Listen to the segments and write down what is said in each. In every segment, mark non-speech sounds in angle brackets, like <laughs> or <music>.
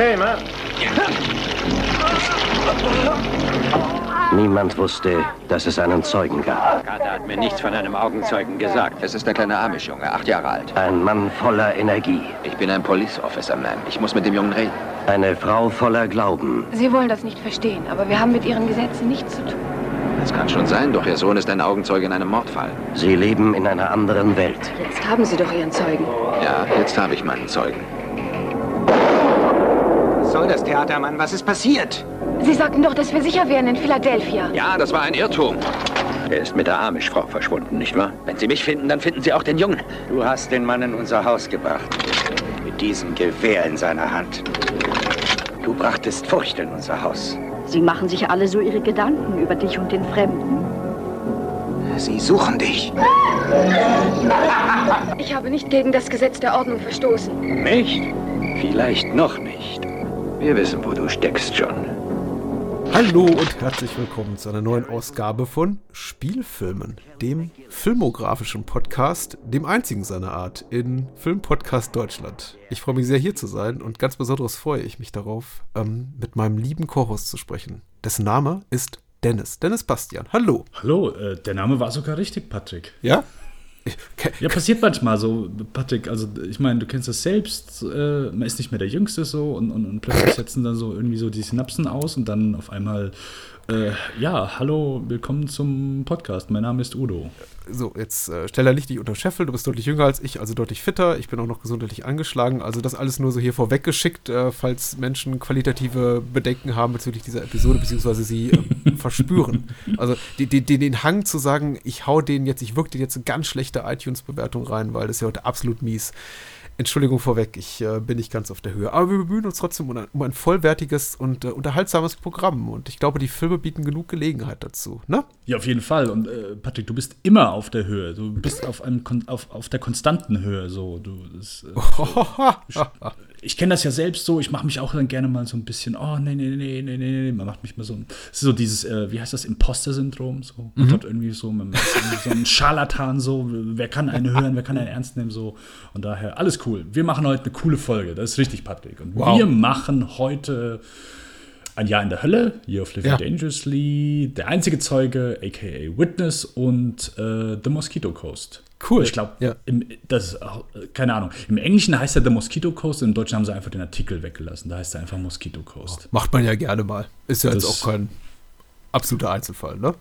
Hey, Mann! Niemand wusste, dass es einen Zeugen gab. Carter hat mir nichts von einem Augenzeugen gesagt. Es ist der kleine Amish-Junge, acht Jahre alt. Ein Mann voller Energie. Ich bin ein Police Officer, Ma'am. Ich muss mit dem Jungen reden. Eine Frau voller Glauben. Sie wollen das nicht verstehen, aber wir haben mit Ihren Gesetzen nichts zu tun. Das kann schon sein, doch Ihr Sohn ist ein Augenzeuge in einem Mordfall. Sie leben in einer anderen Welt. Jetzt haben Sie doch Ihren Zeugen. Ja, jetzt habe ich meinen Zeugen. Das, Theatermann? Was ist passiert? Sie sagten doch, dass wir sicher wären in Philadelphia. Ja, das war ein Irrtum. Er ist mit der Amish-Frau verschwunden, nicht wahr? Wenn Sie mich finden, dann finden Sie auch den Jungen. Du hast den Mann in unser Haus gebracht. Mit diesem Gewehr in seiner Hand. Du brachtest Furcht in unser Haus. Sie machen sich alle so ihre Gedanken über dich und den Fremden. Sie suchen dich. Ich habe nicht gegen das Gesetz der Ordnung verstoßen. Nicht? Vielleicht noch nicht. Wir wissen, wo du steckst, John. Hallo und herzlich willkommen zu einer neuen Ausgabe von Spielfilmen, dem filmografischen Podcast, dem einzigen seiner Art in Filmpodcast Deutschland. Ich freue mich sehr hier zu sein und ganz besonders freue ich mich darauf, ähm, mit meinem lieben Co-Host zu sprechen. Dessen Name ist Dennis. Dennis Bastian. Hallo. Hallo, äh, der Name war sogar richtig, Patrick. Ja? Ja, passiert manchmal so, Patrick. Also, ich meine, du kennst das selbst. Äh, man ist nicht mehr der Jüngste so und, und, und plötzlich setzen dann so irgendwie so die Synapsen aus und dann auf einmal, äh, ja, hallo, willkommen zum Podcast. Mein Name ist Udo. So, jetzt äh, stell da nicht dich unter Scheffel. Du bist deutlich jünger als ich, also deutlich fitter. Ich bin auch noch gesundheitlich angeschlagen. Also, das alles nur so hier vorweggeschickt, äh, falls Menschen qualitative Bedenken haben bezüglich dieser Episode, beziehungsweise sie ähm, <laughs> verspüren. Also, die, die, die, den Hang zu sagen, ich hau den jetzt, ich wirke den jetzt eine ganz schlechte iTunes-Bewertung rein, weil das ist ja heute absolut mies. Entschuldigung vorweg, ich äh, bin nicht ganz auf der Höhe. Aber wir bemühen uns trotzdem um ein, um ein vollwertiges und äh, unterhaltsames Programm. Und ich glaube, die Filme bieten genug Gelegenheit dazu, ne? Ja, auf jeden Fall. Und äh, Patrick, du bist immer auf der Höhe. Du bist auf, einem, auf, auf der konstanten Höhe. So. Du, das, äh, <laughs> ich kenne das ja selbst so. Ich mache mich auch dann gerne mal so ein bisschen, oh, nee, nee, nee, nee, nee, nee. Man macht mich mal so ein, es ist so dieses, äh, wie heißt das, Imposter-Syndrom. So. Man hat irgendwie so, man ist irgendwie so ein Scharlatan, so. Wer kann einen hören, wer kann einen ernst nehmen, so. Und daher, alles cool. Wir machen heute eine coole Folge. Das ist richtig, Patrick. Und Wow. wir machen heute ein Jahr in der Hölle, Year of Living Ja. Dangerously, Der einzige Zeuge, aka Witness und äh, The Mosquito Coast. Cool. Ich glaube, Ja. das ist auch, keine Ahnung. Im Englischen heißt er The Mosquito Coast, im Deutschen haben sie einfach den Artikel weggelassen. Da heißt er einfach Mosquito Coast. Macht man ja gerne mal. Ist ja jetzt Das- auch kein absoluter Einzelfall, ne?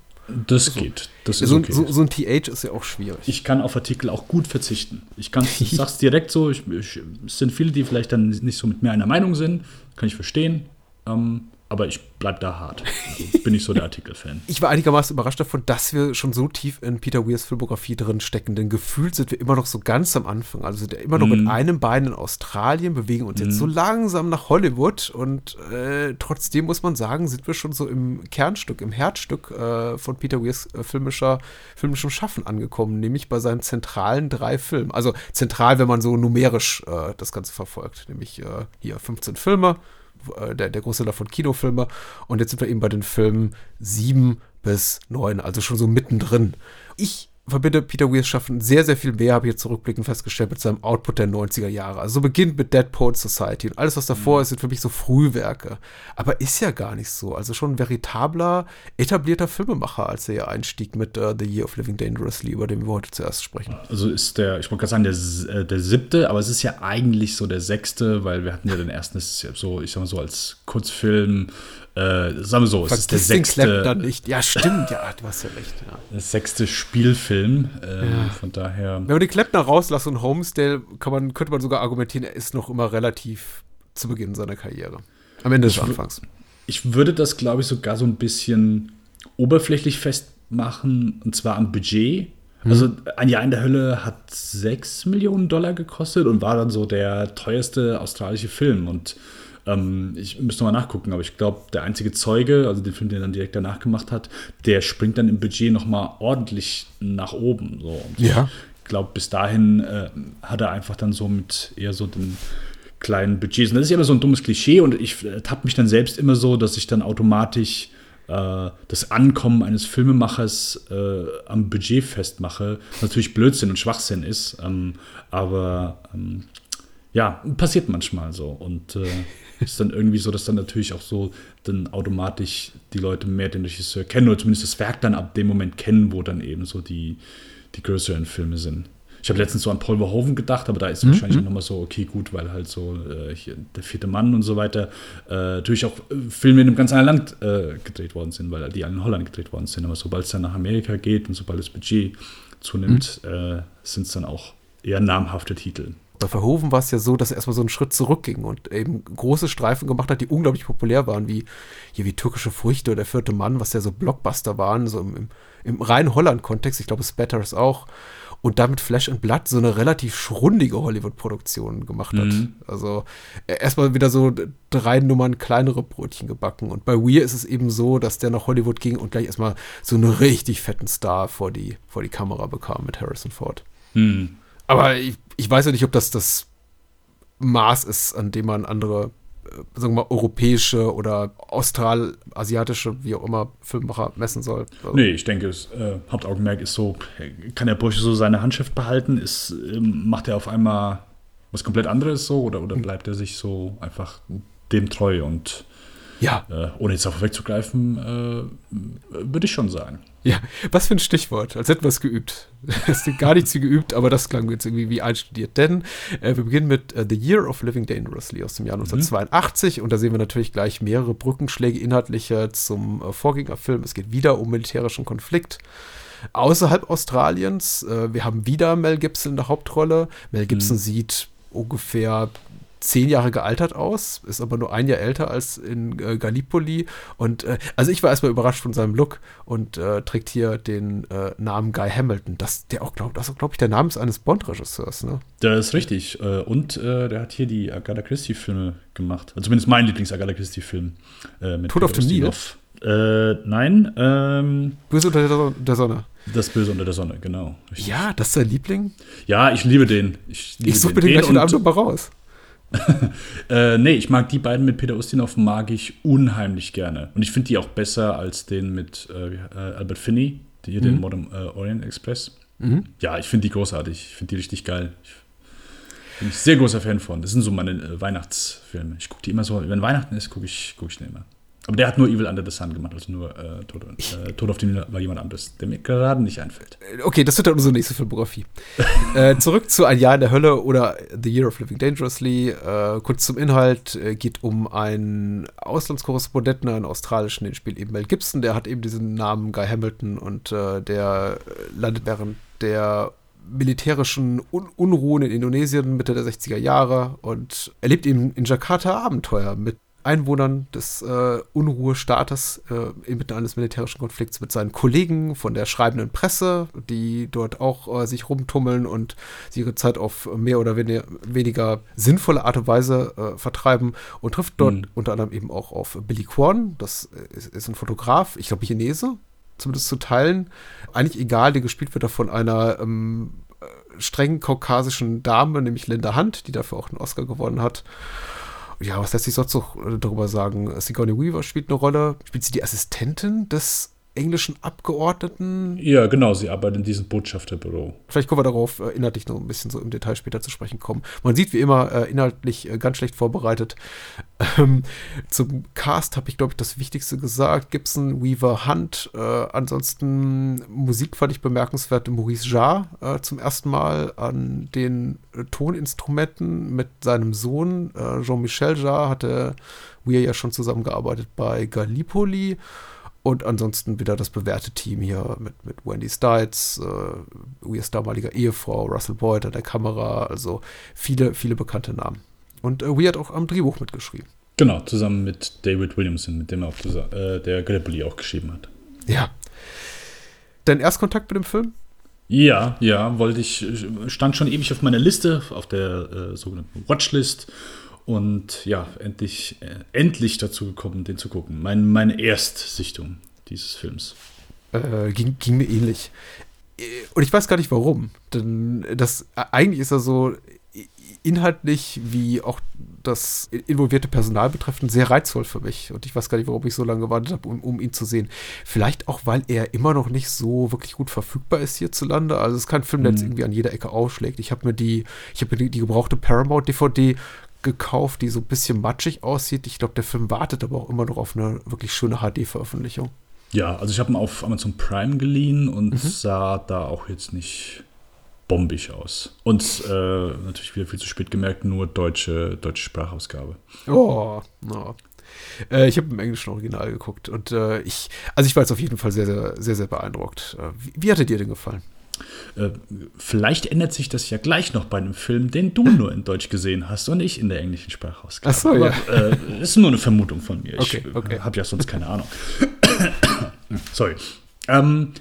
Das geht. Das ist So, okay. so, so ein TH ist ja auch schwierig. ich kann auf Artikel auch gut verzichten. Ich kann, <laughs> ich sag's direkt so. Ich, ich, es sind viele, die vielleicht dann nicht so mit mir einer Meinung sind. Kann ich verstehen. Ähm, aber ich bleib da hart. Also bin ich so der Artikel-Fan. <laughs> ich war einigermaßen überrascht davon, dass wir schon so tief in Peter Weirs Filmografie drin stecken, denn gefühlt sind wir immer noch so ganz am Anfang. Also sind wir immer noch Mhm. mit einem Bein in Australien, bewegen uns jetzt so langsam nach Hollywood und äh, trotzdem muss man sagen, sind wir schon so im Kernstück, im Herzstück äh, von Peter Weirs äh, filmischer, filmischem Schaffen angekommen, nämlich bei seinen zentralen drei Filmen. Also zentral, wenn man so numerisch äh, das Ganze verfolgt, nämlich äh, hier 15 Filme, der, der Großteil davon Kinofilme. Und jetzt sind wir eben bei den Filmen sieben bis neun, also schon so mittendrin. Ich verbinde Peter Weirs Schaffen sehr, sehr viel mehr, habe ich jetzt zurückblickend festgestellt, mit seinem Output der 90er Jahre. Also so beginnt mit Dead Poet Society und alles, was davor ist, sind für mich so Frühwerke. Aber ist ja gar nicht so. Also schon ein veritabler, etablierter Filmemacher, als er ja einstieg mit äh, The Year of Living Dangerously, über den wir heute zuerst sprechen. Also ist der, ich wollte gerade sagen, der, äh, der siebte, aber es ist ja eigentlich so der sechste, weil wir hatten ja den ersten, das ist ja so, ich sag mal so, als Kurzfilm, äh, sagen wir so, es ist der sechste, nicht. Ja, stimmt, ja, du hast ja recht. Ja. der sechste Spielfilm. Äh, Von daher. Wenn man den Kleppner rauslässt und Homesdale, kann man, könnte man sogar argumentieren, er ist noch immer relativ zu Beginn seiner Karriere. Am Ende des Anfangs. Ich würde das, glaube ich, sogar so ein bisschen oberflächlich festmachen, und zwar am Budget. Also ein Jahr in der Hölle hat 6 Millionen Dollar gekostet und war dann so der teuerste australische Film. Und ähm, ich müsste mal nachgucken, aber ich glaube, der einzige Zeuge, also den Film, den er dann direkt danach gemacht hat, der springt dann im Budget nochmal ordentlich nach oben. So. Und Ja. Ich glaube, bis dahin äh, hat er einfach dann so mit eher so den kleinen Budgets. Und das ist ja immer so ein dummes Klischee und ich äh, tappe mich dann selbst immer so, dass ich dann automatisch äh, das Ankommen eines Filmemachers äh, am Budget festmache, natürlich Blödsinn und Schwachsinn ist. Ähm, aber ähm, ja, passiert manchmal so. Und äh, <laughs> ist dann irgendwie so, dass dann natürlich auch so dann automatisch die Leute mehr den Regisseur kennen oder zumindest das Werk dann ab dem Moment kennen, wo dann eben so die, die größeren Filme sind. Ich habe letztens so an Paul Verhoeven gedacht, aber da ist mhm. wahrscheinlich auch nochmal so, okay, gut, weil halt so äh, hier, der vierte Mann und so weiter äh, natürlich auch äh, Filme in einem ganz anderen Land äh, gedreht worden sind, weil die alle in Holland gedreht worden sind. Aber sobald es dann nach Amerika geht und sobald das Budget zunimmt, mhm. Äh, sind es dann auch eher namhafte Titel. Bei Verhoeven war es ja so, dass er erstmal so einen Schritt zurückging und eben große Streifen gemacht hat, die unglaublich populär waren, wie hier wie türkische Früchte oder der vierte Mann, was ja so Blockbuster waren, so im, im, reinen Holland-Kontext. Ich glaube, Spatters auch und damit Flash and Blood so eine relativ schrundige Hollywood-Produktion gemacht hat. Mhm. Also erstmal wieder so drei Nummern kleinere Brötchen gebacken. Und bei Weir ist es eben so, dass der nach Hollywood ging und gleich erstmal so einen richtig fetten Star vor die, vor die Kamera bekam mit Harrison Ford. Mhm. Aber ich, ich weiß ja nicht, ob das das Maß ist, an dem man andere äh, sagen wir mal, europäische oder australasiatische, wie auch immer, Filmemacher messen soll. Also nee, ich denke, das äh, Hauptaugenmerk ist so, kann der Bursche so seine Handschrift behalten? Ist, ähm, macht er auf einmal was komplett anderes so oder, oder hm. bleibt er sich so einfach dem treu und ja. Äh, ohne jetzt auf wegzugreifen, äh, würde ich schon sagen. Ja, was für ein Stichwort, als hätten wir es geübt. <laughs> Es ist gar nichts wie geübt, aber das klang jetzt irgendwie wie einstudiert. Denn äh, wir beginnen mit uh, The Year of Living Dangerously aus dem Jahr 1982 mhm. und da sehen wir natürlich gleich mehrere Brückenschläge inhaltlicher zum äh, Vorgängerfilm. Es geht wieder um militärischen Konflikt außerhalb Australiens. Äh, wir haben wieder Mel Gibson in der Hauptrolle. Mel Gibson mhm. sieht ungefähr zehn Jahre gealtert aus, ist aber nur ein Jahr älter als in äh, Gallipoli. Und äh, also ich war erstmal überrascht von seinem Look und äh, trägt hier den äh, Namen Guy Hamilton. Das, der auch das glaube ich, der Name ist eines Bond-Regisseurs, ne? Der ist richtig. Äh, und äh, der hat hier die Agatha Christie-Filme gemacht. Also zumindest mein Lieblings-Agatha Christie-Film. mit Tod auf dem Nil? nein. Ähm, Böse unter der Sonne. Das Böse unter der Sonne, genau. Richtig. Ja, das ist dein Liebling? Ja, ich liebe den. Ich, ich suche mir den, den gleich Abend mal raus. <laughs> äh, nee, ich mag die beiden mit Peter Ustinov mag ich unheimlich gerne. Und ich finde die auch besser als den mit äh, äh Albert Finney, die, mhm. den Modern äh, Orient Express. Mhm. Ja, ich finde die großartig. Ich finde die richtig geil. Ich bin ich sehr großer Fan von. Das sind so meine äh, Weihnachtsfilme. Ich gucke die immer so, wenn Weihnachten ist, gucke ich, guck ich die immer. Aber der hat nur Evil Under the Sun gemacht, also nur äh, Tod, äh, Tod auf dem Nil war jemand anderes, der mir gerade nicht einfällt. Äh, okay, das wird dann unsere nächste Filmografie. <laughs> äh, zurück zu Ein Jahr in der Hölle oder The Year of Living Dangerously. Äh, kurz zum Inhalt, äh, geht um einen Auslandskorrespondenten, einen australischen, den spielt eben Mel Gibson, der hat eben diesen Namen Guy Hamilton und äh, der landet während der militärischen Un Unruhen in Indonesien Mitte der 60er Jahre und erlebt eben in Jakarta Abenteuer mit Einwohnern des äh, Unruhestaates äh, inmitten eines militärischen Konflikts mit seinen Kollegen von der schreibenden Presse, die dort auch äh, sich rumtummeln und sie ihre Zeit auf mehr oder weniger, weniger sinnvolle Art und Weise äh, vertreiben und trifft dort mhm. unter anderem eben auch auf Billy Kwon, das ist, ist ein Fotograf, ich glaube Chinese, zumindest zu teilen. Eigentlich egal, der gespielt wird von einer ähm, äh, streng kaukasischen Dame, nämlich Linda Hunt, die dafür auch einen Oscar gewonnen hat ja, was lässt sich sonst noch äh, darüber sagen? Sigourney Weaver spielt eine Rolle. Spielt sie die Assistentin des englischen Abgeordneten. Ja, genau, sie arbeitet in diesem Botschafterbüro. Vielleicht können wir darauf äh, inhaltlich noch ein bisschen so im Detail später zu sprechen kommen. Man sieht wie immer äh, inhaltlich äh, ganz schlecht vorbereitet. <laughs> Ähm, zum Cast habe ich, glaube ich, das Wichtigste gesagt. Gibson, Weaver, Hunt. Äh, ansonsten Musik fand ich bemerkenswert. Maurice Jarre äh, zum ersten Mal an den äh, Toninstrumenten mit seinem Sohn. Jean-Michel Jarre hatte wir ja schon zusammengearbeitet bei Gallipoli. Und ansonsten wieder das bewährte Team hier mit, mit Wendy Stites, äh, Weir's damaliger Ehefrau, Russell Boyd an der Kamera, also viele, viele bekannte Namen. Und äh, Weir hat auch am Drehbuch mitgeschrieben. Genau, zusammen mit David Williamson, mit dem er auch äh, der Gallipoli auch geschrieben hat. Ja. Dein Erstkontakt mit dem Film? Ja, ja, wollte ich, stand schon ewig auf meiner Liste, auf der äh, sogenannten Watchlist und ja, endlich, äh, endlich dazu gekommen, den zu gucken. Mein, meine Erstsichtung dieses Films. Äh, ging, ging mir ähnlich. Äh, und ich weiß gar nicht warum. Denn das eigentlich ist er so inhaltlich wie auch das involvierte Personal betreffend sehr reizvoll für mich. Und ich weiß gar nicht, warum ich so lange gewartet habe, um, um ihn zu sehen. Vielleicht auch, weil er immer noch nicht so wirklich gut verfügbar ist hierzulande. Also es ist kein Film, der jetzt Mhm. irgendwie an jeder Ecke aufschlägt. Ich habe mir die, ich habe mir die, die gebrauchte Paramount-DVD gekauft, die so ein bisschen matschig aussieht. Ich glaube, der Film wartet aber auch immer noch auf eine wirklich schöne HD-Veröffentlichung. Ja, also ich habe ihn auf Amazon Prime geliehen und Mhm. sah da auch jetzt nicht bombig aus. Und äh, natürlich wieder viel zu spät gemerkt, nur deutsche, deutsche Sprachausgabe. Oh, no. Äh, ich habe im englischen Original geguckt und äh, ich, also ich war jetzt auf jeden Fall sehr, sehr, sehr, sehr beeindruckt. Äh, wie, wie hat dir denn gefallen? Äh, vielleicht ändert sich das ja gleich noch bei einem Film, den du <laughs> nur in Deutsch gesehen hast und ich in der englischen Sprachausgabe. Ach so, Aber, ja. Äh, ist nur eine Vermutung von mir. Okay, ich okay. habe ja sonst keine Ahnung. <coughs> Sorry. Ähm,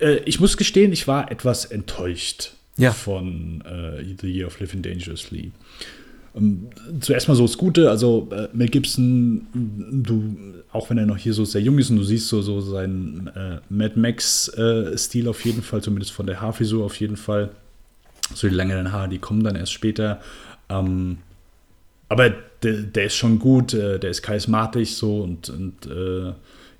äh, ich muss gestehen, ich war etwas enttäuscht Ja. von äh, The Year of Living Dangerously. Ähm, zuerst mal so das Gute, also äh, Mel Gibson, du, auch wenn er noch hier so sehr jung ist und du siehst so, so seinen äh, Mad Max-Stil auf jeden Fall, zumindest von der Haarfrisur auf jeden Fall. So die längeren Haare, die kommen dann erst später. Ähm, aber der, der ist schon gut, äh, der ist charismatisch so und, und äh,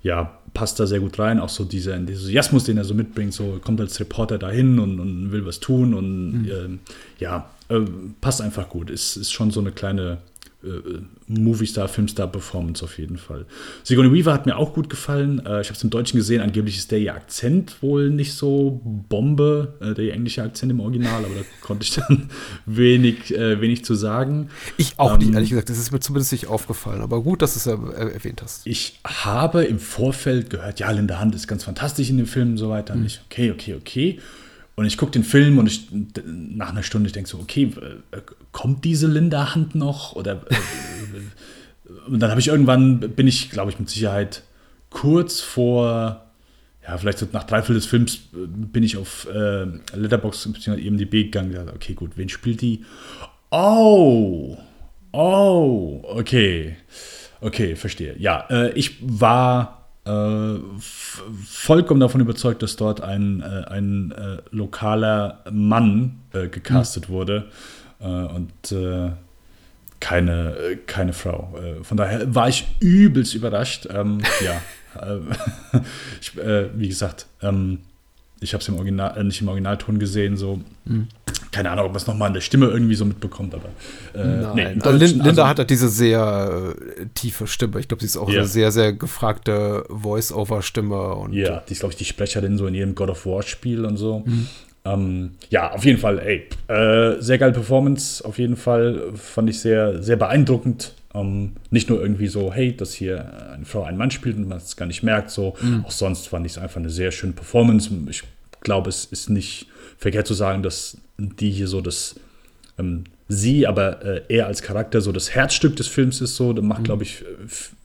ja, passt da sehr gut rein. Auch so dieser Enthusiasmus, den er so mitbringt, so kommt als Reporter dahin und, und will was tun und ähm, ja, äh, passt einfach gut. Ist, ist schon so eine kleine äh, Movie-Star, Filmstar-Performance auf jeden Fall. Sigourney Weaver hat mir auch gut gefallen. Äh, ich habe es im Deutschen gesehen. Angeblich ist der ihr Akzent wohl nicht so Bombe, äh, der englische Akzent im Original, aber da konnte ich dann <laughs> wenig, äh, wenig zu sagen. Ich auch nicht, Ähm, ehrlich gesagt. Das ist mir zumindest nicht aufgefallen. Aber gut, dass du es ja äh, erwähnt hast. Ich habe im Vorfeld gehört, ja, Linda Hunt ist ganz fantastisch in dem Film und so weiter. Und ich, okay, okay, okay. Und ich gucke den Film und ich nach einer Stunde, ich denke so, okay, äh, kommt diese Linda Hunt noch? Oder äh, <laughs> und dann habe ich irgendwann, bin ich, glaube ich, mit Sicherheit kurz vor, ja, vielleicht so nach Dreiviertel des Films äh, bin ich auf äh, Letterboxd bzw. IMDb gegangen und gesagt, okay, gut, wen spielt die? Oh, oh, okay. Okay, verstehe. Ja, äh, ich war äh, vollkommen davon überzeugt, dass dort ein, äh, ein äh, lokaler Mann äh, gecastet wurde äh, und keine, keine Frau. Von daher war ich übelst überrascht. Ähm, ja, <laughs> <laughs> ich, wie gesagt, ähm, ich habe es im Original, äh, nicht im Originalton gesehen, so. Keine Ahnung, ob man es nochmal an der Stimme irgendwie so mitbekommt, aber äh, nee, Also Deutschen, Linda also- hat halt diese sehr äh, tiefe Stimme. Ich glaube, sie ist auch Ja. eine sehr, sehr gefragte Voice-Over-Stimme. Ja, die ist, glaube ich, die Sprecherin so in jedem God of War-Spiel und so. Ähm, ja, auf jeden Fall, ey, äh, sehr geile Performance, auf jeden Fall. Fand ich sehr, sehr beeindruckend. Ähm, nicht nur irgendwie so, hey, dass hier eine Frau einen Mann spielt und man es gar nicht merkt, so. Auch sonst fand ich es einfach eine sehr schöne Performance. Ich glaube, es ist nicht verkehrt zu sagen, dass die hier so das ähm, sie, aber äh, er als Charakter so das Herzstück des Films ist so, da macht, glaube ich,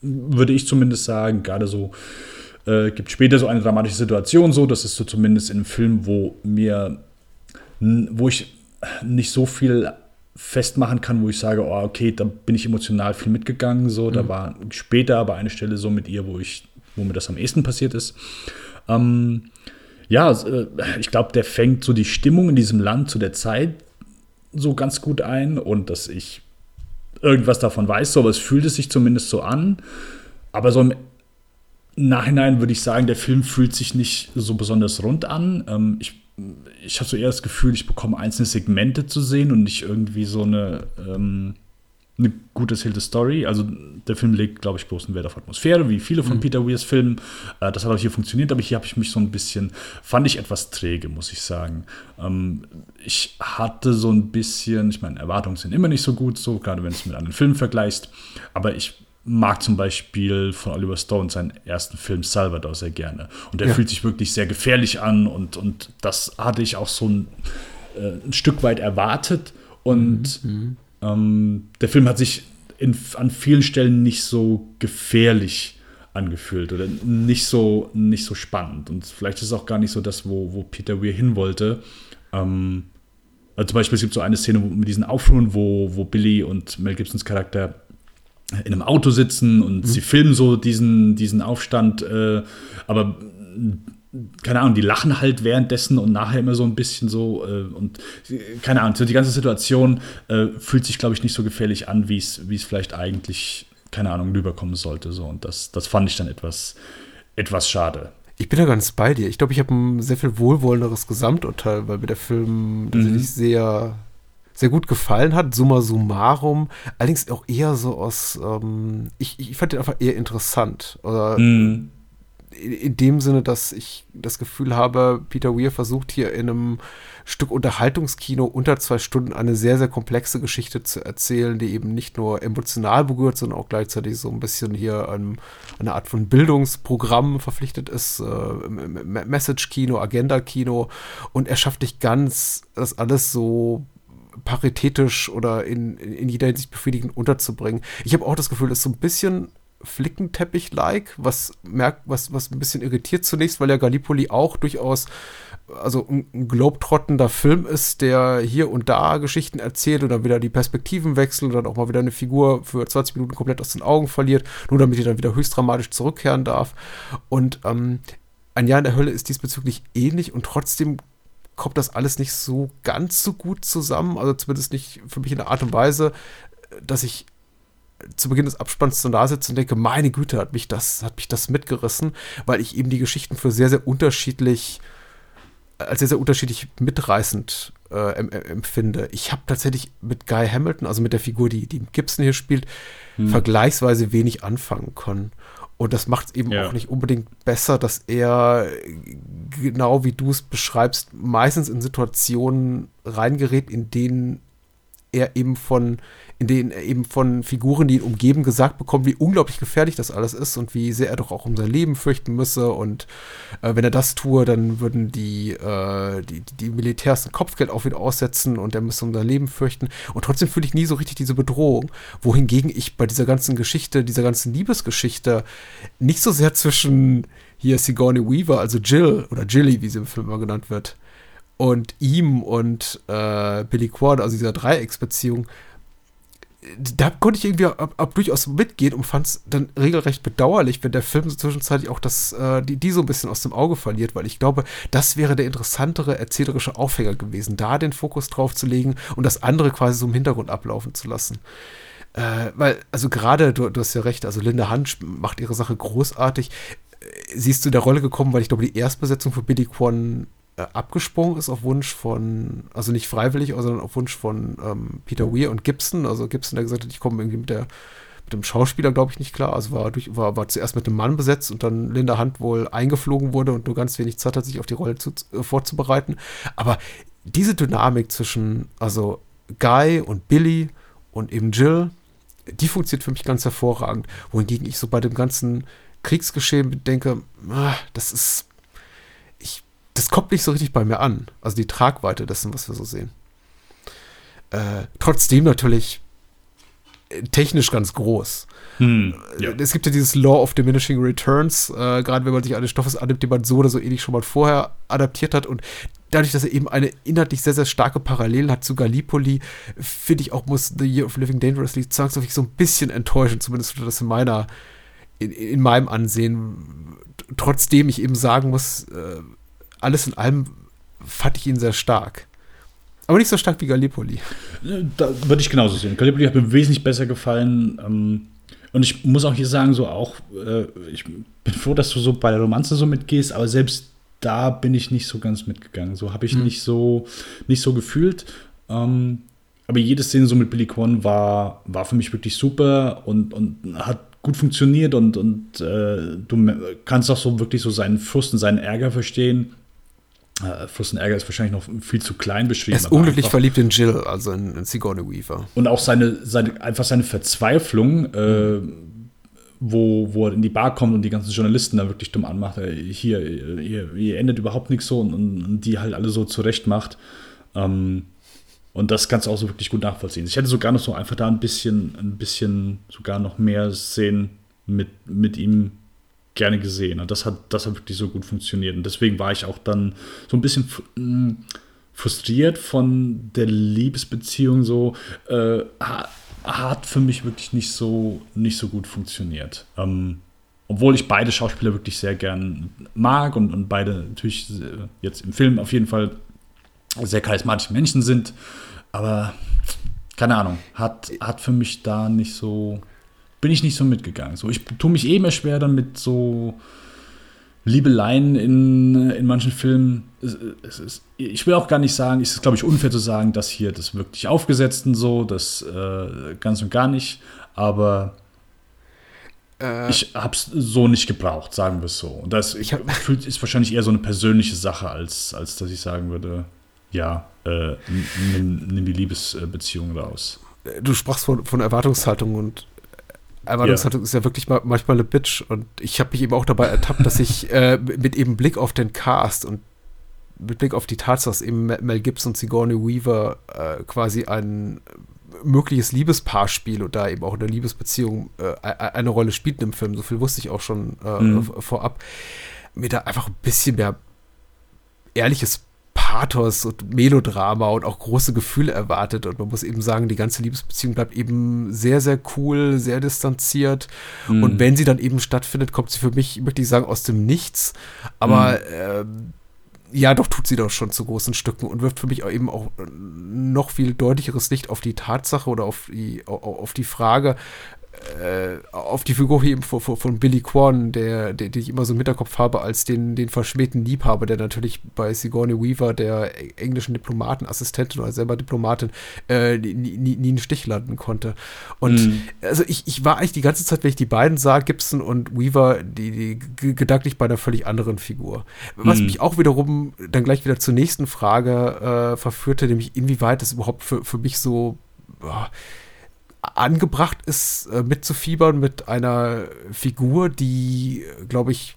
würde ich zumindest sagen, gerade so äh, gibt später so eine dramatische Situation so, das ist so zumindest in einem Film, wo mir, wo ich nicht so viel festmachen kann, wo ich sage, oh, okay, da bin ich emotional viel mitgegangen, so, da war später aber eine Stelle so mit ihr, wo ich, wo mir das am ehesten passiert ist. Ähm, ja, äh, ich glaube, der fängt so die Stimmung in diesem Land zu der Zeit so ganz gut ein und dass ich irgendwas davon weiß, so, aber es fühlt es sich zumindest so an. Aber so im Nachhinein würde ich sagen, der Film fühlt sich nicht so besonders rund an. Ähm, ich ich habe so eher das Gefühl, ich bekomme einzelne Segmente zu sehen und nicht irgendwie so eine, ähm, eine gut erzählte Story. Also der Film legt, glaube ich, großen Wert auf Atmosphäre, wie viele von Peter Weirs Filmen. Äh, das hat auch hier funktioniert, aber hier habe ich mich so ein bisschen, fand ich etwas träge, muss ich sagen. Ähm, ich hatte so ein bisschen, ich meine, Erwartungen sind immer nicht so gut, so gerade wenn du es mit anderen Filmen vergleichst, aber ich mag zum Beispiel von Oliver Stone seinen ersten Film Salvador sehr gerne. Und der Ja. fühlt sich wirklich sehr gefährlich an und, und das hatte ich auch so ein, äh, ein Stück weit erwartet. Und ähm, der Film hat sich in, an vielen Stellen nicht so gefährlich angefühlt oder nicht so, nicht so spannend. Und vielleicht ist es auch gar nicht so das, wo, wo Peter Weir hin wollte. Ähm, also zum Beispiel es gibt so eine Szene mit diesen Aufruhen, wo, wo Billy und Mel Gibsons Charakter in einem Auto sitzen und sie filmen so diesen, diesen Aufstand, äh, aber keine Ahnung, die lachen halt währenddessen und nachher immer so ein bisschen so äh, und keine Ahnung, so die ganze Situation äh, fühlt sich, glaube ich, nicht so gefährlich an, wie es vielleicht eigentlich, keine Ahnung, rüberkommen sollte. So. Und das, das fand ich dann etwas, etwas schade. Ich bin da ganz bei dir. Ich glaube, ich habe ein sehr viel wohlwollenderes Gesamturteil, weil mir der Film mhm. tatsächlich sehr, sehr gut gefallen hat, summa summarum. Allerdings auch eher so aus, ähm, ich, ich fand den einfach eher interessant. Oder mhm in dem Sinne, dass ich das Gefühl habe, Peter Weir versucht hier in einem Stück Unterhaltungskino unter zwei Stunden eine sehr, sehr komplexe Geschichte zu erzählen, die eben nicht nur emotional berührt, sondern auch gleichzeitig so ein bisschen hier an eine Art von Bildungsprogramm verpflichtet ist, äh, Message-Kino, Agenda-Kino und er schafft nicht ganz, das alles so paritätisch oder in, in jeder Hinsicht befriedigend unterzubringen. Ich habe auch das Gefühl, dass so ein bisschen Flickenteppich-like, was merkt, was, was ein bisschen irritiert zunächst, weil ja Gallipoli auch durchaus also ein, ein globetrottender Film ist, der hier und da Geschichten erzählt und dann wieder die Perspektiven wechselt und dann auch mal wieder eine Figur für 20 Minuten komplett aus den Augen verliert, nur damit die dann wieder höchst dramatisch zurückkehren darf. Und ähm, ein Jahr in der Hölle ist diesbezüglich ähnlich und trotzdem kommt das alles nicht so ganz so gut zusammen, also zumindest nicht für mich in der Art und Weise, dass ich zu Beginn des Abspanns so da sitze und denke, meine Güte, hat mich das, hat mich das mitgerissen, weil ich eben die Geschichten für sehr, sehr unterschiedlich, als sehr, sehr unterschiedlich mitreißend äh, empfinde. Ich habe tatsächlich mit Guy Hamilton, also mit der Figur, die, die Gibson hier spielt, hm. vergleichsweise wenig anfangen können. Und das macht es eben ja. auch nicht unbedingt besser, dass er, genau wie du es beschreibst, meistens in Situationen reingerät, in denen er eben von in denen er eben von Figuren, die ihn umgeben, gesagt bekommt, wie unglaublich gefährlich das alles ist und wie sehr er doch auch um sein Leben fürchten müsse. Und äh, wenn er das tue, dann würden die, äh, die, die Militärs ein Kopfgeld auf ihn aussetzen und er müsse um sein Leben fürchten. Und trotzdem fühle ich nie so richtig diese Bedrohung. Wohingegen ich bei dieser ganzen Geschichte, dieser ganzen Liebesgeschichte, nicht so sehr zwischen hier Sigourney Weaver, also Jill oder Jilly, wie sie im Film immer genannt wird, und ihm und äh, Billy Quad, also dieser Dreiecksbeziehung, da konnte ich irgendwie ab, ab durchaus mitgehen und fand es dann regelrecht bedauerlich, wenn der Film so zwischenzeitlich auch das, äh, die, die so ein bisschen aus dem Auge verliert, weil ich glaube, das wäre der interessantere erzählerische Aufhänger gewesen, da den Fokus drauf zu legen und das andere quasi so im Hintergrund ablaufen zu lassen. Äh, weil, also gerade, du, du hast ja recht, also Linda Hunt macht ihre Sache großartig. Sie ist zu der Rolle gekommen, weil ich glaube, die Erstbesetzung für Billy Quan äh, abgesprungen ist auf Wunsch von, also nicht freiwillig, sondern auf Wunsch von ähm, Peter Weir und Gibson. Also Gibson, der gesagt hat, ich komme irgendwie mit der mit dem Schauspieler, glaube ich, nicht klar. Also war, durch, war, war zuerst mit dem Mann besetzt und dann Linda Hunt wohl eingeflogen wurde und nur ganz wenig Zeit hat, sich auf die Rolle zu, äh, vorzubereiten. Aber diese Dynamik zwischen, also Guy und Billy und eben Jill, die funktioniert für mich ganz hervorragend. Wohingegen ich so bei dem ganzen Kriegsgeschehen denke, ah, das ist das kommt nicht so richtig bei mir an. Also die Tragweite dessen, was wir so sehen. Äh, trotzdem natürlich äh, technisch ganz groß. Hm, ja. Es gibt ja dieses Law of Diminishing Returns, äh, gerade wenn man sich eines Stoffes annimmt, den man so oder so ähnlich schon mal vorher adaptiert hat und dadurch, dass er eben eine inhaltlich sehr, sehr starke Parallele hat zu Gallipoli, finde ich auch, muss The Year of Living Dangerously zwangsläufig so ein bisschen enttäuschen, zumindest das in meiner, in, in meinem Ansehen. Trotzdem ich eben sagen muss, äh, alles in allem fand ich ihn sehr stark. Aber nicht so stark wie Gallipoli. Da würde ich genauso sehen. Gallipoli hat mir wesentlich besser gefallen. Ähm, und ich muss auch hier sagen, so auch, äh, ich bin froh, dass du so bei der Romanze so mitgehst, aber selbst da bin ich nicht so ganz mitgegangen. So habe ich mhm. nicht so nicht so gefühlt. Ähm, aber jede Szene so mit Billy Quan war, war für mich wirklich super und, und hat gut funktioniert und, und äh, du kannst auch so wirklich so seinen Frust und seinen Ärger verstehen. Äh, Fluss und Ärger ist wahrscheinlich noch viel zu klein beschrieben. Er ist unglücklich verliebt in Jill, also in, in Sigourney Weaver. Und auch seine, seine einfach seine Verzweiflung, äh, wo, wo er in die Bar kommt und die ganzen Journalisten da wirklich dumm anmacht. Äh, hier, ihr, ihr endet überhaupt nichts so und, und, die halt alle so zurecht macht. Ähm, und das kannst du auch so wirklich gut nachvollziehen. Ich hätte sogar noch so einfach da ein bisschen, ein bisschen sogar noch mehr Szenen mit, mit ihm gerne gesehen. Und das hat, das hat wirklich so gut funktioniert. Und deswegen war ich auch dann so ein bisschen hm, frustriert von der Liebesbeziehung so. Äh, hat für mich wirklich nicht so, nicht so gut funktioniert. Ähm, obwohl ich beide Schauspieler wirklich sehr gern mag und, und beide natürlich äh, jetzt im Film auf jeden Fall sehr charismatische Menschen sind. Aber keine Ahnung, hat, hat für mich da nicht so, bin ich nicht so mitgegangen. So, ich tue mich eh mehr schwer damit, so Liebeleien in, in manchen Filmen. Es, es ist, ich will auch gar nicht sagen, es ist, glaube ich, unfair zu sagen, dass hier das wirklich aufgesetzt und so, das äh, ganz und gar nicht. Aber äh, ich habe es so nicht gebraucht, sagen wir es so. Und das ich hab, ist wahrscheinlich eher so eine persönliche Sache, als, als dass ich sagen würde, ja, äh, nimm, nimm, die Liebesbeziehung raus. Du sprachst von, von Erwartungshaltung und Erwartungshaltung ja. ist ja wirklich mal, manchmal eine Bitch. Und ich habe mich eben auch dabei ertappt, dass ich äh, mit eben Blick auf den Cast und mit Blick auf die Tatsache, dass eben Mel Gibson und Sigourney Weaver äh, quasi ein mögliches Liebespaar spielt und da eben auch eine Liebesbeziehung äh, eine Rolle spielt im Film. So viel wusste ich auch schon äh, mhm. vorab. Mir da einfach ein bisschen mehr ehrliches Pathos und Melodrama und auch große Gefühle erwartet. Und man muss eben sagen, die ganze Liebesbeziehung bleibt eben sehr, sehr cool, sehr distanziert. Mhm. Und wenn sie dann eben stattfindet, kommt sie für mich, möchte ich sagen, aus dem Nichts. Aber mhm. äh, ja, doch tut sie doch schon zu großen Stücken und wirft für mich auch eben auch noch viel deutlicheres Licht auf die Tatsache oder auf die, auf die Frage, äh, auf die Figur eben von, von Billy Quan, der, der, den ich immer so im Hinterkopf habe, als den, den verschmähten Liebhaber, der natürlich bei Sigourney Weaver, der englischen Diplomatenassistentin oder selber Diplomatin, äh, nie, nie, nie einen Stich landen konnte. Und mhm. also ich, ich war eigentlich die ganze Zeit, wenn ich die beiden sah, Gibson und Weaver, die, die gedanklich bei einer völlig anderen Figur. Was mhm. mich auch wiederum dann gleich wieder zur nächsten Frage äh, verführte, nämlich inwieweit das überhaupt für, für mich so boah, angebracht ist, äh, mitzufiebern mit einer Figur, die, glaube ich,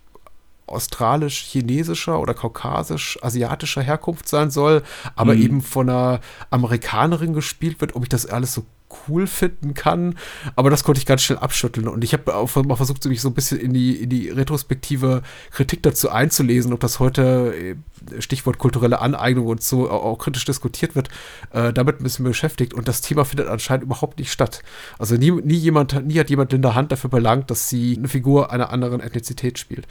australisch-chinesischer oder kaukasisch-asiatischer Herkunft sein soll, aber mhm. eben von einer Amerikanerin gespielt wird, ob ich das alles so cool finden kann. Aber das konnte ich ganz schnell abschütteln. Und ich habe auch mal versucht, mich so ein bisschen in die, in die retrospektive Kritik dazu einzulesen, ob das heute, äh, Stichwort kulturelle Aneignung und so, auch, kritisch diskutiert wird. Äh, damit ein bisschen beschäftigt. Und das Thema findet anscheinend überhaupt nicht statt. Also nie, nie, jemand, nie hat jemand Linda Hand dafür belangt, dass sie eine Figur einer anderen Ethnizität spielt.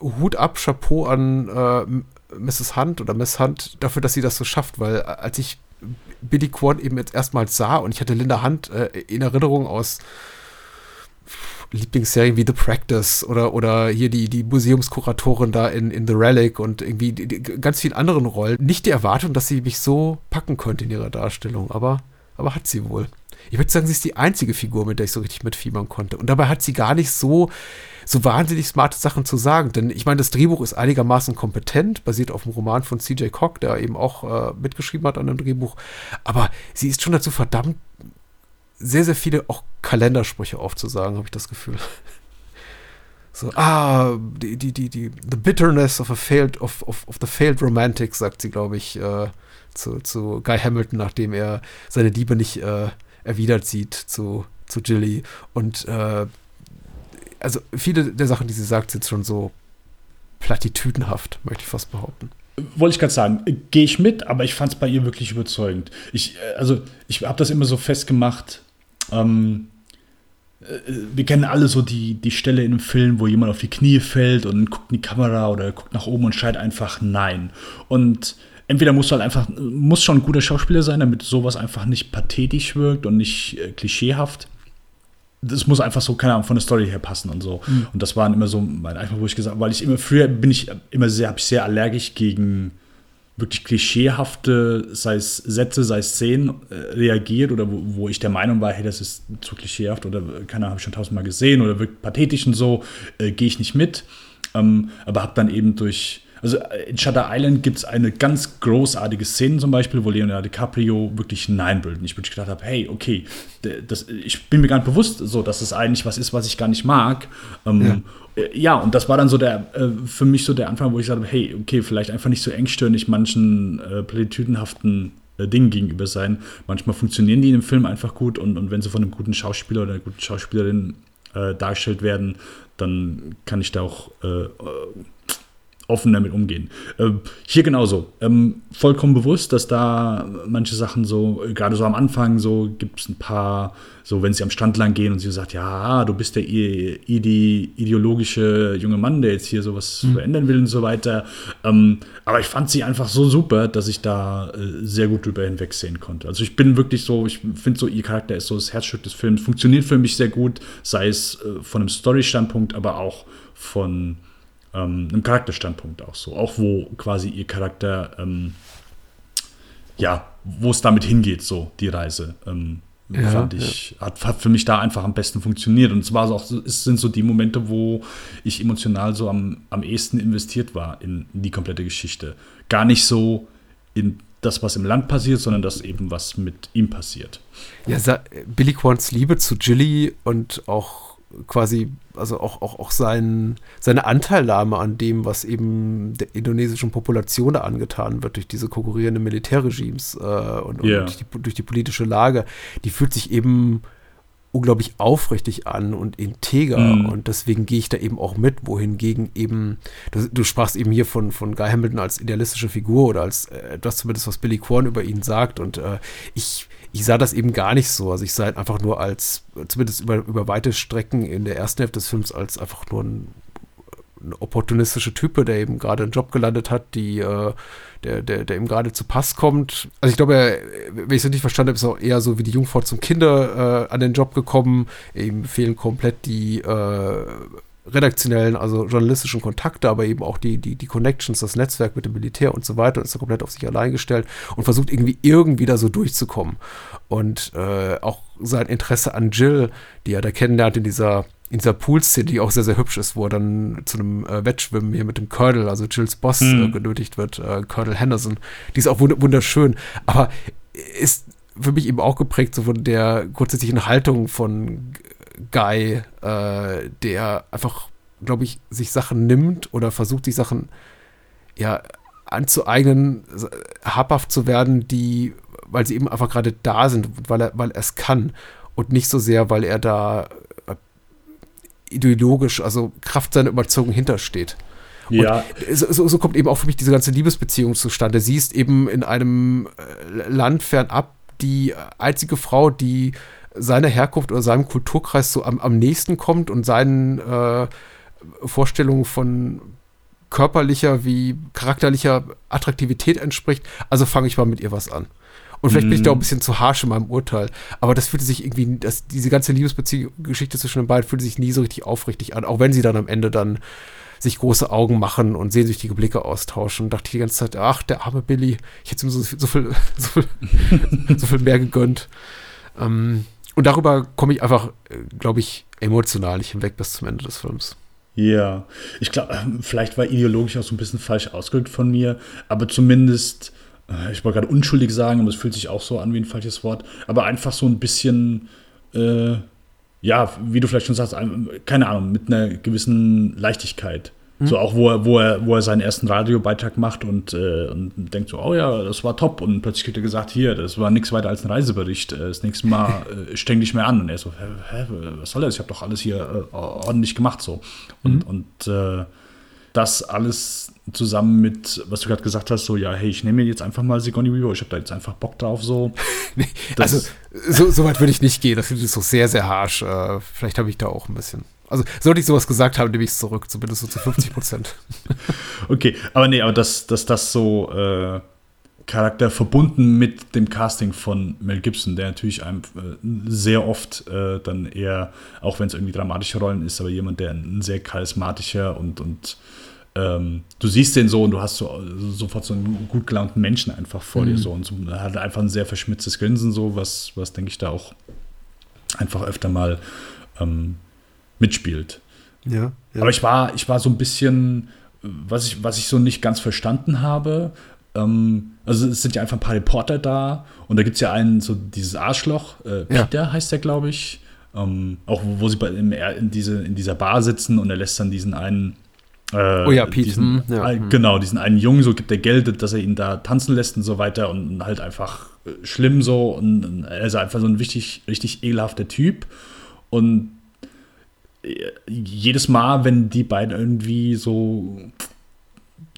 Hut ab, Chapeau an äh, Mrs. Hunt oder Miss Hunt dafür, dass sie das so schafft, weil äh, als ich Billy Quan eben jetzt erstmals sah und ich hatte Linda Hunt äh, in Erinnerung aus Lieblingsserien wie The Practice oder, oder hier die, die Museumskuratorin da in, in The Relic und irgendwie die, die, ganz vielen anderen Rollen. Nicht die Erwartung, dass sie mich so packen könnte in ihrer Darstellung, aber, aber hat sie wohl. Ich würde sagen, sie ist die einzige Figur, mit der ich so richtig mitfiebern konnte. Und dabei hat sie gar nicht so so wahnsinnig smarte Sachen zu sagen. Denn ich meine, das Drehbuch ist einigermaßen kompetent, basiert auf dem Roman von CJ Koch, der eben auch äh, mitgeschrieben hat an dem Drehbuch. Aber sie ist schon dazu verdammt, sehr, sehr viele auch Kalendersprüche aufzusagen, habe ich das Gefühl. <laughs> So, ah, die, die, die, die, the bitterness of a failed, of, of, of the failed romantic, sagt sie, glaube ich, äh, zu, zu Guy Hamilton, nachdem er seine Liebe nicht äh, erwidert sieht zu, zu Jilly. Und äh, also viele der Sachen, die sie sagt, sind schon so platitüdenhaft, möchte ich fast behaupten. Wollte ich gerade sagen, gehe ich mit, aber ich fand es bei ihr wirklich überzeugend. Ich, äh, also, ich habe das immer so festgemacht. Ähm, äh, wir kennen alle so die, die Stelle in einem Film, wo jemand auf die Knie fällt und guckt in die Kamera oder guckt nach oben und schreit einfach Nein. Und entweder musst du halt einfach, muss schon ein guter Schauspieler sein, damit sowas einfach nicht pathetisch wirkt und nicht äh, klischeehaft das muss einfach so, keine Ahnung, von der Story her passen und so. Mhm. Und das waren immer so mein einfach, wo ich gesagt weil ich immer früher bin ich immer sehr, habe ich sehr allergisch gegen wirklich klischeehafte, sei es Sätze, sei es Szenen, äh, reagiert oder wo, wo, ich der Meinung war, hey, das ist zu klischeehaft oder keine Ahnung, habe ich schon tausendmal gesehen oder wirkt pathetisch und so, äh, gehe ich nicht mit. Ähm, aber habe dann eben durch also äh, in Shutter Island gibt es eine ganz großartige Szene zum Beispiel, wo Leonardo DiCaprio wirklich Nein. Und ich wirklich gedacht habe, hey, okay, das, ich bin mir gar nicht bewusst, so, dass es eigentlich was ist, was ich gar nicht mag. Ähm, ja. Äh, ja. und das war dann so der, äh, für mich so der Anfang, wo ich sagte, hey, okay, vielleicht einfach nicht so engstirnig manchen äh, platitüdenhaften äh, Dingen gegenüber sein. Manchmal funktionieren die in dem Film einfach gut und, und wenn sie von einem guten Schauspieler oder einer guten Schauspielerin äh, dargestellt werden, dann kann ich da auch offen damit umgehen. Äh, hier genauso. Ähm, vollkommen bewusst, dass da manche Sachen so, gerade so am Anfang, so gibt es ein paar, so wenn sie am Strand lang gehen und sie sagt, ja, du bist der ide ideologische junge Mann, der jetzt hier sowas mhm. verändern will und so weiter. Ähm, aber ich fand sie einfach so super, dass ich da äh, sehr gut drüber hinwegsehen konnte. Also ich bin wirklich so, ich finde so, ihr Charakter ist so das Herzstück des Films, funktioniert für mich sehr gut, sei es äh, von einem Story-Standpunkt, aber auch von ähm, einem Charakterstandpunkt auch so. Auch wo quasi ihr Charakter, ähm, ja, wo es damit hingeht, so die Reise. Ähm, ja, fand ich, ja. hat, hat, für mich da einfach am besten funktioniert. Und es war auch, es sind so die Momente, wo ich emotional so am, am ehesten investiert war in, in die komplette Geschichte. Gar nicht so in das, was im Land passiert, sondern das eben, was mit ihm passiert. Ja, Billy Quants Liebe zu Jilly und auch quasi, also auch, auch, auch sein, seine Anteilnahme an dem, was eben der indonesischen Population da angetan wird durch diese konkurrierenden Militärregimes äh, und, yeah. und durch, die, durch, die, politische Lage, die fühlt sich eben unglaublich aufrichtig an und integer mm. und deswegen gehe ich da eben auch mit, wohingegen eben, du, du, sprachst eben hier von, von Guy Hamilton als idealistische Figur oder als äh, das zumindest, was Billy Korn über ihn sagt und äh, ich ich sah das eben gar nicht so. Also ich sah halt einfach nur als, zumindest über, über weite Strecken in der ersten Hälfte des Films, als einfach nur ein, ein opportunistischer Typ, der eben gerade einen Job gelandet hat, die, äh, der, der, der ihm gerade zu Pass kommt. Also ich glaube, wenn ich es richtig verstanden habe, ist auch eher so wie die Jungfrau zum Kinder äh, an den Job gekommen. Ihm fehlen komplett die äh, redaktionellen, also journalistischen Kontakte, aber eben auch die, die, die Connections, das Netzwerk mit dem Militär und so weiter und ist da komplett auf sich allein gestellt und versucht irgendwie irgendwie da so durchzukommen. Und äh, auch sein Interesse an Jill, die er da kennenlernt in dieser in dieser Pool-Szene, die auch sehr, sehr hübsch ist, wo er dann zu einem äh, Wettschwimmen hier mit dem Colonel, also Jills Boss, mhm. äh, genötigt wird, äh, Colonel Henderson. Die ist auch wunderschön, aber ist für mich eben auch geprägt so von der grundsätzlichen Haltung von Guy, äh, der einfach, glaube ich, sich Sachen nimmt oder versucht, sich Sachen ja anzueignen, habhaft zu werden, die, weil sie eben einfach gerade da sind, weil er, weil er es kann und nicht so sehr, weil er da äh, ideologisch, also Kraft seiner Überzeugung hintersteht. Ja. So, so, kommt eben auch für mich diese ganze Liebesbeziehung zustande. Sie ist eben in einem äh, Land fernab die einzige Frau, die seiner Herkunft oder seinem Kulturkreis so am, am nächsten kommt und seinen äh, Vorstellungen von körperlicher wie charakterlicher Attraktivität entspricht. Also fange ich mal mit ihr was an. Und vielleicht bin ich da auch ein mhm. bisschen zu harsch in meinem Urteil. Aber das fühlte sich irgendwie, das, diese ganze Liebesbeziehungsgeschichte zwischen den beiden fühlte sich nie so richtig aufrichtig an. Auch wenn sie dann am Ende dann sich große Augen machen und sehnsüchtige Blicke austauschen. Dachte ich die ganze Zeit, ach, der arme Billy, ich hätte ihm so, so, viel, <laughs> so, viel, so viel mehr gegönnt. Ähm, und darüber komme ich einfach, äh, glaube ich, emotional nicht hinweg bis zum Ende des Films. Ja, ich glaube, ähm, vielleicht war ideologisch auch so ein bisschen falsch ausgedrückt von mir, aber zumindest, äh, ich wollte gerade unschuldig sagen, aber es fühlt sich auch so an wie ein falsches Wort, aber einfach so ein bisschen, äh, ja, wie du vielleicht schon sagst, keine Ahnung, mit einer gewissen Leichtigkeit. Mhm. So auch, wo er, wo, er, wo er seinen ersten Radiobeitrag macht und, äh, und denkt so, oh ja, das war top. Und plötzlich kriegt er gesagt, hier, das war nichts weiter als ein Reisebericht. Äh, das nächste Mal <laughs> äh, streng dich mehr an. Und er so, hä, was soll das? Ich habe doch alles hier äh, ordentlich gemacht so. Und, mhm. und äh, das alles zusammen mit, was du gerade gesagt hast, so, ja, hey, ich nehme mir jetzt einfach mal Sigourney Weaver, ich habe da jetzt einfach Bock drauf, so. <laughs> nee, also, so, so weit würde ich nicht gehen, das ist so sehr, sehr harsh. Äh, vielleicht habe ich da auch ein bisschen also sollte ich sowas gesagt haben, nehme ich es zurück, zumindest so zu 50 Prozent. okay, aber nee, aber dass das, das so äh, Charakter verbunden mit dem Casting von Mel Gibson, der natürlich einem äh, sehr oft äh, dann eher, auch wenn es irgendwie dramatische Rollen ist, aber jemand, der ein sehr charismatischer und, und ähm, du siehst den so und du hast so, sofort so einen gut gelaunten Menschen einfach vor mhm. dir so und so, er hat einfach ein sehr verschmitztes Grinsen so, was, was denke ich da auch einfach öfter mal ähm, mitspielt. Ja, ja. Aber ich war, ich war so ein bisschen, was ich, was ich so nicht ganz verstanden habe. Ähm, also es sind ja einfach ein paar Reporter da und da gibt es ja einen, so dieses Arschloch, äh, Peter ja. heißt der, glaube ich. Ähm, auch wo, wo sie bei, im, in, diese, in dieser Bar sitzen und er lässt dann diesen einen äh, oh ja, Pete. Diesen, hm, ja. Hm. Genau, diesen einen Jungen, so gibt er Geld, dass er ihn da tanzen lässt und so weiter und halt einfach äh, schlimm so und er ist einfach so ein richtig, richtig ekelhafter Typ und jedes Mal, wenn die beiden irgendwie so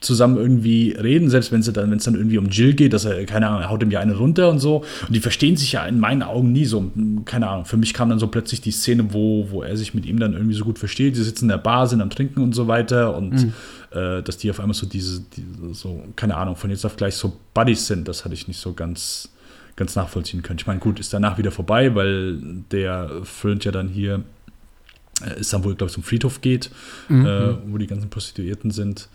zusammen irgendwie reden, selbst wenn es dann, wenn es dann irgendwie um Jill geht, dass er, keine Ahnung, er haut ihm ja eine runter und so. Und die verstehen sich ja in meinen Augen nie so. Keine Ahnung. Für mich kam dann so plötzlich die Szene, wo, wo er sich mit ihm dann irgendwie so gut versteht. Die sitzen in der Bar, sind am Trinken und so weiter und mhm. äh, dass die auf einmal so diese, diese, so, keine Ahnung, von jetzt auf gleich so Buddies sind, das hatte ich nicht so ganz, ganz nachvollziehen können. Ich meine, gut, ist danach wieder vorbei, weil der föhnt ja dann hier Istanbul, glaube ich, zum Friedhof geht, mhm. äh, wo die ganzen Prostituierten sind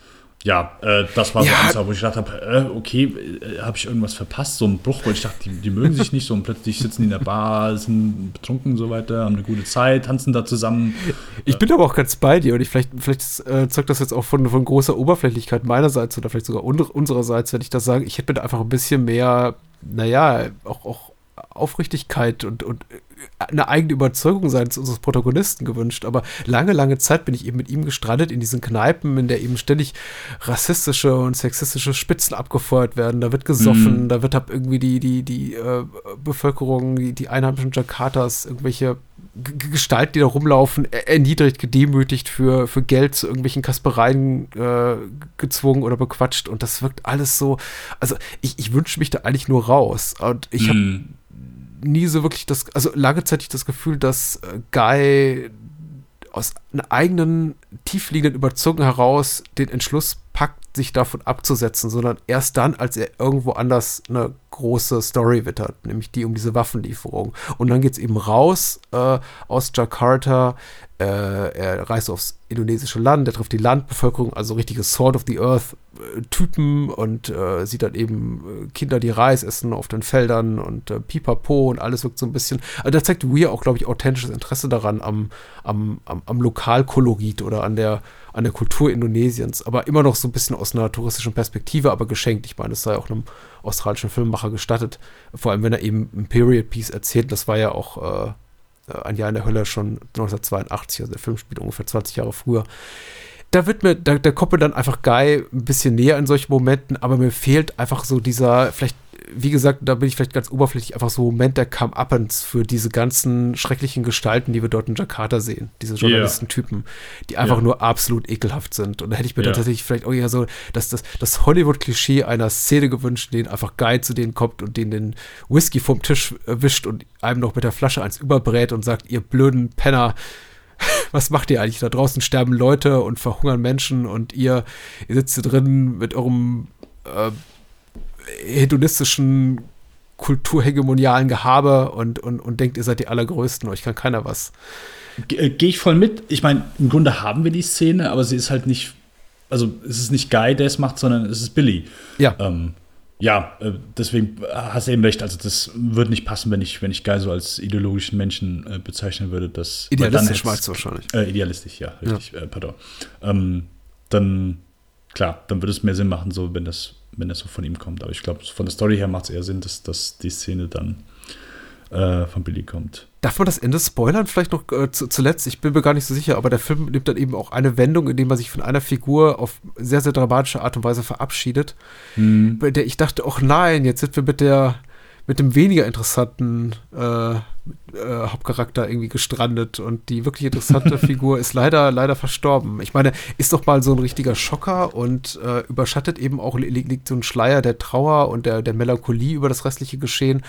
ja, äh, das war so ja. eins, wo ich gedacht habe, äh, okay, äh, habe ich irgendwas verpasst, so ein Bruch, weil ich dachte, die, die mögen sich nicht so und plötzlich sitzen die in der Bar, sind betrunken und so weiter, haben eine gute Zeit, tanzen da zusammen. Ich bin aber auch ganz bei dir und ich vielleicht, vielleicht äh, zeugt das jetzt auch von, von großer Oberflächlichkeit meinerseits oder vielleicht sogar unsererseits, wenn ich das sage, ich hätte mir da einfach ein bisschen mehr, naja, auch, auch Aufrichtigkeit und, und eine eigene Überzeugung seines unseres Protagonisten gewünscht. Aber lange, lange Zeit bin ich eben mit ihm gestrandet in diesen Kneipen, in der eben ständig rassistische und sexistische Spitzen abgefeuert werden. Da wird gesoffen, mhm. da wird ab irgendwie die, die, die äh, Bevölkerung, die, die einheimischen Jakartas, irgendwelche Gestalten, die da rumlaufen, erniedrigt, gedemütigt für, für Geld zu irgendwelchen Kaspereien äh, gezwungen oder bequatscht. Und das wirkt alles so. Also, ich, ich wünsche mich da eigentlich nur raus. Und ich habe mm nie so wirklich das, also lange Zeit das Gefühl, dass äh, Guy aus einer eigenen tiefliegenden Überzeugung heraus den Entschluss packt, sich davon abzusetzen, sondern erst dann, als er irgendwo anders eine große Story wittert, nämlich die um diese Waffenlieferung. Und dann geht es eben raus äh, aus Jakarta äh, er reist aufs indonesische Land, er trifft die Landbevölkerung, also richtige Sword of the Earth äh, und äh, sieht dann eben äh, Kinder, die Reis essen auf den Feldern und äh, Pipapo und alles wirkt so ein bisschen. Also da zeigt Weir auch, glaube ich, authentisches Interesse daran am, am, am, am Lokalkolorit oder an der, an der Kultur Indonesiens, aber immer noch so ein bisschen aus einer touristischen Perspektive, aber geschenkt. Ich meine, es sei auch einem australischen Filmemacher gestattet, vor allem wenn er eben ein Period Piece erzählt, das war ja auch äh, ein Jahr in der Hölle schon 1982, also der Film spielt ungefähr 20 Jahre früher. Da wird mir, da, da kommt mir dann einfach Guy ein bisschen näher in solchen Momenten, aber mir fehlt einfach so dieser, vielleicht wie gesagt, da bin ich vielleicht ganz oberflächlich, einfach so ein Moment der Come-Uppens für diese ganzen schrecklichen Gestalten, die wir dort in Jakarta sehen. Diese Journalistentypen, die einfach yeah. nur absolut ekelhaft sind. Und da hätte ich mir dann tatsächlich vielleicht auch eher so dass das, das Hollywood-Klischee einer Szene gewünscht, in denen einfach Guy zu denen kommt und denen den Whisky vom Tisch wischt und einem noch mit der Flasche eins überbrät und sagt, ihr blöden Penner, <laughs> was macht ihr eigentlich? Da draußen sterben Leute und verhungern Menschen und ihr, ihr sitzt hier drin mit eurem äh, hedonistischen, kulturhegemonialen Gehabe und, und, und denkt, ihr seid die Allergrößten, euch kann keiner was. Äh, gehe ich voll mit. Ich meine, im Grunde haben wir die Szene, aber sie ist halt nicht, also es ist nicht Guy, der es macht, sondern es ist Billy. Ja. Ähm, ja, äh, deswegen hast du eben recht. Also, das würde nicht passen, wenn ich, wenn ich Guy so als ideologischen Menschen äh, bezeichnen würde. Das, idealistisch meinst du wahrscheinlich. Äh, idealistisch, ja, richtig. Ja. Äh, pardon. Ähm, dann, klar, dann würde es mehr Sinn machen, so, wenn das wenn das so von ihm kommt. Aber ich glaube, von der Story her macht es eher Sinn, dass, dass die Szene dann äh, von Billy kommt. Darf man das Ende spoilern? Vielleicht noch äh, zu, zuletzt? Ich bin mir gar nicht so sicher, aber der Film nimmt dann eben auch eine Wendung, indem man sich von einer Figur auf sehr, sehr dramatische Art und Weise verabschiedet. Hm. Bei der ich dachte, ach nein, jetzt sind wir mit der mit dem weniger interessanten äh, äh, Hauptcharakter irgendwie gestrandet und die wirklich interessante <laughs> Figur ist leider, leider verstorben. Ich meine, ist doch mal so ein richtiger Schocker und äh, überschattet eben auch, liegt so ein Schleier der Trauer und der, der Melancholie über das restliche Geschehen.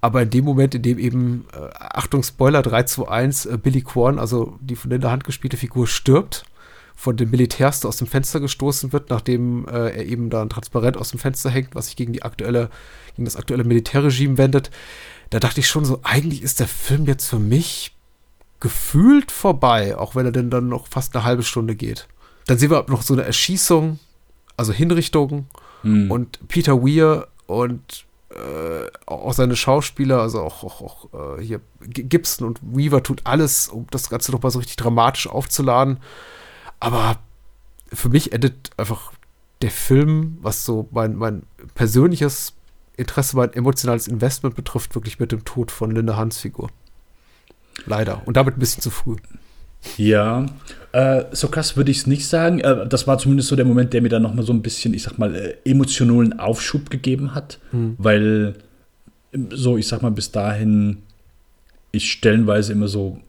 Aber in dem Moment, in dem eben, äh, Achtung, Spoiler 321, äh, Billy Quan, also die von der Hand gespielte Figur, stirbt, von den Militärs aus dem Fenster gestoßen wird, nachdem äh, er eben da ein Transparent aus dem Fenster hängt, was sich gegen die aktuelle gegen das aktuelle Militärregime wendet, da dachte ich schon so, eigentlich ist der Film jetzt für mich gefühlt vorbei, auch wenn er denn dann noch fast eine halbe Stunde geht. Dann sehen wir noch so eine Erschießung, also Hinrichtung hm. und Peter Weir und äh, auch seine Schauspieler, also auch, auch, auch äh, hier Gibson und Weaver tut alles, um das Ganze noch mal so richtig dramatisch aufzuladen. Aber für mich endet einfach der Film, was so mein, mein persönliches Interesse, mein emotionales Investment betrifft, wirklich mit dem Tod von Linda Hans Figur. Leider. Und damit ein bisschen zu früh. Ja, äh, so krass würde ich es nicht sagen. Äh, das war zumindest so der Moment, der mir dann nochmal so ein bisschen, ich sag mal, äh, emotionalen Aufschub gegeben hat. Mhm. Weil, so, ich sag mal, bis dahin ich stellenweise immer so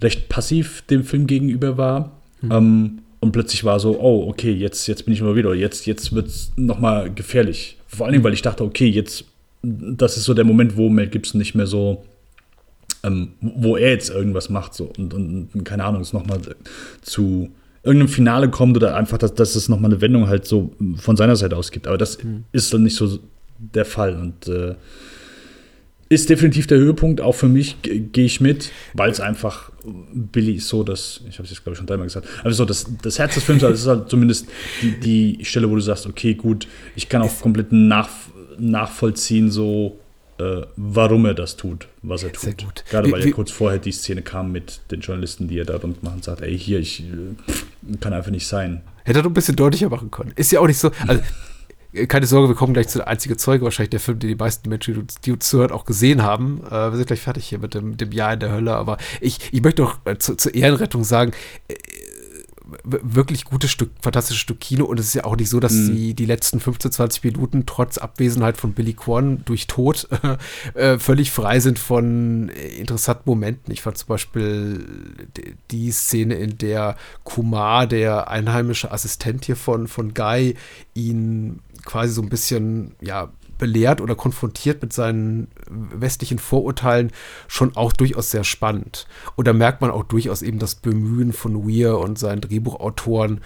recht passiv dem Film gegenüber war. Mhm. Ähm, und plötzlich war so, oh, okay, jetzt, jetzt bin ich immer wieder, jetzt, jetzt wird es nochmal gefährlich. Vor allen Dingen, weil ich dachte, okay, jetzt, das ist so der Moment, wo Mel Gibson nicht mehr so, ähm, wo er jetzt irgendwas macht so und, und, und keine Ahnung, es nochmal zu irgendeinem Finale kommt oder einfach, dass, dass es nochmal eine Wendung halt so von seiner Seite aus gibt. Aber das mhm. ist dann nicht so der Fall und äh, ist definitiv der Höhepunkt, auch für mich gehe ich mit, weil es einfach Billy ist so, dass, ich habe es jetzt glaube ich schon dreimal gesagt, aber so das, das Herz des Films, das ist halt zumindest die, die Stelle, wo du sagst, okay, gut, ich kann auch komplett nach, nachvollziehen, so äh, warum er das tut, was er tut. Gerade weil ja kurz vorher die Szene kam mit den Journalisten, die er da rund machen und sagt, ey, hier, ich äh, kann einfach nicht sein. Hätte er doch ein bisschen deutlicher machen können. Ist ja auch nicht so, also keine Sorge, wir kommen gleich zu der einzigen Zeuge, wahrscheinlich der Film, den die meisten Menschen, die uns zuhören, auch gesehen haben. Äh, wir sind gleich fertig hier mit dem, dem Jahr in der Hölle, aber ich, ich möchte noch äh, zu, zur Ehrenrettung sagen, äh, wirklich gutes Stück, fantastisches Stück Kino und es ist ja auch nicht so, dass mhm. sie die letzten 15, 20 Minuten trotz Abwesenheit von Billy Kwan durch Tod <laughs> äh, völlig frei sind von interessanten Momenten. Ich fand zum Beispiel die Szene, in der Kumar, der einheimische Assistent hier von, von Guy, ihn quasi so ein bisschen, ja, belehrt oder konfrontiert mit seinen westlichen Vorurteilen schon auch durchaus sehr spannend. Und da merkt man auch durchaus eben das Bemühen von Weir und seinen Drehbuchautoren,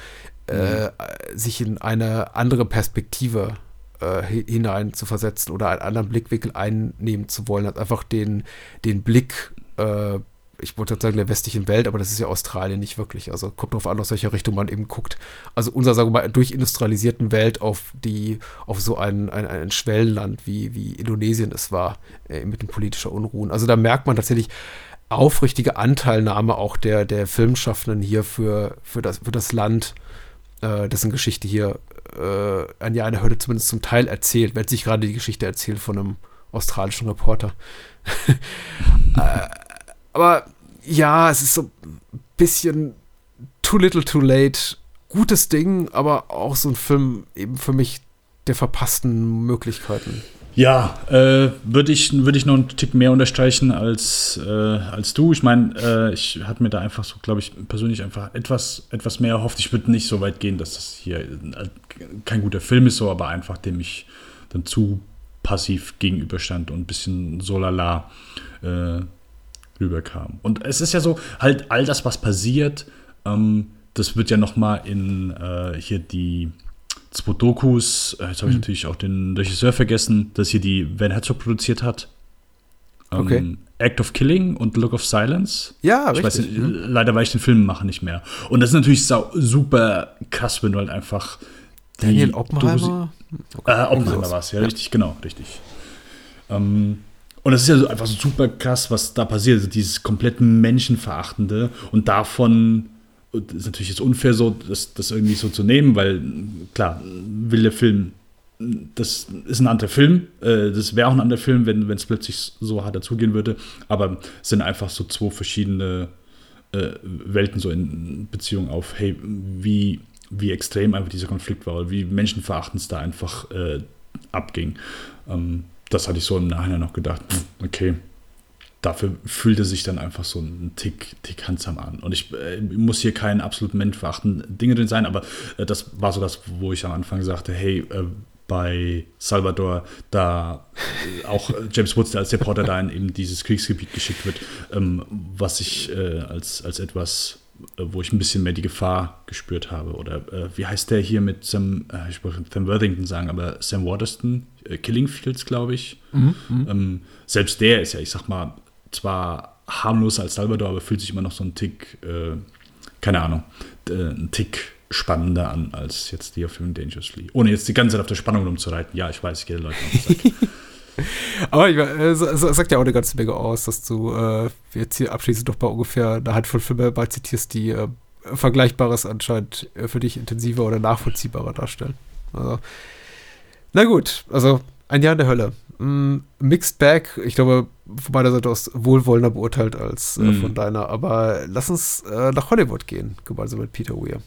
äh, mhm. sich in eine andere Perspektive äh, hinein zu versetzen oder einen anderen Blickwinkel einnehmen zu wollen, als einfach den, den Blick äh, ich wollte sagen, der westlichen Welt, aber das ist ja Australien nicht wirklich. Also kommt darauf an, aus welcher Richtung man eben guckt. Also unser, sagen wir mal, durchindustrialisierten Welt auf die, auf so ein, ein, ein Schwellenland wie, wie Indonesien es war, äh, mit den politischen Unruhen. Also da merkt man tatsächlich aufrichtige Anteilnahme auch der, der Filmschaffenden hier für, für, das, für das Land, äh, dessen Geschichte hier äh, ein Jahr eine Hürde zumindest zum Teil erzählt, wenn sich gerade die Geschichte erzählt von einem australischen Reporter. <laughs> äh, aber ja, es ist so ein bisschen too little too late. Gutes Ding, aber auch so ein Film eben für mich der verpassten Möglichkeiten. Ja, äh, würde ich, würd ich noch einen Tick mehr unterstreichen als, äh, als du. Ich meine, äh, ich hatte mir da einfach so, glaube ich, persönlich einfach etwas, etwas mehr erhofft. Ich würde nicht so weit gehen, dass das hier äh, kein guter Film ist, so, aber einfach dem ich dann zu passiv gegenüberstand und ein bisschen so lala äh, rüberkam. Und es ist ja so, halt all das, was passiert, ähm, das wird ja nochmal in äh, hier die zwei Dokus, äh, jetzt habe ich mhm. natürlich auch den Regisseur vergessen, das hier die Van Herzog produziert hat. Ähm, okay. Act of Killing und Look of Silence. Ja, ich richtig. Weiß, mhm. Leider weiß ich den Film machen nicht mehr. Und das ist natürlich super krass, wenn du halt einfach. Daniel Oppenheimer? Okay. Äh, Oppenheimer war es, ja, richtig, genau, richtig. Ähm, und das ist ja so einfach super krass, was da passiert. Also dieses komplett Menschenverachtende und davon ist natürlich jetzt unfair, so das, das irgendwie so zu nehmen, weil klar, will der Film, das ist ein anderer Film, äh, das wäre auch ein anderer Film, wenn es plötzlich so hart dazugehen würde, aber es sind einfach so zwei verschiedene äh, Welten so in Beziehung auf, hey, wie, wie extrem einfach dieser Konflikt war, wie menschenverachtend es da einfach äh, abging. Ähm, das hatte ich so im Nachhinein noch gedacht, hm, okay, dafür fühlte sich dann einfach so ein Tick, Tick handsam an. Und ich äh, muss hier kein absolut menschverachtenden Dinge drin sein, aber äh, das war so das, wo ich am Anfang sagte, hey, äh, bei Salvador, da äh, auch James Woods als Reporter da in eben dieses Kriegsgebiet geschickt wird, ähm, was ich äh, als, als etwas äh, wo ich ein bisschen mehr die Gefahr gespürt habe. Oder äh, wie heißt der hier mit Sam, äh, ich wollte Sam Worthington sagen, aber Sam Waterston, äh, Killing Fields, glaube ich. Mhm, mhm, ähm, selbst der ist ja, ich sag mal, zwar harmloser als Salvador, aber fühlt sich immer noch so ein Tick, äh, keine Ahnung, äh, ein Tick spannender an als jetzt die auf Living Dangerously. Ohne jetzt die ganze Zeit auf der Spannung rumzureiten. Ja, ich weiß, ich gehe Leute auf den Sack. <laughs> <laughs> Aber ich meine, es sagt ja auch eine ganze Menge aus, dass du äh, jetzt hier abschließend doch bei ungefähr eine Handvoll Filme mal zitierst, die äh, Vergleichbares anscheinend äh, für dich intensiver oder nachvollziehbarer darstellen. Also, na gut, also ein Jahr in der Hölle. Mm, mixed Bag, ich glaube, von meiner Seite aus wohlwollender beurteilt als äh, mm. von deiner, aber lass uns äh, nach Hollywood gehen, gemeinsam mit Peter Weir.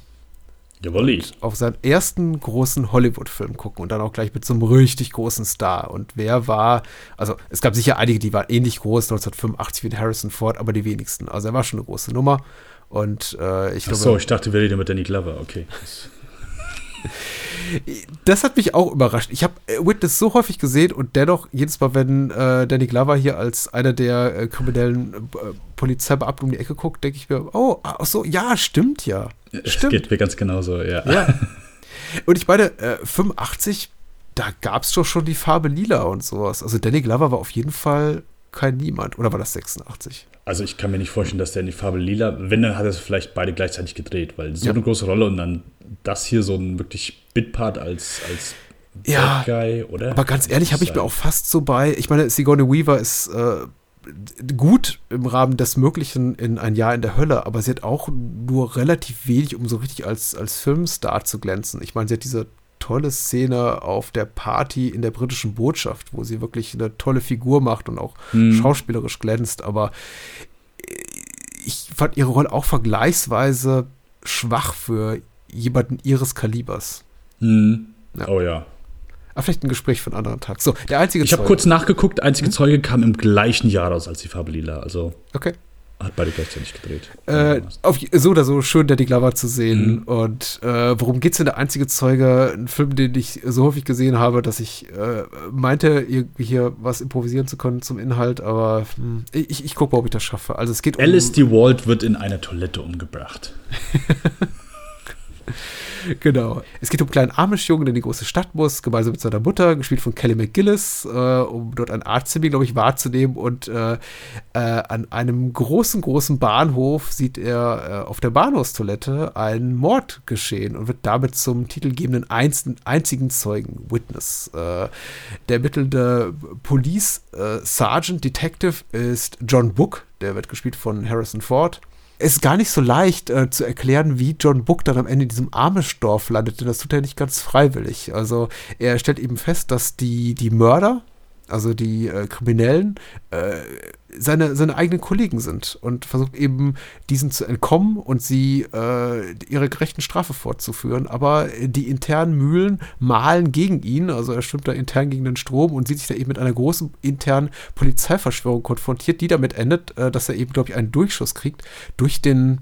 Jawolli. Auf seinen ersten großen Hollywood-Film gucken und dann auch gleich mit so einem richtig großen Star. Und wer war, also es gab sicher einige, die waren ähnlich groß, 1985 wie Harrison Ford, aber die wenigsten. Also er war schon eine große Nummer. Und äh, ich Ach glaube. so, ich dachte, wir reden mit Danny Glover, okay. <laughs> Das- hat mich auch überrascht. Ich habe äh, Witness so häufig gesehen und dennoch jedes Mal, wenn äh, Danny Glover hier als einer der äh, kriminellen äh, Polizeibeamten um die Ecke guckt, denke ich mir, oh, ach so, ja, stimmt ja. Es Stimmt. geht mir ganz genauso, ja. Ja. <laughs> Und ich meine, äh, 85, da gab es doch schon die Farbe lila und sowas. Also Danny Glover war auf jeden Fall kein Niemand. Oder war das 86? Also ich kann mir nicht vorstellen, dass der in die Farbe lila, wenn, dann hat er es vielleicht beide gleichzeitig gedreht, weil so Ja. eine große Rolle und dann das hier so ein wirklich Bitpart als, als Ja, Bad Guy, oder? Aber ganz ehrlich, habe ich mir auch fast so bei. Ich meine, Sigourney Weaver ist äh, gut im Rahmen des Möglichen in ein Jahr in der Hölle, aber sie hat auch nur relativ wenig, um so richtig als, als Filmstar zu glänzen. Ich meine, sie hat diese tolle Szene auf der Party in der britischen Botschaft, wo sie wirklich eine tolle Figur macht und auch Hm. schauspielerisch glänzt, aber ich fand ihre Rolle auch vergleichsweise schwach für jemanden ihres Kalibers. Hm. Ja. Oh ja. Aber vielleicht ein Gespräch für einen anderen Tag. So, der einzige Ich habe kurz nachgeguckt, einzige Hm? Zeuge kam im gleichen Jahr raus als die Farbe lila. Also Okay. Hat beide gleichzeitig gedreht. Äh, auf, so oder so schön, Danny Glover zu sehen. Mhm. Und äh, worum geht's denn? Der einzige Zeuge, ein Film, den ich so häufig gesehen habe, dass ich äh, meinte, irgendwie hier was improvisieren zu können zum Inhalt, aber hm, ich, ich gucke mal, ob ich das schaffe. Also es geht um. Alice DeWalt wird in einer Toilette umgebracht. <laughs> Genau. Es geht um einen kleinen Amish-Jungen, der in die große Stadt muss, gemeinsam mit seiner Mutter, gespielt von Kelly McGillis, äh, um dort ein Arzttermin, glaube ich, wahrzunehmen. Und äh, äh, an einem großen, großen Bahnhof sieht er äh, auf der Bahnhofstoilette einen Mord geschehen und wird damit zum titelgebenden einz einzigen Zeugen, Witness. Äh, der ermittelnde Police äh, Sergeant Detective ist John Book, der wird gespielt von Harrison Ford es ist gar nicht so leicht äh, zu erklären, wie John Book dann am Ende in diesem Amish-Dorf landet, denn das tut er nicht ganz freiwillig. Also er stellt eben fest, dass die, die Mörder, also die äh, Kriminellen, äh, seine, seine eigenen Kollegen sind und versucht eben diesen zu entkommen und sie äh, ihre gerechten Strafe fortzuführen. Aber die internen Mühlen mahlen gegen ihn, also er schwimmt da intern gegen den Strom und sieht sich da eben mit einer großen internen Polizeiverschwörung konfrontiert, die damit endet, äh, dass er eben, glaube ich, einen Durchschuss kriegt durch den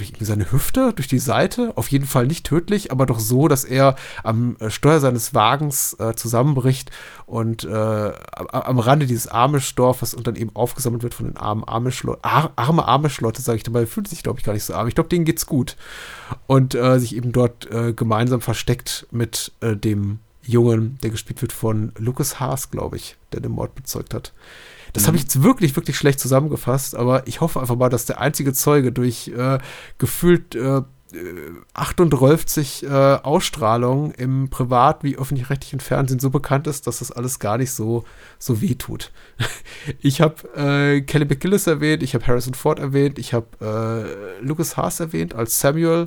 durch seine Hüfte, durch die Seite, auf jeden Fall nicht tödlich, aber doch so, dass er am äh, Steuer seines Wagens äh, zusammenbricht und äh, am, am Rande dieses Amish-Dorfes und dann eben aufgesammelt wird von den armen Amish-Leuten. Ar arme Amish-Leute, sage ich dabei, fühlt sich, glaube ich, gar nicht so arm. Ich glaube, denen geht's gut. Und äh, sich eben dort äh, gemeinsam versteckt mit äh, dem Jungen, der gespielt wird von Lucas Haas, glaube ich, der den Mord bezeugt hat. Das habe ich jetzt wirklich, wirklich schlecht zusammengefasst, aber ich hoffe einfach mal, dass der einzige Zeuge durch äh, gefühlt äh, 38 äh, Ausstrahlungen im privat- wie öffentlich-rechtlichen Fernsehen so bekannt ist, dass das alles gar nicht so, so weh tut. <laughs> Ich habe äh, Kelly McGillis erwähnt, ich habe Harrison Ford erwähnt, ich habe äh, Lucas Haas erwähnt als Samuel,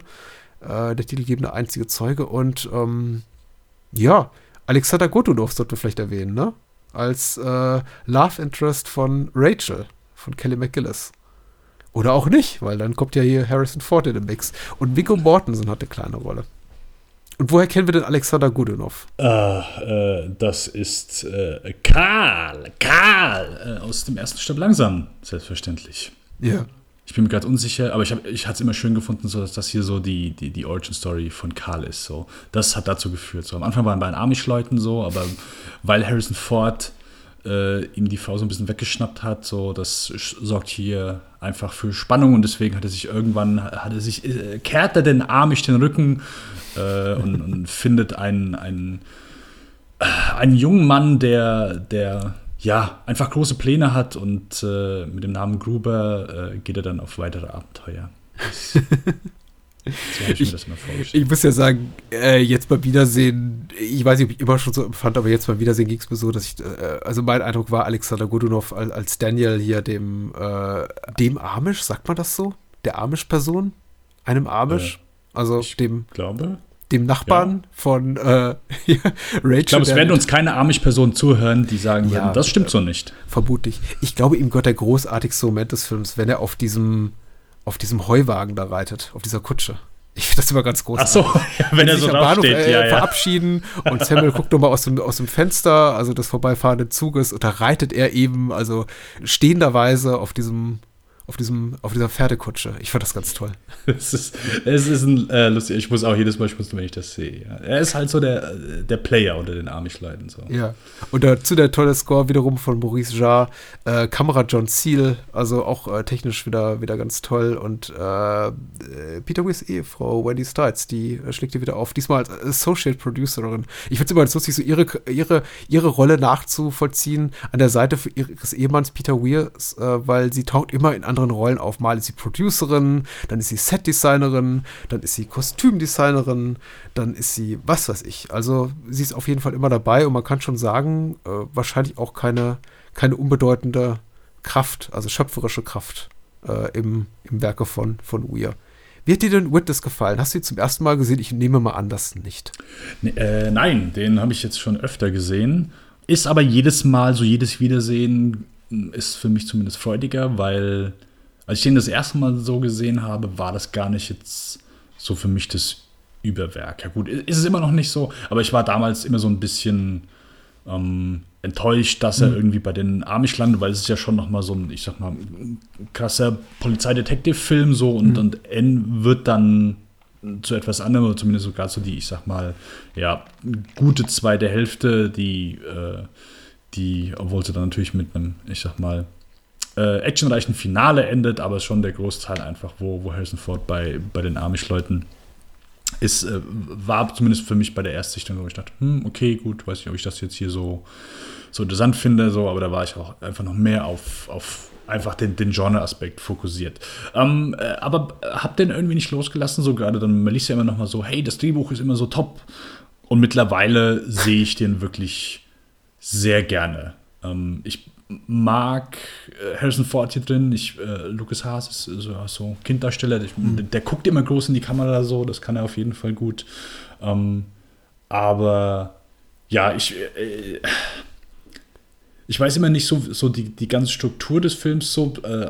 äh, der titelgebende einzige Zeuge und ähm, ja, Alexander Godunov sollten wir vielleicht erwähnen, ne? Als äh, Love Interest von Rachel, von Kelly McGillis. Oder auch nicht, weil dann kommt ja hier Harrison Ford in den Mix. Und Viggo Mortensen hat eine kleine Rolle. Und woher kennen wir denn Alexander Godunov? Äh, äh, das ist äh, Karl, Karl äh, aus dem ersten Stab langsam, selbstverständlich. Ja. Ich bin mir gerade unsicher, aber ich, hab- ich hatte es immer schön gefunden, so, dass das hier so die, die, die Origin-Story von Karl ist. So. Das hat dazu geführt. So. Am Anfang waren bei den Amish-Leuten so, aber weil Harrison Ford äh, ihm die Frau so ein bisschen weggeschnappt hat, so, das sorgt hier einfach für Spannung und deswegen hat er sich irgendwann, hat er sich, äh, kehrt er den Amish den Rücken äh, und, und <laughs> findet einen, einen, äh, einen jungen Mann, der, der ja, einfach große Pläne hat und äh, mit dem Namen Gruber äh, geht er dann auf weitere Abenteuer. Das, <laughs> so ich vorgestellt. Ich muss ja sagen, äh, jetzt beim Wiedersehen, ich weiß nicht, ob ich immer schon so empfand, aber jetzt beim Wiedersehen ging es mir so, dass ich, äh, also mein Eindruck war, Alexander Godunov als, als Daniel hier dem, äh, dem Amish, sagt man das so? Der Amish-Person? Einem Amish? also ich dem, glaube. Dem Nachbarn von äh, <laughs> Rachel. Ich glaube, es werden uns keine Amish-Personen zuhören, die sagen Ja, würden, das stimmt so nicht. Vermutlich. Ich glaube, ihm gehört der großartigste Moment des Films, wenn er auf diesem, auf diesem Heuwagen da reitet, auf dieser Kutsche. Ich finde das immer ganz groß. Ach so, <laughs> ja, wenn er so am Bahnhof, äh, ja, ja. verabschieden und Samuel guckt nochmal aus dem, aus dem Fenster, also des vorbeifahrenden Zuges, und da reitet er eben, also stehenderweise auf diesem, auf diesem, auf dieser Pferdekutsche. Ich fand das ganz toll. <laughs> Es ist, es ist ein äh, lustig, ich muss auch jedes Mal schmunzeln, wenn ich das sehe. Ja. Er ist halt so der, äh, der Player unter den Amish-Leuten. So. Ja. Und dazu der tolle Score wiederum von Maurice Jarre, äh, Kamera John Seal, also auch äh, technisch wieder, wieder ganz toll. Und äh, äh, Peter Weirs Ehefrau Wendy Stites, die schlägt hier wieder auf, diesmal als Associate Producerin. Ich finde es immer ganz lustig, so ihre, ihre, ihre Rolle nachzuvollziehen an der Seite ihres Ehemanns Peter Weirs, weil sie taucht immer in anderen Rollen auf. Mal ist sie Producerin, dann ist sie Setdesignerin, dann ist sie Kostümdesignerin, dann ist sie was weiß ich. Also sie ist auf jeden Fall immer dabei und man kann schon sagen, äh, wahrscheinlich auch keine, keine unbedeutende Kraft, also schöpferische Kraft äh, im, im Werke von, von Weir. Wie hat dir denn Witness gefallen? Hast du ihn zum ersten Mal gesehen? Ich nehme mal an, das nicht. Nee, äh, nein, den habe ich jetzt schon öfter gesehen. Ist aber jedes Mal, so jedes Wiedersehen ist für mich zumindest freudiger, weil als ich den das erste Mal so gesehen habe, war das gar nicht jetzt so für mich das Überwerk. Ja gut, ist es immer noch nicht so, aber ich war damals immer so ein bisschen ähm, enttäuscht, dass er Mhm. irgendwie bei den Amish landet, weil es ist ja schon noch mal so ein, ich sag mal, ein krasser Polizeidetektiv-Film so und, Mhm. und N wird dann zu etwas anderem, oder zumindest sogar zu die, ich sag mal, ja, gute zweite Hälfte, die, äh, die, obwohl sie dann natürlich mit einem, ich sag mal, äh, actionreichen Finale endet, aber schon der Großteil einfach, wo, wo Harrison Ford bei, bei den Amish-Leuten ist, äh, war zumindest für mich bei der Erstsichtung, wo ich dachte, hm, okay, gut, weiß nicht, ob ich das jetzt hier so, so interessant finde, so, aber da war ich auch einfach noch mehr auf, auf einfach den, den Genre-Aspekt fokussiert. Ähm, äh, aber hab den irgendwie nicht losgelassen, so gerade dann, man liest ja immer noch mal so, hey, das Drehbuch ist immer so top. Und mittlerweile sehe ich den wirklich sehr gerne. Ähm, ich mag äh, Harrison Ford hier drin. Ich, äh, Lucas Haas ist so, so Kinddarsteller. Ich, der, der guckt immer groß in die Kamera so. Das kann er auf jeden Fall gut. Ähm, aber ja, ich, äh, ich weiß immer nicht so, so die, die ganze Struktur des Films, so, äh,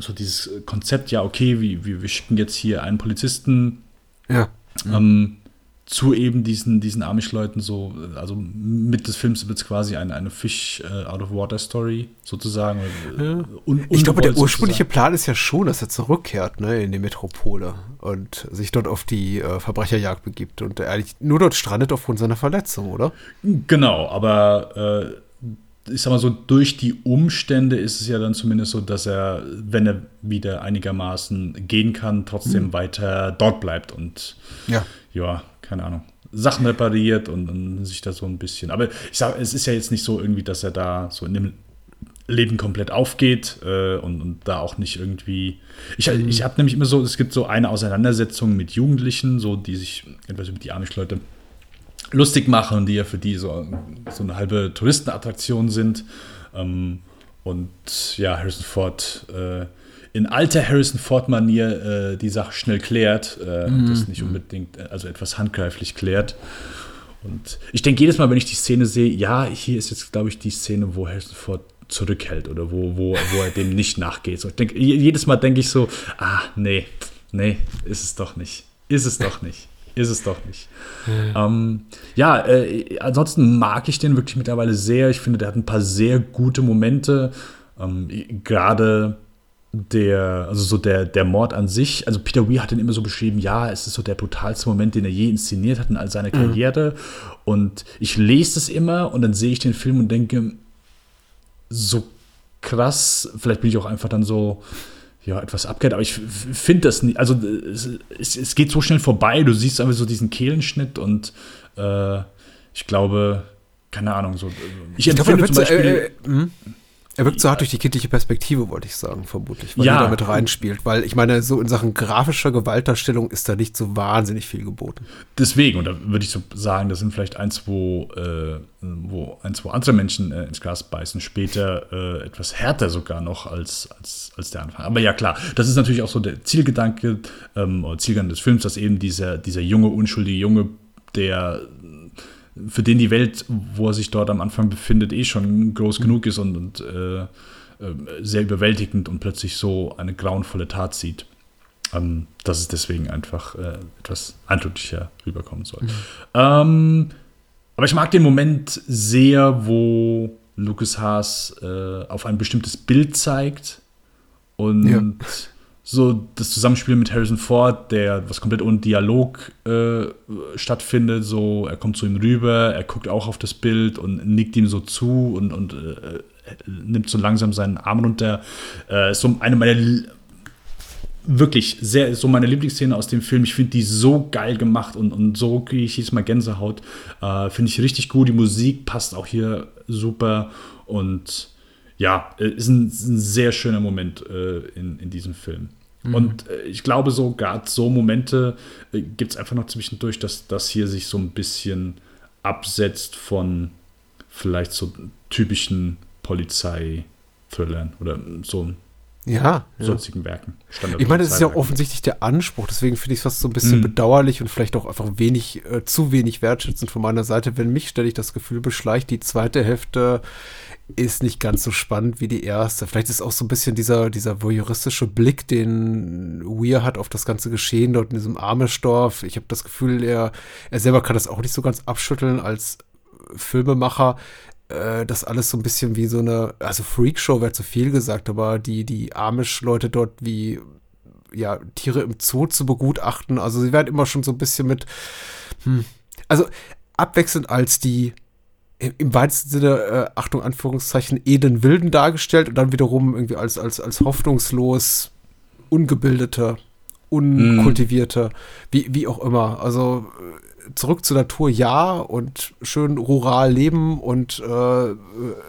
so dieses Konzept, ja, okay, wie, wie, wir schicken jetzt hier einen Polizisten Ja. ähm, zu eben diesen, diesen Amish-Leuten so, also mit des Films wird es quasi eine, eine Fish äh, out of Water Story sozusagen. Ja. Un, Ich glaube, der ursprüngliche sozusagen. Plan ist ja schon, dass er zurückkehrt ne, in die Metropole und sich dort auf die äh, Verbrecherjagd begibt und er eigentlich nur dort strandet aufgrund seiner Verletzung, oder? Genau, aber äh, ich sag mal so, durch die Umstände ist es ja dann zumindest so, dass er, wenn er wieder einigermaßen gehen kann, trotzdem Mhm. weiter dort bleibt und Ja. Ja, keine Ahnung, Sachen repariert und, und sich da so ein bisschen. Aber ich sage, es ist ja jetzt nicht so irgendwie, dass er da so in dem Leben komplett aufgeht äh, und, und da auch nicht irgendwie. Ich, ich habe nämlich immer so, es gibt so eine Auseinandersetzung mit Jugendlichen, so die sich etwas über die Amish-Leute lustig machen und die ja für die so, so eine halbe Touristenattraktion sind. Ähm, und ja, Harrison Ford äh, in alter Harrison Ford-Manier äh, die Sache schnell klärt äh, und Mhm. das nicht unbedingt, äh, also etwas handgreiflich klärt. Und ich denke jedes Mal, wenn ich die Szene sehe, ja, hier ist jetzt, glaube ich, die Szene, wo Harrison Ford zurückhält oder wo, wo, wo er dem nicht nachgeht. So, ich denk, je- jedes Mal denke ich so, ah, nee, nee, ist es doch nicht. Ist es doch nicht. Ist es doch nicht. Ähm, ja, äh, ansonsten mag ich den wirklich mittlerweile sehr. Ich finde, der hat ein paar sehr gute Momente. Ähm, Gerade der, also so der, der Mord an sich, also Peter Weir hat ihn immer so beschrieben, ja, es ist so der brutalste Moment, den er je inszeniert hat in all seiner Karriere. Und ich lese das immer und dann sehe ich den Film und denke, so krass, vielleicht bin ich auch einfach dann so, ja, etwas abgehört, aber ich finde das nicht, also es, es, geht so schnell vorbei, du siehst einfach so diesen Kehlenschnitt und äh, ich glaube, keine Ahnung, so. Ich, Ich glaube, empfinde wirkt, zum Beispiel. äh, äh, hm? Er wirkt so hart durch die kindliche Perspektive, wollte ich sagen, vermutlich, weil Ja. er damit reinspielt. Weil ich meine, so in Sachen grafischer Gewaltdarstellung ist da nicht so wahnsinnig viel geboten. Deswegen, und da würde ich so sagen, das sind vielleicht ein, zwei, äh, wo ein, zwei andere Menschen äh, ins Gras beißen, später äh, etwas härter sogar noch als, als, als der Anfang. Aber ja, klar, das ist natürlich auch so der Zielgedanke ähm, oder Zielgedanke des Films, dass eben dieser, dieser junge, unschuldige Junge, der für den die Welt, wo er sich dort am Anfang befindet, eh schon groß genug ist und, und äh, äh, sehr überwältigend und plötzlich so eine grauenvolle Tat sieht. ähm, dass es deswegen einfach äh, etwas eindeutiger rüberkommen soll. Mhm. Ähm, aber ich mag den Moment sehr, wo Lucas Haas äh, auf ein bestimmtes Bild zeigt und ja. <laughs> so das Zusammenspiel mit Harrison Ford, der was komplett ohne Dialog äh, stattfindet, so er kommt zu ihm rüber, er guckt auch auf das Bild und nickt ihm so zu und, und äh, nimmt so langsam seinen Arm runter. Äh, ist so eine meiner wirklich sehr, so meine Lieblingsszene aus dem Film. Ich finde die so geil gemacht und, und so kriege ich jedes Mal Gänsehaut. Äh, finde ich richtig gut. Die Musik passt auch hier super und ja, äh, ist ein, ist ein sehr schöner Moment äh, in, in diesem Film. Mhm. Und äh, ich glaube, so gerade so Momente äh, gibt es einfach noch zwischendurch, dass das hier sich so ein bisschen absetzt von vielleicht so typischen Polizei-Thrillern oder so ja, sonstigen ja. Werken. Standard ich meine, das ist ja offensichtlich der Anspruch, deswegen finde ich es fast so ein bisschen mhm. bedauerlich und vielleicht auch einfach wenig, äh, zu wenig wertschätzend von meiner Seite, wenn mich ständig das Gefühl beschleicht, die zweite Hälfte ist nicht ganz so spannend wie die erste. Vielleicht ist auch so ein bisschen dieser, dieser voyeuristische Blick, den Weir hat auf das ganze Geschehen dort in diesem Amish-Dorf. Ich habe das Gefühl, er, er selber kann das auch nicht so ganz abschütteln als Filmemacher äh, das alles so ein bisschen wie so eine, also Freakshow wäre zu viel gesagt, aber die, die Amish-Leute dort wie ja, Tiere im Zoo zu begutachten. Also sie werden immer schon so ein bisschen mit, hm, also abwechselnd als die im weitesten Sinne, äh, Achtung, Anführungszeichen, edlen Wilden dargestellt und dann wiederum irgendwie als, als, als hoffnungslos ungebildete, unkultivierte, mm. wie, wie auch immer. Also zurück zur Natur ja und schön rural leben und äh,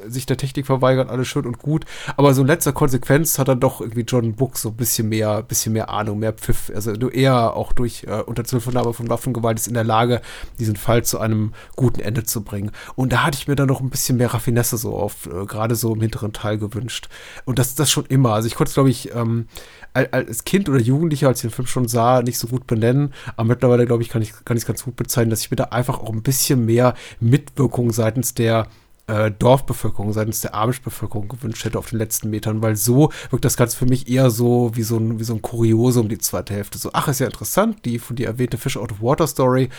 sich der Technik verweigern, alles schön und gut. Aber so in letzter Konsequenz hat dann doch irgendwie John Book so ein bisschen mehr, bisschen mehr Ahnung, mehr Pfiff. Also eher auch durch äh, Unterzuhilfenahme von Waffengewalt ist in der Lage, diesen Fall zu einem guten Ende zu bringen. Und da hatte ich mir dann noch ein bisschen mehr Raffinesse so auf, äh, gerade so im hinteren Teil gewünscht. Und das, das schon immer. Also ich konnte es, glaube ich, ähm, als Kind oder Jugendlicher, als ich den Film schon sah, nicht so gut benennen. Aber mittlerweile, glaube ich, kann ich kann es ganz gut bezeichnen, dass ich mir da einfach auch ein bisschen mehr Mitwirkung seitens der äh, Dorfbevölkerung, seitens der Amish-Bevölkerung gewünscht hätte auf den letzten Metern, weil so wirkt das Ganze für mich eher so wie so ein, wie so ein Kuriosum, die zweite Hälfte. So, ach, ist ja interessant, die von dir erwähnte Fish Out of Water Story.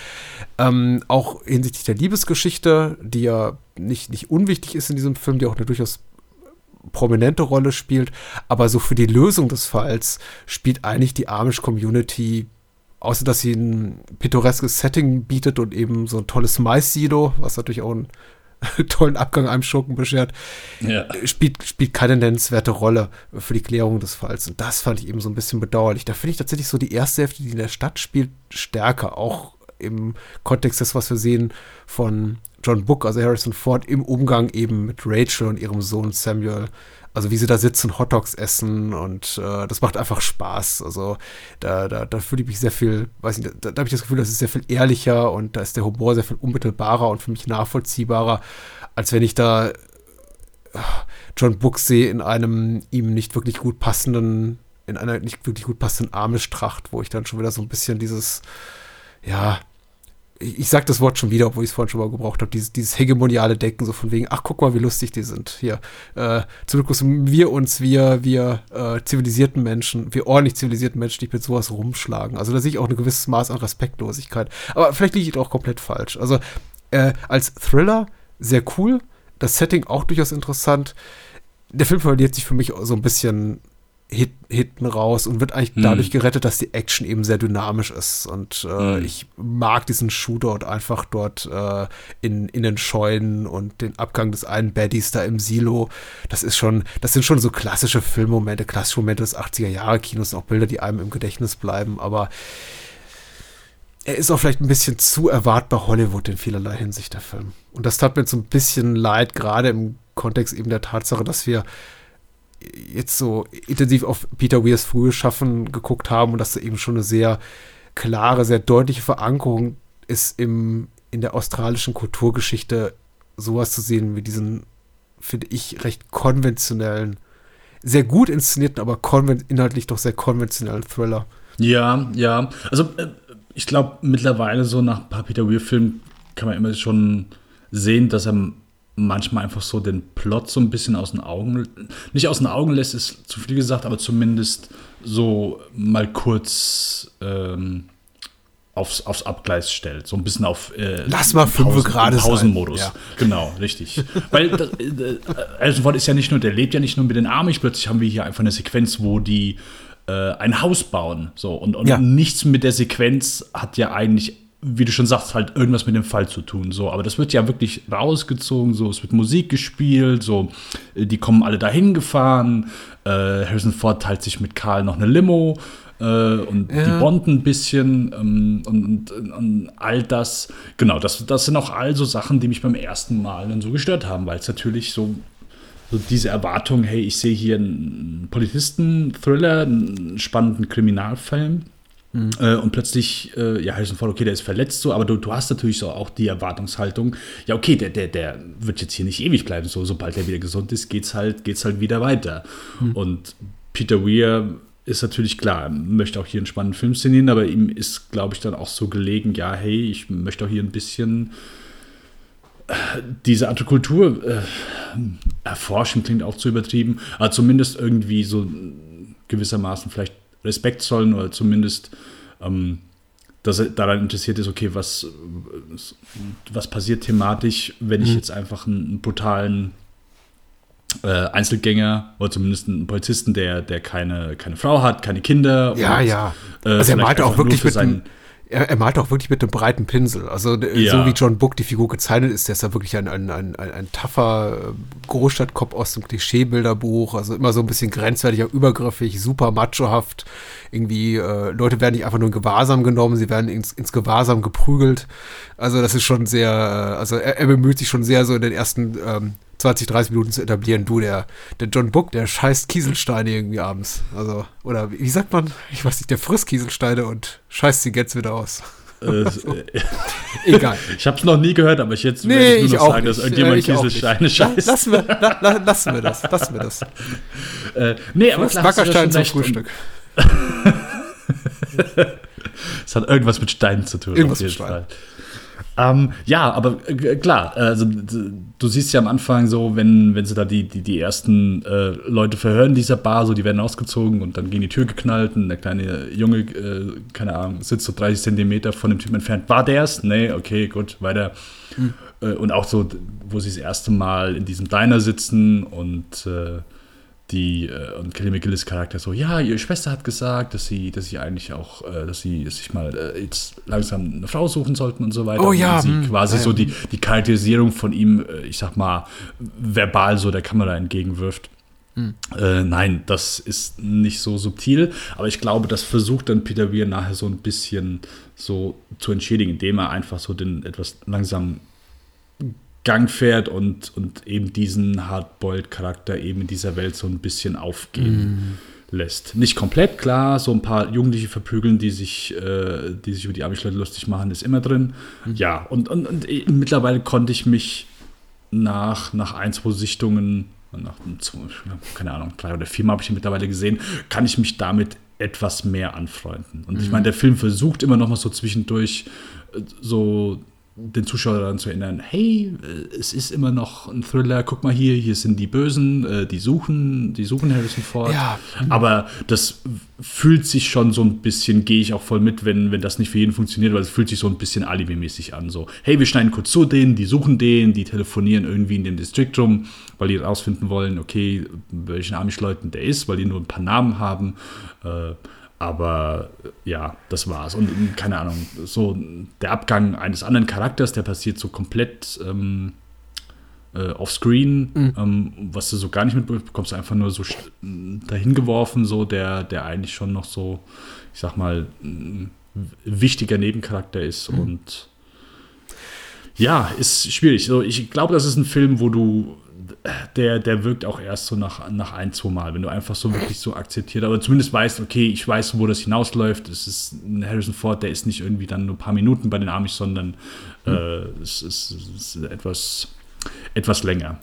Ähm, auch hinsichtlich der Liebesgeschichte, die ja nicht, nicht unwichtig ist in diesem Film, die auch eine durchaus prominente Rolle spielt, aber so für die Lösung des Falls spielt eigentlich die Amish-Community außer dass sie ein pittoreskes Setting bietet und eben so ein tolles Mais-Silo, was natürlich auch einen <laughs> tollen Abgang einem Schurken beschert, ja. spielt, spielt keine nennenswerte Rolle für die Klärung des Falls. Und das fand ich eben so ein bisschen bedauerlich. Da finde ich tatsächlich so die erste Hälfte, die in der Stadt spielt, stärker, auch im Kontext des, was wir sehen von John Book, also Harrison Ford, im Umgang eben mit Rachel und ihrem Sohn Samuel. Also wie sie da sitzen, Hotdogs essen und äh, das macht einfach Spaß. Also da, da, da fühle ich mich sehr viel, weiß nicht, da, da habe ich das Gefühl, das ist sehr viel ehrlicher und da ist der Humor sehr viel unmittelbarer und für mich nachvollziehbarer, als wenn ich da äh, John Book sehe in einem ihm nicht wirklich gut passenden, in einer nicht wirklich gut passenden Amish-Tracht, wo ich dann schon wieder so ein bisschen dieses, ja, ich, sag das Wort schon wieder, obwohl ich es vorhin schon mal gebraucht habe, dieses, dieses hegemoniale Denken, so von wegen, ach, guck mal, wie lustig die sind. Hier, äh, zum Glück müssen wir uns, wir, wir äh, zivilisierten Menschen, wir ordentlich zivilisierten Menschen, nicht mit sowas rumschlagen. Also da sehe ich auch ein gewisses Maß an Respektlosigkeit. Aber vielleicht liege ich auch komplett falsch. Also äh, als Thriller sehr cool, das Setting auch durchaus interessant. Der Film verliert sich für mich so ein bisschen hit, hinten raus und wird eigentlich hm. dadurch gerettet, dass die Action eben sehr dynamisch ist. Und äh, hm. ich mag diesen Shootout einfach dort äh, in, in den Scheunen und den Abgang des einen Baddies da im Silo. Das ist schon, das sind schon so klassische Filmmomente, klassische Momente des 80er Jahre Kinos, auch Bilder, die einem im Gedächtnis bleiben, aber er ist auch vielleicht ein bisschen zu erwartbar Hollywood in vielerlei Hinsicht, der Film. Und das tat mir so ein bisschen leid, gerade im Kontext eben der Tatsache, dass wir jetzt so intensiv auf Peter Weirs frühes Schaffen geguckt haben und dass da eben schon eine sehr klare, sehr deutliche Verankerung ist im, in der australischen Kulturgeschichte, sowas zu sehen wie diesen, finde ich, recht konventionellen, sehr gut inszenierten, aber inhaltlich doch sehr konventionellen Thriller. Ja, ja. Also äh, ich glaube, mittlerweile so nach ein paar Peter Weir-Filmen kann man immer schon sehen, dass er manchmal einfach so den Plot so ein bisschen aus den Augen, nicht aus den Augen lässt, ist zu viel gesagt, aber zumindest so mal kurz ähm, aufs, aufs Abgleis stellt. So ein bisschen auf äh, Lass mal fünf Grad Pausenmodus. Ja. Genau, richtig. Weil äh, Alison Ford ist ja nicht nur, der lebt ja nicht nur mit den Amish, plötzlich haben wir hier einfach eine Sequenz, wo die äh, ein Haus bauen. So, und, und ja. nichts mit der Sequenz hat ja eigentlich wie du schon sagst, halt irgendwas mit dem Fall zu tun. So, aber das wird ja wirklich rausgezogen, so, es wird Musik gespielt, so, äh, die kommen alle dahin gefahren. Äh, Harrison Ford teilt sich mit Karl noch eine Limo äh, und ja. die bonden ein bisschen ähm, und, und, und, all das. Genau, das, das sind auch all so Sachen, die mich beim ersten Mal dann so gestört haben, weil es natürlich so so diese Erwartung, hey, ich sehe hier einen Polizisten-Thriller, einen spannenden Kriminalfilm Mhm. Äh, und plötzlich, äh, ja, Harrison Ford, okay, der ist verletzt so, aber du, du hast natürlich so auch die Erwartungshaltung, ja, okay, der, der, der wird jetzt hier nicht ewig bleiben, so, sobald er wieder gesund ist, geht's halt, geht's halt wieder weiter. Mhm. Und Peter Weir ist natürlich klar, er möchte auch hier einen spannenden Film szenieren, aber ihm ist, glaube ich, dann auch so gelegen, ja, hey, ich möchte auch hier ein bisschen äh, diese Art Kultur äh, erforschen, klingt auch zu übertrieben, aber zumindest irgendwie so gewissermaßen vielleicht Respekt zollen oder zumindest, ähm, dass er daran interessiert ist, okay, was, was passiert thematisch, wenn ich mhm. jetzt einfach einen, brutalen äh, Einzelgänger oder zumindest einen Polizisten, der, der keine, keine Frau hat, keine Kinder. Ja, und, ja. Äh, also er malt auch wirklich mit seinen, er, er malt auch wirklich mit einem breiten Pinsel. Also äh, ja. so wie John Book die Figur gezeichnet ist, der ist ja wirklich ein, ein, ein, ein, ein taffer äh, Großstadtkopf aus dem Klischeebilderbuch. Also immer so ein bisschen grenzwertig, auch übergriffig, super machohaft. Irgendwie, äh, Leute werden nicht einfach nur in Gewahrsam genommen, sie werden ins, ins Gewahrsam geprügelt. Also das ist schon sehr, äh, also er, er bemüht sich schon sehr so in den ersten ähm, 20, 30 Minuten zu etablieren. Du, der, der John Book, der scheißt Kieselsteine irgendwie abends. Also, oder wie sagt man? Ich weiß nicht, der frisst Kieselsteine und scheißt sie jetzt wieder aus. Äh, <laughs> so. Egal. Ich habe es noch nie gehört, aber ich jetzt nee, werde ich nur noch sagen, nicht. dass irgendjemand Kieselsteine scheißt. Lassen wir, la, la, lassen wir das. Lassen wir das. <laughs> Äh, nee, aber klar, Wackerstein zum Frühstück. <laughs> Es hat irgendwas mit Steinen zu tun. Irgendwas mit Steinen. Ähm, ja, aber äh, klar, also du siehst ja am Anfang so, wenn, wenn sie da die, die, die ersten äh, Leute verhören dieser Bar, so die werden ausgezogen und dann gehen die Tür geknallt und der kleine Junge, äh, keine Ahnung, sitzt so 30 Zentimeter von dem Typen entfernt. War der's? Nee, okay, gut, weiter. Hm. Äh, und auch so, wo sie das erste Mal in diesem Diner sitzen und äh, die äh, und Kelly McGillis Charakter so, ja, ihre Schwester hat gesagt, dass sie, dass sie eigentlich auch, äh, dass sie sich mal äh, jetzt langsam eine Frau suchen sollten und so weiter. Oh ja. Und sie mh, quasi ja, so die, die Charakterisierung von ihm, äh, ich sag mal, verbal so der Kamera entgegenwirft. Mhm. Nein, das ist nicht so subtil, aber ich glaube, das versucht dann Peter Weir nachher so ein bisschen so zu entschädigen, indem er einfach so den etwas langsam Gang fährt und, und eben diesen Hardboiled-Charakter eben in dieser Welt so ein bisschen aufgehen mm. lässt. Nicht komplett, klar, so ein paar Jugendliche verprügeln, die sich, äh, die sich über die Amish-Leute lustig machen, ist immer drin. Mm. Ja, und, und, und mittlerweile konnte ich mich nach, nach ein, zwei Sichtungen, nach, keine Ahnung, drei oder vier Mal habe ich ihn mittlerweile gesehen, kann ich mich damit etwas mehr anfreunden. Und mm. ich mhm. meine, der Film versucht immer noch mal so zwischendurch äh, so den Zuschauer daran zu erinnern, hey, äh, es ist immer noch ein Thriller, guck mal hier, hier sind die Bösen, äh, die suchen, die suchen Harrison Ford. Ja. Aber das fühlt sich schon so ein bisschen, gehe ich auch voll mit, wenn, wenn das nicht für jeden funktioniert, weil es fühlt sich so ein bisschen alibimäßig an. So, hey, wir schneiden kurz zu denen, die suchen den, die telefonieren irgendwie in dem Distrikt rum, weil die rausfinden wollen, okay, welchen Amish-Leuten der ist, weil die nur ein paar Namen haben. Äh, aber ja, das war's. Und keine Ahnung, so der Abgang eines anderen Charakters, der passiert so komplett ähm, äh, offscreen, mhm. ähm, was du so gar nicht mitbekommst, einfach nur so dahin geworfen, so der, der eigentlich schon noch so, ich sag mal, ein wichtiger Nebencharakter ist mhm. und ja, ist schwierig. So, ich glaube, das ist ein Film, wo du der, der wirkt auch erst so nach, nach ein, zwei Mal, wenn du einfach so wirklich so akzeptiert, aber zumindest weißt, okay, ich weiß, wo das hinausläuft. Es ist ein Harrison Ford, der ist nicht irgendwie dann nur ein paar Minuten bei den Amish, sondern äh, es, ist, es, ist, etwas Etwas länger.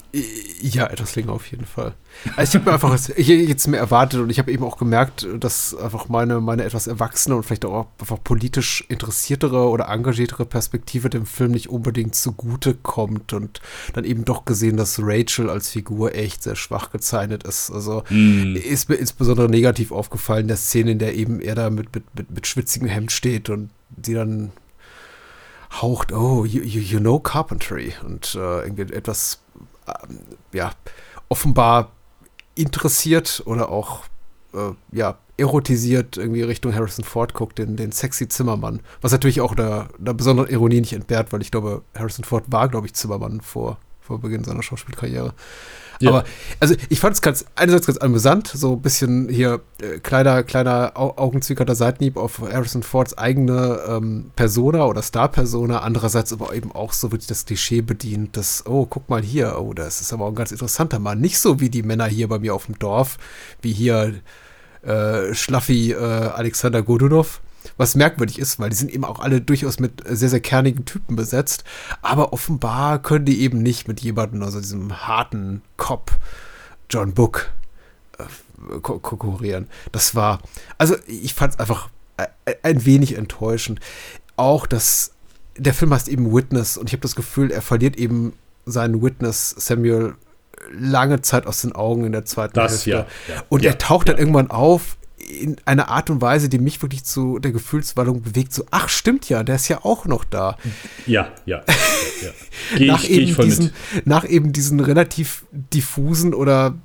Ja, etwas länger auf jeden Fall. Also ich habe mir einfach jetzt mehr erwartet und ich habe eben auch gemerkt, dass einfach meine, meine etwas erwachsene und vielleicht auch einfach politisch interessiertere oder engagiertere Perspektive dem Film nicht unbedingt zugute kommt und dann eben doch gesehen, dass Rachel als Figur echt sehr schwach gezeichnet ist. Also mm. ist mir insbesondere negativ aufgefallen, in der Szene, in der eben er da mit, mit, mit, mit schwitzigem Hemd steht und sie dann haucht, oh, you, you, know Carpentry und äh, irgendwie etwas, äh, ja, offenbar interessiert oder auch, äh, ja, erotisiert irgendwie Richtung Harrison Ford guckt, den, den sexy Zimmermann. Was natürlich auch der, der besonderen Ironie nicht entbehrt, weil ich glaube, Harrison Ford war, glaube ich, Zimmermann vor, vor Beginn seiner Schauspielkarriere. Ja. Aber also ich fand es ganz einerseits ganz amüsant, so ein bisschen hier äh, kleiner, kleiner Au augenzwinkernder Seitenhieb auf Harrison Fords eigene ähm, Persona oder Star-Persona, andererseits aber eben auch so wirklich das Klischee bedient, dass, oh, guck mal hier, oh, das ist aber auch ein ganz interessanter Mann. Nicht so wie die Männer hier bei mir auf dem Dorf, wie hier äh, Schlaffi äh, Alexander Godunov was merkwürdig ist, weil die sind eben auch alle durchaus mit sehr, sehr kernigen Typen besetzt. Aber offenbar können die eben nicht mit jemandem, also diesem harten Cop, John Book, äh, ko konkurrieren. Das war, also ich fand es einfach ein wenig enttäuschend. Auch, dass der Film heißt eben Witness und ich habe das Gefühl, er verliert eben seinen Witness Samuel lange Zeit aus den Augen in der zweiten das, Hälfte. Ja, ja, und ja, er taucht dann irgendwann auf in einer Art und Weise, die mich wirklich zu der Gefühlswallung bewegt. So, ach, stimmt ja, der ist ja auch noch da. Ja, ja. ja, <laughs> ja. nach, ich, eben diesen, nach eben diesen relativ diffusen oder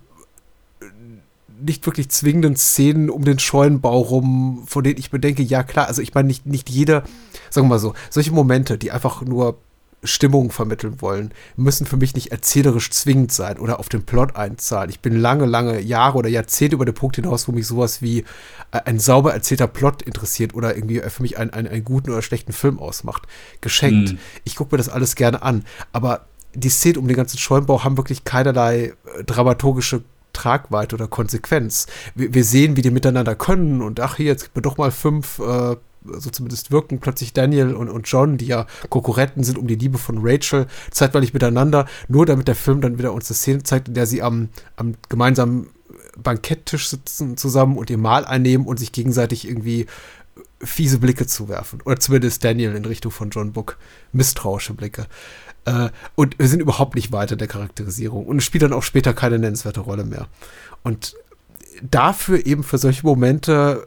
nicht wirklich zwingenden Szenen um den Scheunenbau rum, von denen ich bedenke, ja klar, also ich meine, nicht, nicht jeder, sagen wir mal so, solche Momente, die einfach nur Stimmung vermitteln wollen, müssen für mich nicht erzählerisch zwingend sein oder auf den Plot einzahlen. Ich bin lange, lange Jahre oder Jahrzehnte über den Punkt hinaus, wo mich sowas wie äh, ein sauber erzählter Plot interessiert oder irgendwie für mich einen, einen, einen guten oder schlechten Film ausmacht. Geschenkt. Hm. Ich gucke mir das alles gerne an. Aber die Szenen um den ganzen Schäumbau haben wirklich keinerlei äh, dramaturgische Tragweite oder Konsequenz. Wir, wir, sehen, wie die miteinander können und ach, hier, jetzt gibt mir doch mal fünf äh, so zumindest wirken plötzlich Daniel und, und John, die ja Konkurrenten sind um die Liebe von Rachel, zeitweilig miteinander, nur damit der Film dann wieder uns eine Szene zeigt, in der sie am, am gemeinsamen Banketttisch sitzen zusammen und ihr Mahl einnehmen und sich gegenseitig irgendwie fiese Blicke zuwerfen. Oder zumindest Daniel in Richtung von John Book. Misstrauische Blicke. Äh, und wir sind überhaupt nicht weiter in der Charakterisierung. Und spielt dann auch später keine nennenswerte Rolle mehr. Und dafür eben für solche Momente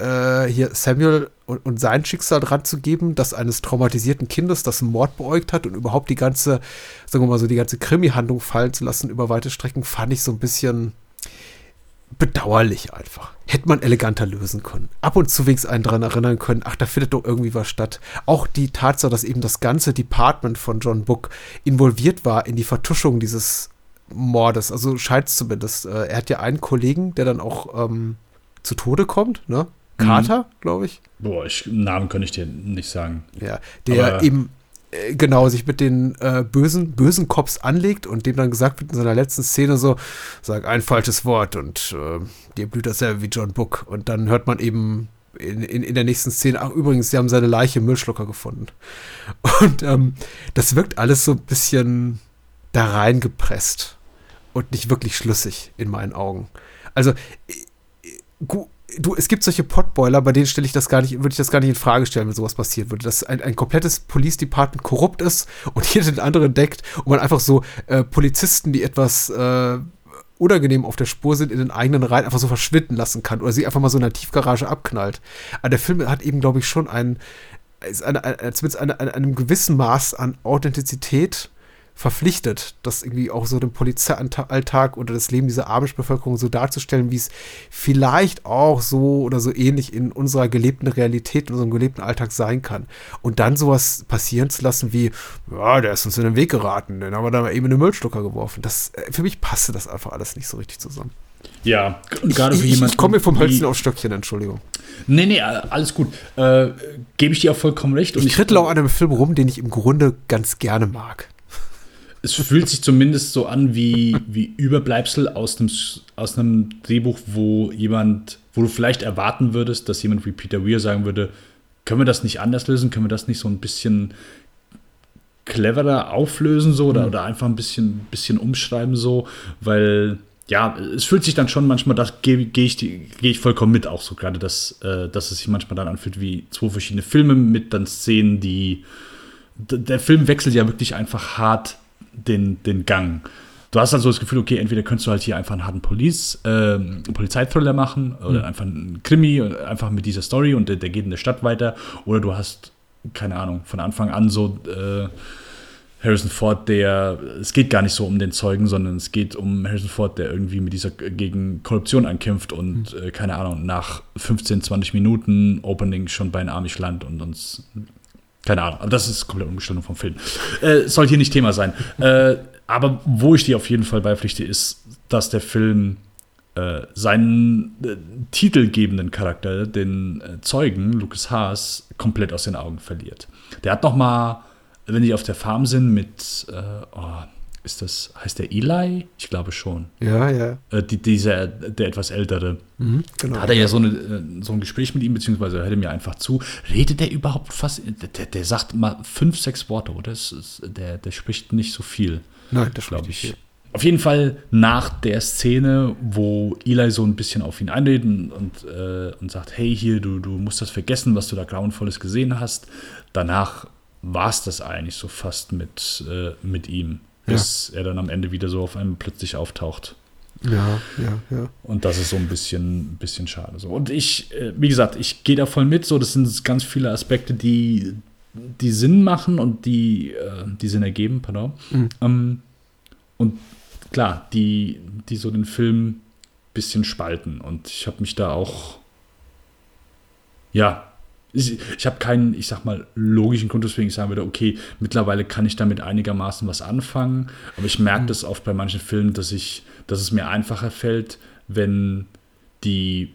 äh, hier Samuel und, und, sein Schicksal dran zu geben, das eines traumatisierten Kindes, das einen Mord beäugt hat und überhaupt die ganze, sagen wir mal so, die ganze Krimi-Handlung fallen zu lassen über weite Strecken, fand ich so ein bisschen bedauerlich einfach. Hätte man eleganter lösen können. Ab und zu wenigstens einen daran erinnern können, ach, da findet doch irgendwie was statt. Auch die Tatsache, dass eben das ganze Department von John Book involviert war in die Vertuschung dieses Mordes. Also scheint es zumindest. Äh, er hat ja einen Kollegen, der dann auch ähm, zu Tode kommt, ne? Carter, mhm. glaube ich. Boah, ich, Namen könnte ich dir nicht sagen. Ja, der Aber eben äh, genau sich mit den äh, bösen, bösen Cops anlegt und dem dann gesagt wird in seiner letzten Szene so, sag ein falsches Wort und äh, dir blüht dasselbe wie John Book. Und dann hört man eben in, in, in der nächsten Szene, ach übrigens, sie haben seine Leiche im Müllschlucker gefunden. <laughs> Und ähm, das wirkt alles so ein bisschen da reingepresst und nicht wirklich schlüssig in meinen Augen. Also, gut du, es gibt solche Potboiler, bei denen stelle ich das gar nicht, würde ich das gar nicht in Frage stellen, wenn sowas passieren würde. Dass ein, ein komplettes Police Department korrupt ist und <laughs> hier den anderen deckt und man einfach so äh, Polizisten, die etwas äh, unangenehm auf der Spur sind, in den eigenen Reihen einfach so verschwinden lassen kann oder sie einfach mal so in der Tiefgarage abknallt. Aber der Film hat eben, glaube ich, schon ein, eine, eine, zumindest eine, einem gewissen Maß an Authentizität verpflichtet, das irgendwie auch so den Polizeialltag oder das Leben dieser Amish-Bevölkerung so darzustellen, wie es vielleicht auch so oder so ähnlich in unserer gelebten Realität, in unserem gelebten Alltag sein kann. Und dann sowas passieren zu lassen wie, ja, der ist uns in den Weg geraten, den haben wir da eben in den Müllstucker geworfen. Das, äh, für mich passte das einfach alles nicht so richtig zusammen. Ja, und gerade für jemanden. Ich komme mir vom Hölzchen auf Stöckchen, Entschuldigung. Nee, nee, alles gut. Äh, Gebe ich dir auch vollkommen recht. Und ich krittle auch an einem Film rum, den ich im Grunde ganz gerne mag es fühlt sich zumindest so an wie, wie Überbleibsel aus einem, aus einem Drehbuch, wo jemand, wo du vielleicht erwarten würdest, dass jemand wie Peter Weir sagen würde, können wir das nicht anders lösen? Können wir das nicht so ein bisschen cleverer auflösen so oder, mhm. oder einfach ein bisschen, bisschen umschreiben so, weil ja, es fühlt sich dann schon manchmal, da gehe geh ich, geh ich vollkommen mit auch so gerade, dass, äh, dass es sich manchmal dann anfühlt wie zwei verschiedene Filme mit dann Szenen, die der Film wechselt ja wirklich einfach hart den, den Gang. Du hast dann so das Gefühl, okay, entweder könntest du halt hier einfach einen harten Police, äh, Polizeithriller machen oder mhm. einfach einen Krimi, einfach mit dieser Story und der, der, geht in der Stadt weiter. Oder du hast, keine Ahnung, von Anfang an so äh, Harrison Ford, der, es geht gar nicht so um den Zeugen, sondern es geht um Harrison Ford, der irgendwie mit dieser, gegen Korruption ankämpft und, mhm. äh, keine Ahnung, nach 15, 20 Minuten Opening schon bei einem Amish-Land und uns keine Ahnung, aber das ist komplett Umgestaltung vom Film. Äh, soll hier nicht Thema sein. Äh, aber wo ich dir auf jeden Fall beipflichte, ist, dass der Film äh, seinen äh, titelgebenden Charakter, den äh, Zeugen, Lucas Haas, komplett aus den Augen verliert. Der hat noch mal, wenn die auf der Farm sind, mit, äh, oh, ist das, heißt der Eli? Ich glaube schon. Ja, ja. Äh, die, dieser, der etwas ältere. Mhm, genau. Da hat er ja so, eine, äh, so ein Gespräch mit ihm, beziehungsweise hört er mir einfach zu. Redet der überhaupt fast? Der, der sagt mal fünf, sechs Worte, oder? Ist, der, der spricht nicht so viel. Nein, das glaube ich. Viel. Auf jeden Fall nach der Szene, wo Eli so ein bisschen auf ihn einredet und, und, äh, und sagt, hey, hier, du, du musst das vergessen, was du da grauenvolles gesehen hast. Danach war es das eigentlich so fast mit, äh, mit ihm bis ja. er dann am Ende wieder so auf einem plötzlich auftaucht. Ja, ja, ja. Und das ist so ein bisschen, bisschen schade. So. Und ich, äh, wie gesagt, ich gehe da voll mit. So, das sind ganz viele Aspekte, die, die Sinn machen und die, äh, die Sinn ergeben, pardon. Mhm. Ähm, und klar, die, die so den Film ein bisschen spalten. Und ich habe mich da auch, ja, ich, ich habe keinen, ich sag mal, logischen Grund, weswegen ich sagen würde, okay, mittlerweile kann ich damit einigermaßen was anfangen. Aber ich merke mhm. das oft bei manchen Filmen, dass ich, dass es mir einfacher fällt, wenn die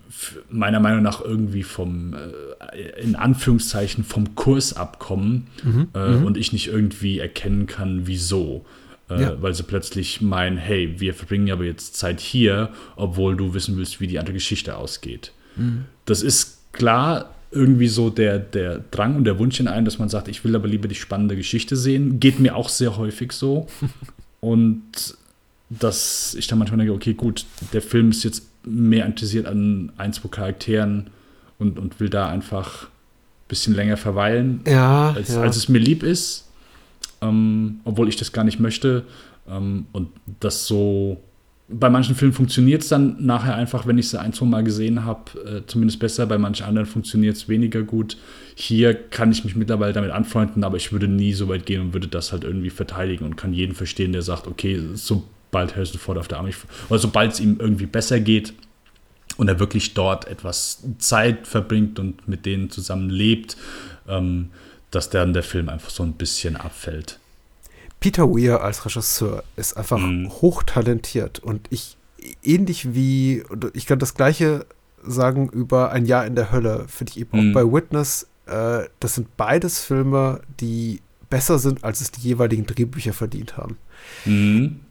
meiner Meinung nach irgendwie vom, äh, in Anführungszeichen, vom Kurs abkommen mhm, äh, mhm. und ich nicht irgendwie erkennen kann, wieso. Äh, ja. Weil sie plötzlich meinen, hey, wir verbringen aber jetzt Zeit hier, obwohl du wissen willst, wie die andere Geschichte ausgeht. Mhm. Das ist klar, irgendwie so der, der Drang und der Wunsch in einen, dass man sagt, ich will aber lieber die spannende Geschichte sehen. Geht mir auch sehr häufig so. <laughs> und dass ich dann manchmal denke, okay, gut, der Film ist jetzt mehr interessiert an ein, zwei Charakteren und, und will da einfach ein bisschen länger verweilen, ja, als, ja. als es mir lieb ist. Ähm, obwohl ich das gar nicht möchte. Ähm, und das so bei manchen Filmen funktioniert es dann nachher einfach, wenn ich sie ein, zwei Mal gesehen habe, äh, zumindest besser. Bei manchen anderen funktioniert es weniger gut. Hier kann ich mich mittlerweile damit anfreunden, aber ich würde nie so weit gehen und würde das halt irgendwie verteidigen und kann jeden verstehen, der sagt, okay, sobald Harrison Ford auf der Arme, oder sobald es ihm irgendwie besser geht und er wirklich dort etwas Zeit verbringt und mit denen zusammen lebt, ähm, dass dann der Film einfach so ein bisschen abfällt. Peter Weir als Regisseur ist einfach mhm. hochtalentiert und ich ähnlich wie, ich kann das gleiche sagen über Ein Jahr in der Hölle, finde ich eben mhm. auch bei Witness, äh, das sind beides Filme, die besser sind, als es die jeweiligen Drehbücher verdient haben. Mhm.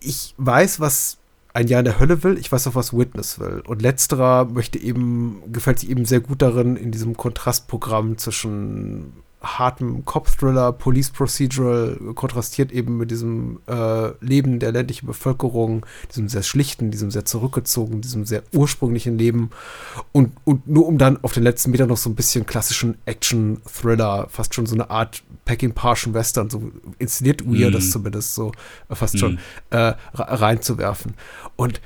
Ich weiß, was ein Jahr in der Hölle will, ich weiß auch, was Witness will. Und letzterer möchte eben, gefällt sich eben sehr gut darin, in diesem Kontrastprogramm zwischen hartem Cop-Thriller, Police Procedural kontrastiert eben mit diesem äh, Leben der ländlichen Bevölkerung, diesem sehr schlichten, diesem sehr zurückgezogen, diesem sehr ursprünglichen Leben und, und nur um dann auf den letzten Meter noch so ein bisschen klassischen Action-Thriller, fast schon so eine Art Packing Partial Western, so inszeniert mm. das zumindest so äh, fast mm. schon äh, reinzuwerfen. Und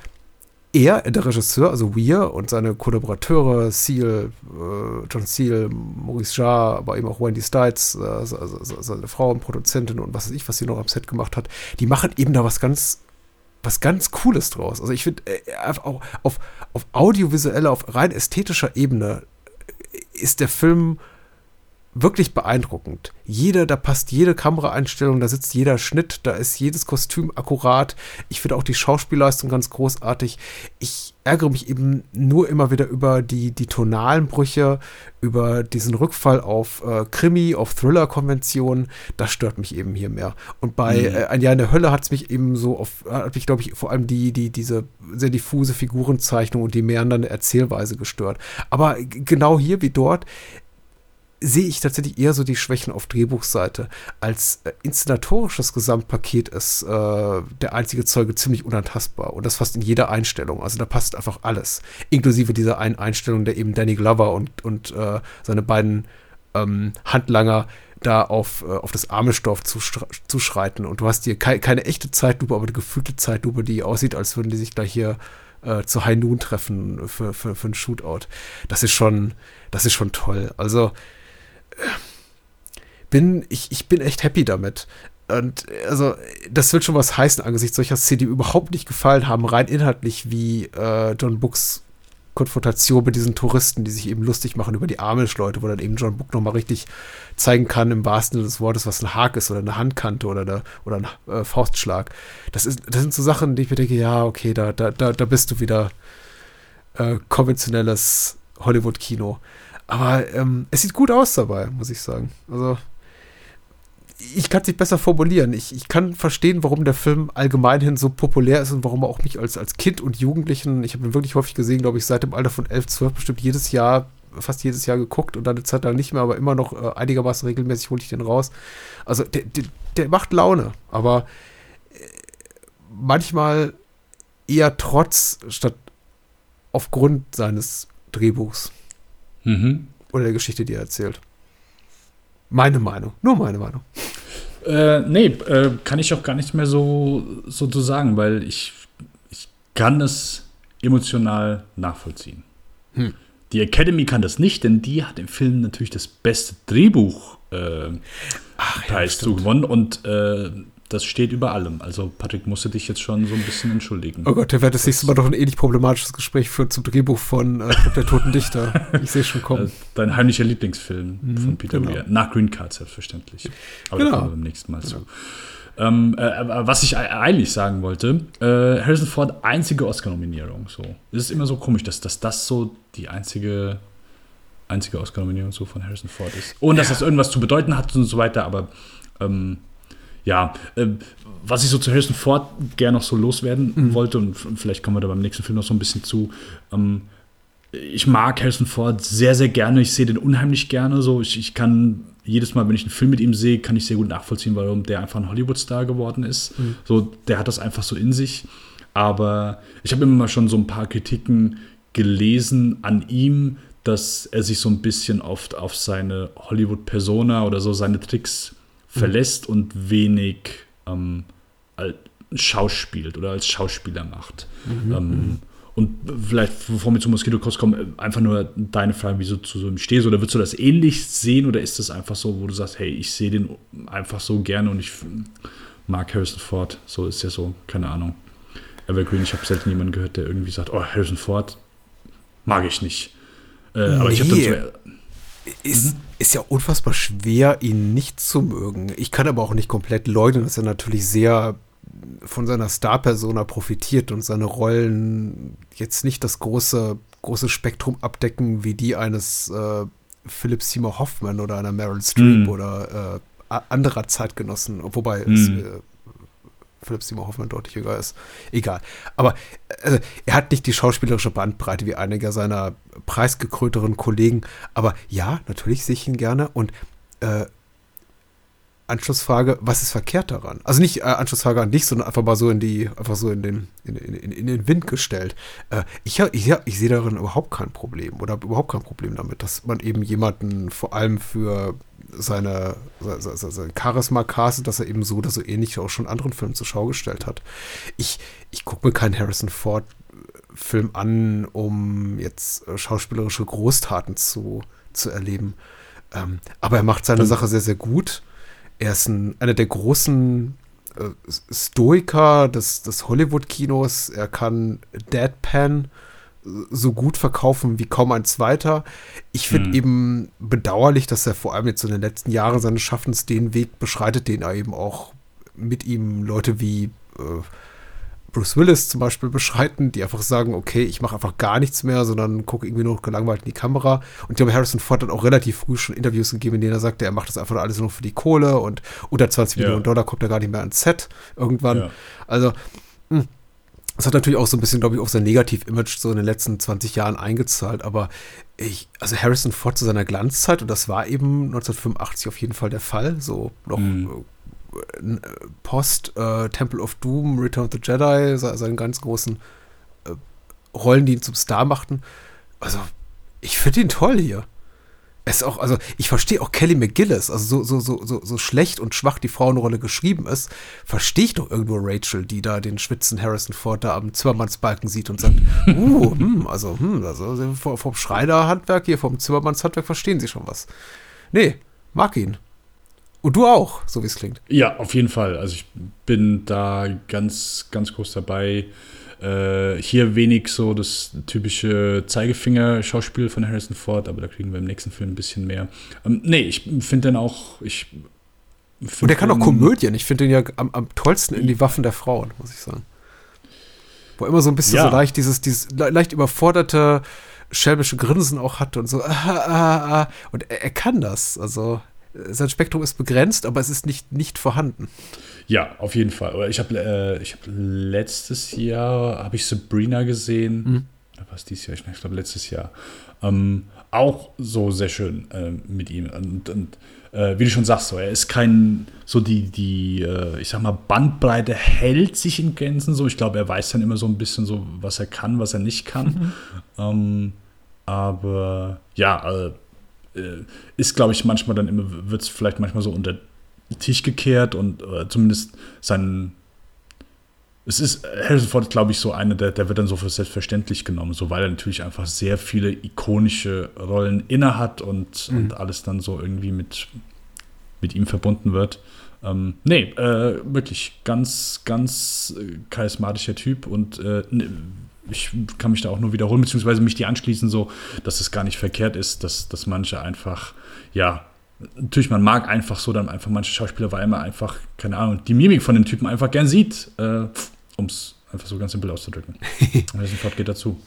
er, der Regisseur, also Weir und seine Kollaborateure, Seal, äh, John Seal, Maurice Jarre, aber eben auch Wendy Stites, äh, seine Frau und Produzentin und was weiß ich, was sie noch am Set gemacht hat, die machen eben da was ganz, was ganz Cooles draus. Also ich finde, äh, auf, auf, auf audiovisueller, auf rein ästhetischer Ebene ist der Film wirklich beeindruckend. Jeder, da passt jede Kameraeinstellung, da sitzt jeder Schnitt, da ist jedes Kostüm akkurat. Ich finde auch die Schauspielleistung ganz großartig. Ich ärgere mich eben nur immer wieder über die, die tonalen Brüche, über diesen Rückfall auf äh, Krimi, auf Thriller-Konventionen. Das stört mich eben hier mehr. Und bei mhm. äh, Ein Jahr in der Hölle hat es mich eben so auf, hat mich, glaube ich, vor allem die, die, diese sehr diffuse Figurenzeichnung und die meandernde Erzählweise gestört. Aber genau hier wie dort, sehe ich tatsächlich eher so die Schwächen auf Drehbuchseite. Als äh, inszenatorisches Gesamtpaket ist äh, der einzige Zeuge ziemlich unantastbar und das fast in jeder Einstellung. Also da passt einfach alles. Inklusive dieser einen Einstellung, der eben Danny Glover und, und äh, seine beiden ähm, Handlanger da auf, äh, auf das Armestorf zuschreiten. Und du hast hier ke keine echte Zeitlupe, aber eine gefühlte Zeitlupe, die aussieht, als würden die sich gleich hier äh, zu High Noon treffen für, für, für einen Shootout. Das ist schon, das ist schon toll. Also bin, ich, ich bin echt happy damit. Und also, das wird schon was heißen angesichts solcher Szenen, die überhaupt nicht gefallen haben, rein inhaltlich, wie äh, John Books Konfrontation mit diesen Touristen, die sich eben lustig machen über die Amish-Leute, wo dann eben John Book nochmal richtig zeigen kann, im wahrsten Sinne des Wortes, was ein Hack ist oder eine Handkante oder, eine, oder ein äh, Faustschlag. Das, ist, das sind so Sachen, die ich mir denke, ja, okay, da, da, da, da bist du wieder äh, konventionelles Hollywood-Kino. Aber ähm, es sieht gut aus dabei, muss ich sagen. Also ich kann es nicht besser formulieren. Ich, ich kann verstehen, warum der Film allgemeinhin so populär ist und warum er auch mich als, als Kind und Jugendlichen, ich habe ihn wirklich häufig gesehen, glaube ich, seit dem Alter von 11, 12 bestimmt jedes Jahr, fast jedes Jahr geguckt und dann eine Zeit lang nicht mehr, aber immer noch äh, einigermaßen regelmäßig hole ich den raus. Also der, der, der macht Laune, aber äh, manchmal eher trotz statt aufgrund seines Drehbuchs mhm. oder der Geschichte, die er erzählt. Meine Meinung, nur meine Meinung. Äh, nee, äh, kann ich auch gar nicht mehr so, so zu sagen, weil ich, ich kann es emotional nachvollziehen. Hm. Die Academy kann das nicht, denn die hat im Film natürlich das beste Drehbuch äh, Ach, Preis ja, gewonnen und äh, das steht über allem. Also Patrick musste dich jetzt schon so ein bisschen entschuldigen. Oh Gott, der wird das nächste Mal doch ein ähnlich problematisches Gespräch führen zum Drehbuch von äh, Der Toten Dichter. Ich sehe schon kommen. <laughs> Dein heimlicher Lieblingsfilm mhm, von Peter genau. Weir. Nach Green Card selbstverständlich. Aber genau. da kommen wir beim nächsten Mal genau. zu. Ähm, äh, was ich eigentlich sagen wollte, äh, Harrison Ford einzige Oscar-Nominierung. So. Es ist immer so komisch, dass, dass das so die einzige, einzige Oscar-Nominierung so von Harrison Ford ist. Ohne dass das irgendwas zu bedeuten hat und so weiter, aber ähm, ja, äh, was ich so zu Harrison Ford gerne noch so loswerden mhm. wollte, und vielleicht kommen wir da beim nächsten Film noch so ein bisschen zu. Ähm, ich mag Harrison Ford sehr, sehr gerne. Ich sehe den unheimlich gerne. So, ich, ich kann jedes Mal, wenn ich einen Film mit ihm sehe, kann ich sehr gut nachvollziehen, warum der einfach ein Hollywood-Star geworden ist. Mhm. So, der hat das einfach so in sich. Aber ich habe immer mal schon so ein paar Kritiken gelesen an ihm, dass er sich so ein bisschen oft auf seine Hollywood-Persona oder so seine Tricks verlässt mhm. und wenig ähm, schauspielt oder als Schauspieler macht. Mhm. Ähm, und vielleicht, bevor wir zu Mosquito Coast kommen, einfach nur deine Frage, wieso du zu so ihm stehst. Oder würdest du das ähnlich sehen oder ist das einfach so, wo du sagst, hey, ich sehe den einfach so gerne und ich mag Harrison Ford. So ist ja so, keine Ahnung. Evergreen, ich habe selten jemanden gehört, der irgendwie sagt, oh, Harrison Ford mag ich nicht. Äh, aber ich habe dann so, ist, mhm. Ist ja unfassbar schwer, ihn nicht zu mögen. Ich kann aber auch nicht komplett leugnen, dass er natürlich sehr von seiner Star-Persona profitiert und seine Rollen jetzt nicht das große, große Spektrum abdecken wie die eines äh, Philip Seymour Hoffman oder einer Meryl Streep mhm. oder äh, anderer Zeitgenossen, wobei mhm. es äh, Philipp Seymour Hoffmann deutlich jünger ist. Egal. Aber also, er hat nicht die schauspielerische Bandbreite wie einige seiner preisgekrönteren Kollegen. Aber ja, natürlich sehe ich ihn gerne. Und äh, Anschlussfrage, was ist verkehrt daran? Also nicht äh, Anschlussfrage an dich, sondern einfach mal so in die, einfach so in den, in, in, in den Wind gestellt. Äh, ich, ich, ich sehe darin überhaupt kein Problem oder überhaupt kein Problem damit, dass man eben jemanden vor allem für seine, seine, seine Charisma castet, dass er eben so oder so ähnlich auch schon anderen Filmen zur Schau gestellt hat. Ich, ich gucke mir keinen Harrison Ford Film an, um jetzt äh, schauspielerische Großtaten zu, zu erleben. Ähm, aber er macht seine Sache sehr, sehr gut er ist ein, einer der großen äh, Stoiker des, des Hollywood-Kinos. Er kann Deadpan so gut verkaufen wie kaum ein zweiter. Ich finde hm. eben bedauerlich, dass er vor allem jetzt in den letzten Jahren seines Schaffens den Weg beschreitet, den er eben auch mit ihm Leute wie äh, Bruce Willis zum Beispiel beschreiten, die einfach sagen, okay, ich mache einfach gar nichts mehr, sondern gucke irgendwie nur gelangweilt in die Kamera. Und ich glaube, Harrison Ford hat auch relativ früh schon Interviews gegeben, in denen er sagte, er macht das einfach alles nur für die Kohle und unter 20 ja. Millionen Dollar kommt er gar nicht mehr ans Set irgendwann. Ja. Also, mh, hm, Das hat natürlich auch so ein bisschen, glaube ich, auf sein Negativ-Image so in den letzten 20 Jahren eingezahlt, aber ich, also Harrison Ford zu seiner Glanzzeit, und das war eben 1985 auf jeden Fall der Fall, so noch mhm. äh, Post äh, Temple of Doom, Return of the Jedi, seinen ganz großen äh, Rollen, die ihn zum Star machten. Also, ich finde ihn toll hier es auch, also ich verstehe auch Kelly McGillis, also so, so, so, so, so schlecht und schwach die Frauenrolle geschrieben ist, verstehe ich doch irgendwo Rachel, die da den schwitzen Harrison Ford da am Zimmermannsbalken sieht und sagt, <laughs> uh, hm, also, hm, also vom Schreinerhandwerk hier, vom Zimmermannshandwerk verstehen sie schon was. Nee, mag ihn. Und du auch, so wie es klingt. Ja, auf jeden Fall. Also ich bin da ganz, ganz groß dabei. Äh, hier wenig so das typische Zeigefinger-Schauspiel von Harrison Ford, aber da kriegen wir im nächsten Film ein bisschen mehr. Ähm, nee, ich finde den auch. Ich Und der kann auch Komödien. Ich finde den ja am, am tollsten in die Waffen der Frauen, muss ich sagen. Wo immer so ein bisschen ja. so leicht dieses, dieses leicht überforderte schelmische Grinsen auch hat und so. Ah, ah, ah. Und er, er kann das. Also sein Spektrum ist begrenzt, aber es ist nicht, nicht vorhanden. Ja, auf jeden Fall. Ich habe äh, hab letztes Jahr habe ich Sabrina gesehen. Mhm. Was dieses Jahr? Ich glaube letztes Jahr. Ähm, auch so sehr schön äh, mit ihm. Und, und äh, wie du schon sagst, so, er ist kein, so die, die, äh, ich sag mal, Bandbreite hält sich in Grenzen so. Ich glaube, er weiß dann immer so ein bisschen so, was er kann, was er nicht kann. Mhm. Ähm, aber ja, äh, äh, ist, glaube ich, manchmal dann immer, wird es vielleicht manchmal so unter Tisch gekehrt und äh, zumindest sein. Es ist, Harrison Ford, glaube ich, so einer, der, der wird dann so für selbstverständlich genommen, so weil er natürlich einfach sehr viele ikonische Rollen inne hat und, mhm. und alles dann so irgendwie mit, mit ihm verbunden wird. Ähm, nee, äh, wirklich ganz, ganz äh, charismatischer Typ und äh, ne, ich kann mich da auch nur wiederholen, beziehungsweise mich die anschließen, so, dass es gar nicht verkehrt ist, dass, dass manche einfach, ja, natürlich, man mag einfach so dann einfach manche Schauspieler, weil man einfach, keine Ahnung, die Mimik von dem Typen einfach gern sieht, äh, um es einfach so ganz simpel auszudrücken. <laughs> Harrison Ford geht dazu.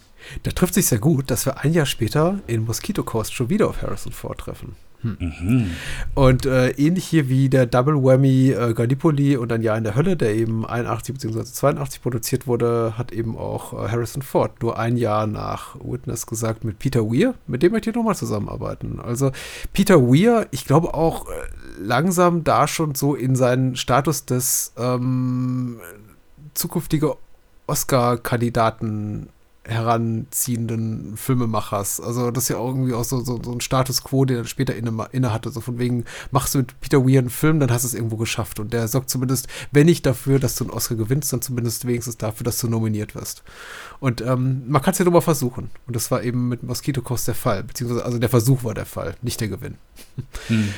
Da trifft sich sehr gut, dass wir ein Jahr später in Mosquito Coast schon wieder auf Harrison Ford treffen. Hm. Mhm. Und äh, ähnlich hier wie der Double Whammy äh, Gallipoli und ein Jahr in der Hölle, der eben 81 bzw. 82 produziert wurde, hat eben auch äh, Harrison Ford nur ein Jahr nach Witness gesagt mit Peter Weir, mit dem möchte ich nochmal zusammenarbeiten. Also Peter Weir, ich glaube auch äh, langsam da schon so in seinen Status des ähm, zukünftige Oscar-Kandidaten heranziehenden Filmemachers. Also das ist ja auch irgendwie auch so, so, so ein Status quo, der dann später inne, inne hatte. So von wegen, machst du mit Peter Weir einen Film, dann hast du es irgendwo geschafft. Und der sorgt zumindest, wenn nicht dafür, dass du einen Oscar gewinnst, dann zumindest wenigstens dafür, dass du nominiert wirst. Und ähm, man kann es ja nur mal versuchen. Und das war eben mit Mosquito Coast der Fall. Beziehungsweise, also der Versuch war der Fall, nicht der Gewinn. Hm.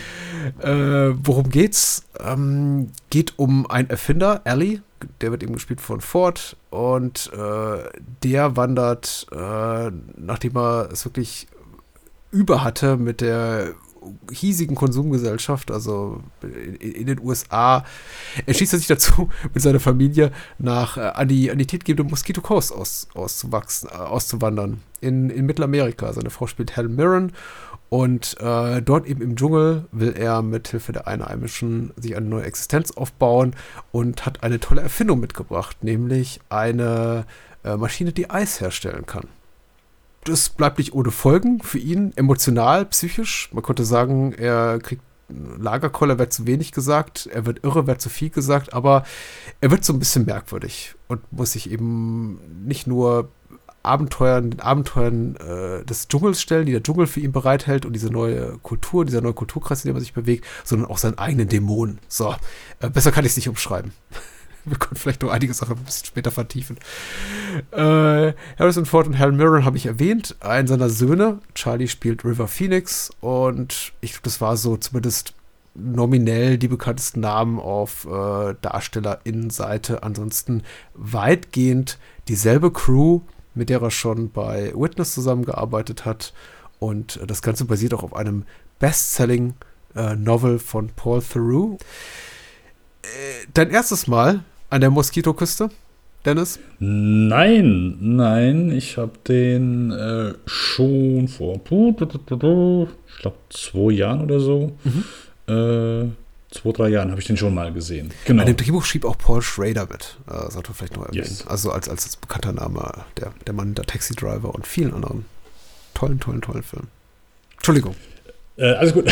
äh, worum geht's? Ähm, geht um einen Erfinder, Ali, der wird eben gespielt von Ford und äh, der wandert, äh, nachdem er es wirklich über hatte mit der hiesigen Konsumgesellschaft, also in, in, den USA, entschließt er sich dazu, <laughs> mit seiner Familie nach äh, an die, an die titelgebende Mosquito Coast aus, auszuwachsen, äh, auszuwandern in, in Mittelamerika. Seine Frau spielt Helen Mirren und äh, dort eben im Dschungel will er mit Hilfe der Einheimischen sich eine neue Existenz aufbauen und hat eine tolle Erfindung mitgebracht, nämlich eine äh, Maschine, die Eis herstellen kann. Das bleibt nicht ohne Folgen für ihn, emotional, psychisch. Man könnte sagen, er kriegt Lagerkoller wird zu wenig gesagt, er wird irre, wird zu viel gesagt, aber er wird so ein bisschen merkwürdig und muss sich eben nicht nur Abenteuern, den Abenteuern äh, des Dschungels stellen, die der Dschungel für ihn bereithält und diese neue Kultur, dieser neue Kulturkreis, in dem er sich bewegt, sondern auch seinen eigenen Dämonen. So, äh, besser kann ich es nicht umschreiben. <laughs> Wir können vielleicht noch einige Sachen ein bisschen später vertiefen. Äh, Harrison Ford und Helen Mirren habe ich erwähnt. Einen seiner Söhne, Charlie, spielt River Phoenix und ich glaube, das war so zumindest nominell die bekanntesten Namen auf äh, DarstellerInnenseite. Ansonsten weitgehend dieselbe Crew, mit der er schon bei Witness zusammengearbeitet hat. Und das Ganze basiert auch auf einem Bestselling äh, Novel von Paul Theroux. Äh, dein erstes Mal an der Moskitoküste, Dennis? Nein, nein, ich habe den äh, schon vor, ich glaube, zwei Jahren oder so mhm. Zwei, drei Jahren habe ich den schon mal gesehen. Genau. An dem Drehbuch schrieb auch Paul Schrader mit. Äh, sollte man vielleicht noch erwähnen. Yes. Also als, als bekannter Name, der, der Mann, der Taxi Driver und vielen anderen tollen, tollen, tollen Filmen. Entschuldigung. Äh, alles gut.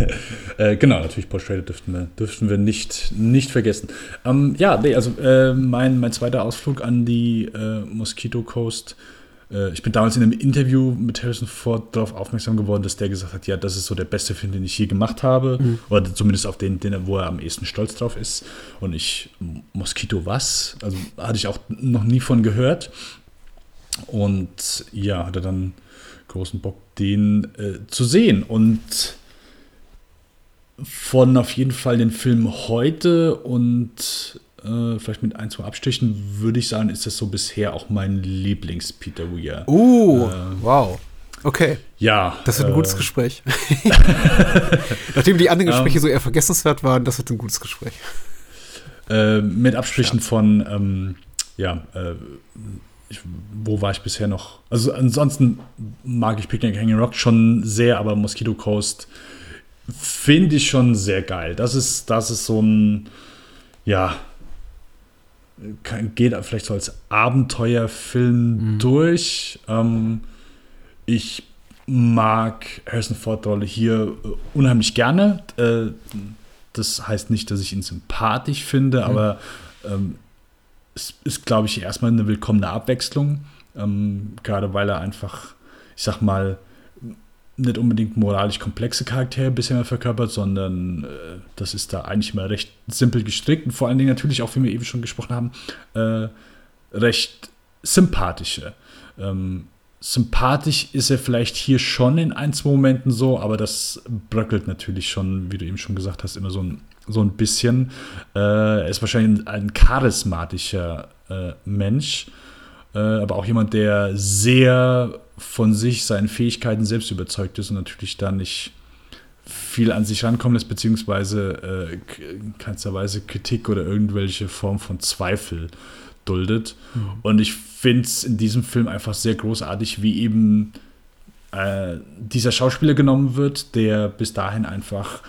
<laughs> äh, genau, natürlich Paul Schrader dürften wir, dürften wir nicht, nicht vergessen. Ähm, ja, nee, also äh, mein, mein zweiter Ausflug an die äh, Mosquito Coast. Äh, ich bin damals in einem Interview mit Harrison Ford darauf aufmerksam geworden, dass der gesagt hat, ja, das ist so der beste Film, den ich je gemacht habe. Oder zumindest auf den, den, wo er am ehesten stolz drauf ist. Und ich, Mosquito was? Also hatte ich auch noch nie von gehört. Und ja, hatte dann großen Bock, den äh, zu sehen. Und von auf jeden Fall den Film heute und äh, vielleicht mit ein, zwei Abstrichen würde ich sagen, ist das so bisher auch mein Lieblings-Peter Weir. Uh, wow. Okay, Ja. das wird ein äh, gutes Gespräch. <laughs> Nachdem die anderen Gespräche so eher vergessenswert waren, das wird ein gutes Gespräch. Äh, mit Abstrichen von, ähm, ja, äh, ich, wo war ich bisher noch? Also ansonsten mag ich Picnic Hanging Rock schon sehr, aber Mosquito Coast finde ich schon sehr geil. Das ist, das ist so ein, ja, geht vielleicht so als Abenteuerfilm durch. Ähm, ich mag Harrison Ford Rolle hier äh, unheimlich gerne. Äh, das heißt nicht, dass ich ihn sympathisch finde, aber ähm, es ist, glaube ich, erstmal eine willkommene Abwechslung. Ähm, gerade weil er einfach, ich sag mal, nicht unbedingt moralisch komplexe Charaktere bisher verkörpert, sondern äh, das ist da eigentlich immer recht simpel gestrickt und vor allen Dingen natürlich auch, wie wir eben schon gesprochen haben, äh, recht sympathische. Ähm, sympathisch ist er vielleicht hier schon in ein, zwei Momenten so, aber das bröckelt natürlich schon, wie du eben schon gesagt hast, immer so ein, so ein bisschen. Äh, er ist wahrscheinlich ein charismatischer äh, Mensch, äh, aber auch jemand, der sehr von sich, seinen Fähigkeiten selbst überzeugt ist und natürlich da nicht viel an sich rankommen lässt, beziehungsweise äh, in keinster Weise Kritik oder irgendwelche Form von Zweifel duldet. Und ich finde es in diesem Film einfach sehr großartig, wie eben äh, dieser Schauspieler genommen wird, der bis dahin einfach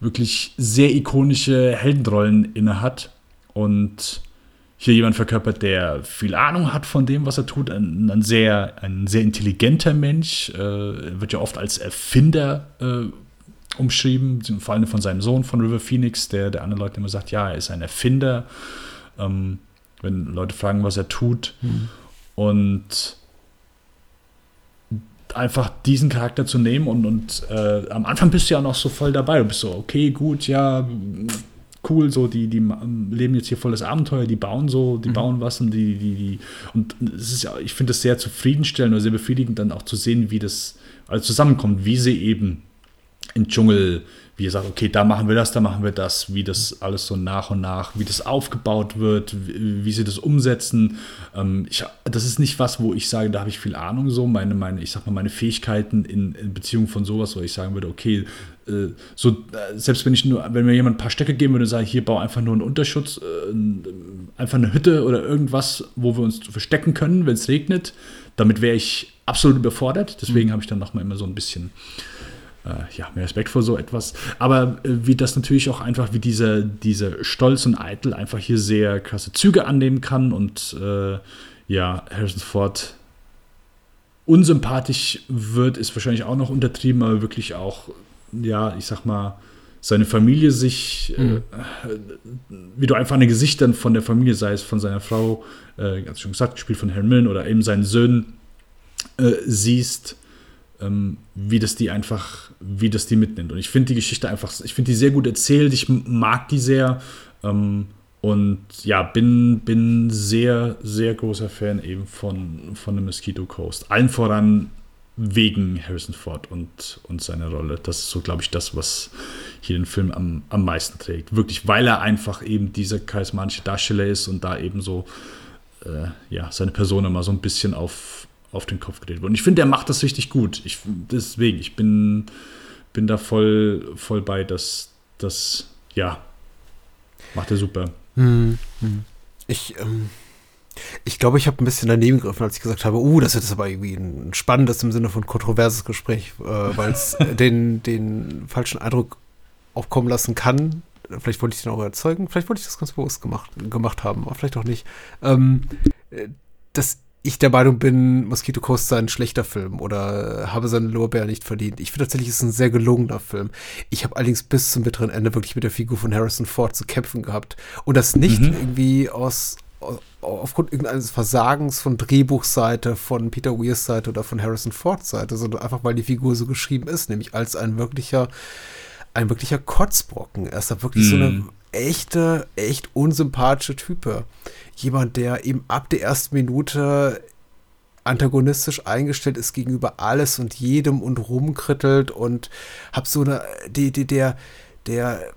wirklich sehr ikonische Heldenrollen innehat und hier jemand verkörpert, der viel Ahnung hat von dem, was er tut, ein, ein sehr, ein sehr intelligenter Mensch, äh, er wird ja oft als Erfinder äh, umschrieben, vor allem von seinem Sohn, von River Phoenix, der der anderen Leute immer sagt, ja, er ist ein Erfinder, ähm, wenn Leute fragen, was er tut. Und einfach diesen Charakter zu nehmen und, und äh, am Anfang bist du ja noch so voll dabei. Du bist so, okay, gut, ja, cool, so, die, die ma- leben jetzt hier voll das Abenteuer, die bauen so, die bauen was und die, die, die, und es ist ja, ich finde es sehr zufriedenstellend oder sehr befriedigend, dann auch zu sehen, wie das alles zusammenkommt, wie sie eben im Dschungel, wie ihr sagt, okay, da machen wir das, da machen wir das, wie das alles so nach und nach, wie das aufgebaut wird, wie, wie sie das umsetzen. Ähm, ich, das ist nicht was, wo ich sage, da habe ich viel Ahnung so, meine, meine, ich sag mal, meine Fähigkeiten in, in Beziehung von sowas, wo ich sagen würde, okay, äh, so, äh, selbst wenn ich nur, wenn mir jemand ein paar Stöcke geben würde und sage, hier bau einfach nur einen Unterschutz, äh, ein- einfach eine Hütte oder irgendwas, wo wir uns verstecken können, wenn es regnet, damit wäre ich absolut überfordert. Deswegen habe ich dann nochmal immer so ein bisschen ja, mehr Respekt vor so etwas. Aber äh, wie das natürlich auch einfach, wie dieser, dieser Stolz und Eitel einfach hier sehr krasse Züge annehmen kann und äh, ja, Harrison Ford unsympathisch wird, ist wahrscheinlich auch noch untertrieben, aber wirklich auch, ja, ich sag mal, seine Familie sich, äh, wie du einfach an den Gesichtern von der Familie, sei es von seiner Frau, äh, ganz schon gesagt, gespielt von Herrn Millen oder eben seinen Söhnen, äh, siehst, ähm, wie das die einfach, wie das die mitnimmt. Und ich finde die Geschichte einfach, ich finde die sehr gut erzählt, ich mag die sehr ähm, und ja, bin, bin sehr, sehr großer Fan eben von, von The Mosquito Coast. Allen voran wegen Harrison Ford und, und seiner Rolle. Das ist so, glaube ich, das, was hier den Film am, am meisten trägt. Wirklich, weil er einfach eben dieser charismatische Darsteller ist und da eben so äh, ja, seine Person immer so ein bisschen auf, auf den Kopf gedreht wird. Und ich finde, er macht das richtig gut. Ich, deswegen, ich bin, bin da voll, voll bei, dass das, ja, macht er super. Ich, ähm, ich glaube, ich habe ein bisschen daneben gegriffen, als ich gesagt habe, uh, das wird jetzt aber irgendwie ein spannendes im Sinne von kontroverses Gespräch, äh, weil es <laughs> den, den falschen Eindruck aufkommen lassen kann, vielleicht wollte ich den auch erzeugen, vielleicht wollte ich das ganz bewusst gemacht, gemacht haben, aber vielleicht auch nicht, ähm, äh, dass ich der Meinung bin, Mosquito Coast sei ein schlechter Film oder habe seine Lorbeer nicht verdient. Ich finde tatsächlich, es ist ein sehr gelungener Film. Ich habe allerdings bis zum bitteren Ende wirklich mit der Figur von Harrison Ford zu kämpfen gehabt. Und das nicht mhm. irgendwie aus, aufgrund irgendeines Versagens von Drehbuchseite, von Peter Weirs Seite oder von Harrison Fords Seite, sondern einfach, weil die Figur so geschrieben ist, nämlich als ein wirklicher, ein wirklicher Kotzbrocken. Er ist da wirklich mm. so eine echte, echt unsympathische Type. Jemand, der eben ab der ersten Minute antagonistisch eingestellt ist gegenüber alles und jedem und rumkrittelt und hab so eine, die, die, der, der,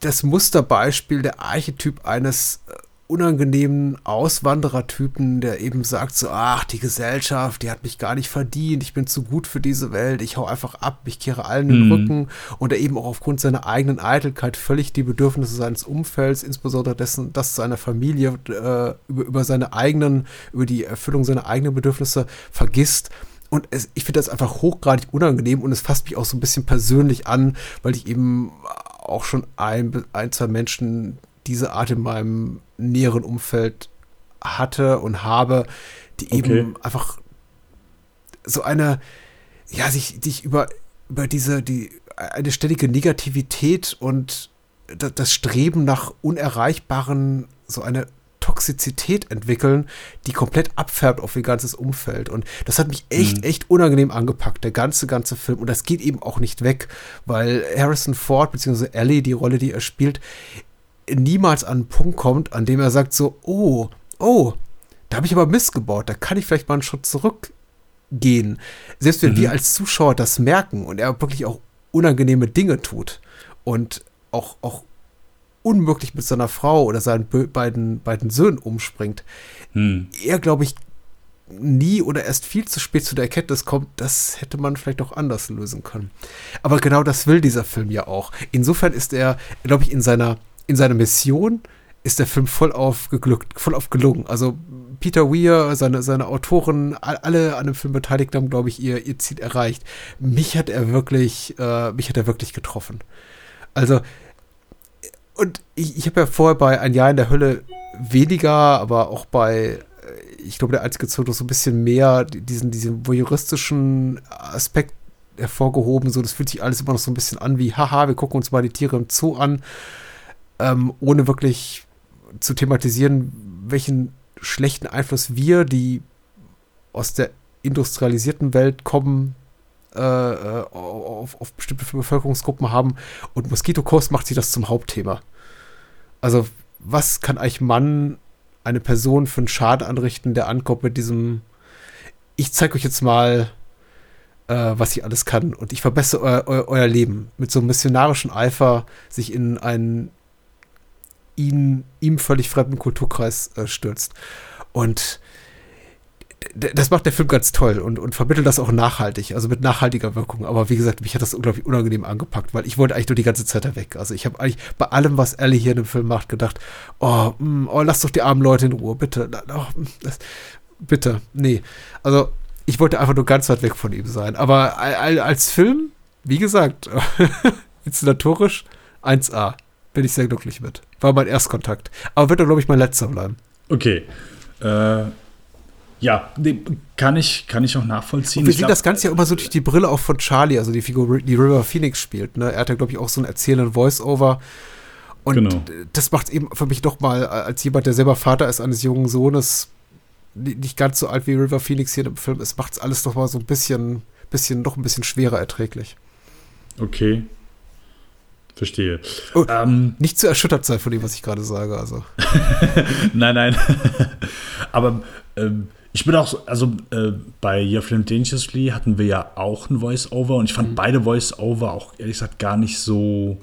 das Musterbeispiel, der Archetyp eines äh, unangenehmen Auswanderertypen, der eben sagt so, ach, die Gesellschaft, die hat mich gar nicht verdient, ich bin zu gut für diese Welt, ich hau einfach ab, ich kehre allen den mhm. Rücken und der eben auch aufgrund seiner eigenen Eitelkeit völlig die Bedürfnisse seines Umfelds, insbesondere dessen, das seiner Familie, äh, über, über seine eigenen, über die Erfüllung seiner eigenen Bedürfnisse vergisst. Und es, ich finde das einfach hochgradig unangenehm und es fasst mich auch so ein bisschen persönlich an, weil ich eben auch schon ein, ein zwei Menschen diese Art in meinem näheren Umfeld hatte und habe, die okay. eben einfach so eine, ja, sich, sich über, über diese, die, eine ständige Negativität und das Streben nach Unerreichbaren, so eine Toxizität entwickeln, die komplett abfärbt auf ihr ganzes Umfeld. Und das hat mich echt, mhm. echt unangenehm angepackt, der ganze, ganze Film. Und das geht eben auch nicht weg, weil Harrison Ford, beziehungsweise Ellie, die Rolle, die er spielt, niemals an einen Punkt kommt, an dem er sagt so, oh, oh, da habe ich aber Mist gebaut, da kann ich vielleicht mal einen Schritt zurückgehen. Selbst wenn mhm. wir als Zuschauer das merken und er wirklich auch unangenehme Dinge tut und auch, auch unmöglich mit seiner Frau oder seinen beiden, beiden Söhnen umspringt, mhm. er, glaube ich, nie oder erst viel zu spät zu der Erkenntnis kommt, das hätte man vielleicht auch anders lösen können. Aber genau das will dieser Film ja auch. Insofern ist er, glaube ich, in seiner in seiner Mission ist der Film voll auf geglückt, voll auf gelungen. Also Peter Weir, seine, seine Autoren, alle an dem Film beteiligt haben, glaube ich, ihr, ihr Ziel erreicht. Mich hat er wirklich, äh, mich hat er wirklich getroffen. Also, und ich, ich habe ja vorher bei Ein Jahr in der Hölle weniger, aber auch bei, äh, ich glaube, der einzige Zoto so ein bisschen mehr diesen, diesen voyeuristischen Aspekt hervorgehoben. So, das fühlt sich alles immer noch so ein bisschen an wie, haha, wir gucken uns mal die Tiere im Zoo an ähm, ohne wirklich zu thematisieren, welchen schlechten Einfluss wir, die aus der industrialisierten Welt kommen, äh, äh auf, auf, bestimmte Bevölkerungsgruppen haben. Und Moskitokost macht sie das zum Hauptthema. Also, was kann eigentlich Mann, eine Person für einen Schaden anrichten, der ankommt mit diesem, ich zeige euch jetzt mal, äh, was ich alles kann und ich verbessere eu, eu, euer Leben. Mit so einem missionarischen Eifer sich in einen ihn, ihm völlig fremden Kulturkreis äh, stürzt. Und das macht der Film ganz toll und, und vermittelt das auch nachhaltig, also mit nachhaltiger Wirkung. Aber wie gesagt, mich hat das unglaublich unangenehm angepackt, weil ich wollte eigentlich nur die ganze Zeit da weg. Also ich habe eigentlich bei allem, was Ellie hier in dem Film macht, gedacht, oh, mh, mm, oh lass doch die armen Leute in Ruhe, bitte. Oh, das, bitte, nee. Also ich wollte einfach nur ganz weit weg von ihm sein. Aber als Film, wie gesagt, <laughs> inszenatorisch 1A bin ich sehr glücklich mit. War mein Erstkontakt. Aber wird doch, glaube ich, mein letzter bleiben. Okay. Äh, ja, kann ich, kann ich auch nachvollziehen. Und wir sehen das Ganze ja immer so durch die Brille auch von Charlie, also die Figur, die River Phoenix spielt. Ne? Er hat ja, glaube ich, auch so einen erzählenden Voice-Over. Und genau. das macht es eben für mich doch mal, als jemand, der selber Vater ist eines jungen Sohnes, nicht ganz so alt wie River Phoenix hier im Film ist, macht es alles doch mal so ein bisschen, bisschen, noch ein bisschen schwerer erträglich. Okay. Verstehe. Oh, ähm, nicht zu erschüttert sein von dem, was ich gerade sage. Also. <laughs> nein, nein. <laughs> Aber ähm, ich bin auch so, also äh, bei Your Film Dangerously hatten wir ja auch ein Voice-Over und ich fand mhm. beide Voice-Over auch ehrlich gesagt gar nicht so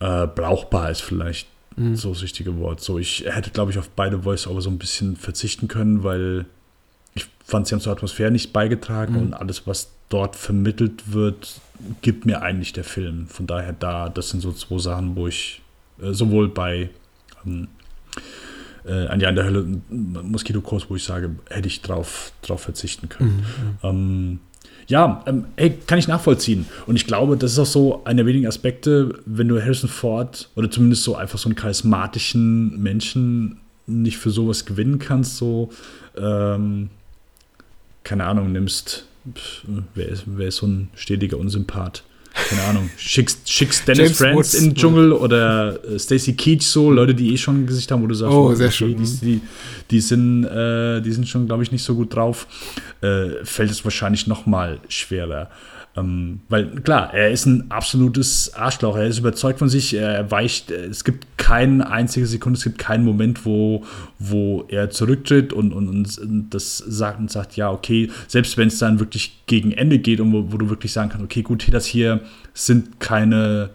äh, brauchbar, ist vielleicht mhm. so das richtige Wort. So, ich hätte, glaube ich, auf beide Voice-Over so ein bisschen verzichten können, weil fand, sie haben zur Atmosphäre nicht beigetragen mhm. und alles, was dort vermittelt wird, gibt mir eigentlich der Film. Von daher da, das sind so zwei Sachen, wo ich äh, sowohl bei ähm, äh, Ein Jahr in der Hölle, Moskito-Kurs, wo ich sage, hätte ich drauf, drauf verzichten können. Mhm. Ähm, ja, ähm, ey, kann ich nachvollziehen. Und ich glaube, das ist auch so einer der wenigen Aspekte, wenn du Harrison Ford oder zumindest so einfach so einen charismatischen Menschen nicht für sowas gewinnen kannst, so, ähm, keine Ahnung, nimmst, pff, wer, ist, wer ist so ein stetiger Unsympath? keine Ahnung, <laughs> schickst, schickst Dennis Franz in den Dschungel oder äh, Stacy Keach so, Leute, die eh schon ein Gesicht haben, wo du sagst, oh, sehr okay, schön. Die, die, die, sind, äh, die sind schon, glaube ich, nicht so gut drauf, äh, fällt es wahrscheinlich noch mal schwerer. Ähm, weil klar, er ist ein absolutes Arschloch. Er ist überzeugt von sich. Er weicht. Es gibt keine einzige Sekunde, es gibt keinen Moment, wo, wo er zurücktritt und, und, und das sagt und sagt, ja, okay, selbst wenn es dann wirklich gegen Ende geht und wo, wo du wirklich sagen kannst, okay, gut, das hier sind keine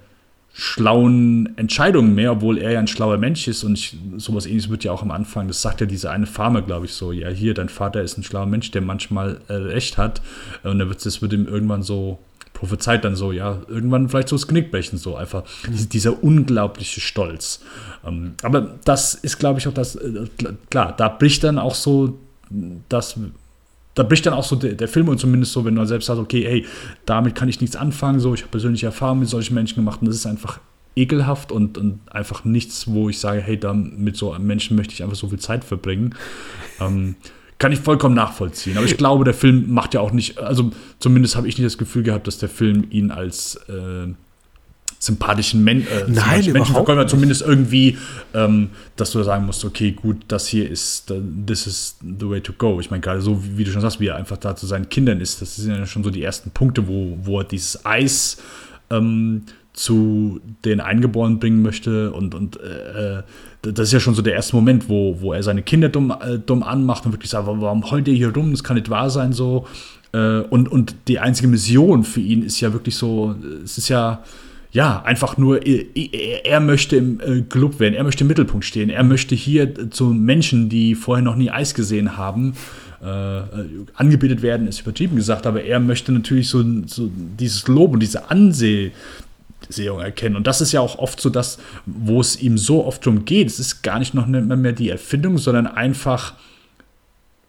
schlauen Entscheidungen mehr, obwohl er ja ein schlauer Mensch ist und ich, sowas ähnliches wird ja auch am Anfang, das sagt ja diese eine Farmer, glaube ich, so, ja, hier, dein Vater ist ein schlauer Mensch, der manchmal äh, recht hat und das wird ihm irgendwann so prophezeit dann so, ja, irgendwann vielleicht so das Knick brechen, so einfach mhm. dieser unglaubliche Stolz. Ähm, aber das ist, glaube ich, auch das, äh, klar, da bricht dann auch so das da bricht dann auch so der, der, Film und zumindest so, wenn du selbst sagst, okay, hey, damit kann ich nichts anfangen, so, ich habe persönliche Erfahrungen mit solchen Menschen gemacht und das ist einfach ekelhaft und, und einfach nichts, wo ich sage, hey, da mit so einem Menschen möchte ich einfach so viel Zeit verbringen. Ähm, kann ich vollkommen nachvollziehen. Aber ich glaube, der Film macht ja auch nicht, also zumindest habe ich nicht das Gefühl gehabt, dass der Film ihn als äh, sympathischen Men äh, Nein, Menschen verkaufen, zumindest irgendwie, ähm, dass du sagen musst, okay, gut, das hier ist, this is the way to go. Ich meine, gerade so, wie, wie, du schon sagst, wie er einfach da zu seinen Kindern ist, das sind ja schon so die ersten Punkte, wo, wo er dieses Eis ähm, zu den Eingeborenen bringen möchte und, und äh, äh das ist ja schon so der erste Moment, wo, wo er seine Kinder dumm, äh, dumm anmacht und wirklich sagt, warum heult ihr hier rum, das kann nicht wahr sein so. Äh, und, und die einzige Mission für ihn ist ja wirklich so, es ist ja, ja, einfach nur, er, er möchte im äh, Club werden, er möchte im Mittelpunkt stehen, er möchte hier zu Menschen, die vorher noch nie Eis gesehen haben, äh, angebetet werden, ist übertrieben gesagt, aber er möchte natürlich so, so dieses Lob und diese Ansehung erkennen. Und das ist ja auch oft so das, wo es ihm so oft darum geht. Es ist gar nicht noch mehr die Erfindung, sondern einfach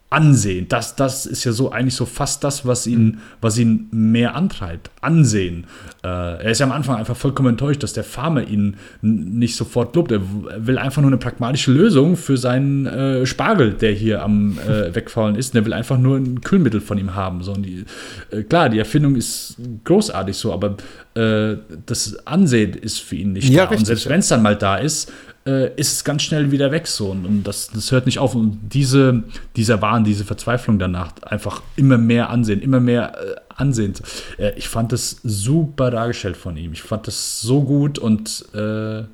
Ansehen. Das, das ist ja so eigentlich so fast das, was ihn, was ihn mehr antreibt. Ansehen. Äh, er ist ja am Anfang einfach vollkommen enttäuscht, dass der Farmer ihn nicht sofort lobt. Er will einfach nur eine pragmatische Lösung für seinen äh, Spargel, der hier am äh, <laughs> Wegfallen ist. Und er will einfach nur ein Kühlmittel von ihm haben. So, die, äh, klar, die Erfindung ist großartig so, aber äh, das Ansehen ist für ihn nicht ja, da. Richtig, und selbst wenn es dann mal da ist, äh, ist es ganz schnell wieder weg so. Und, und das, das hört nicht auf. Und diese, dieser Wahn, diese Verzweiflung danach, einfach immer mehr ansehen, immer mehr äh, ansehen. Äh, ich fand das super dargestellt von ihm. Ich fand das so gut und äh,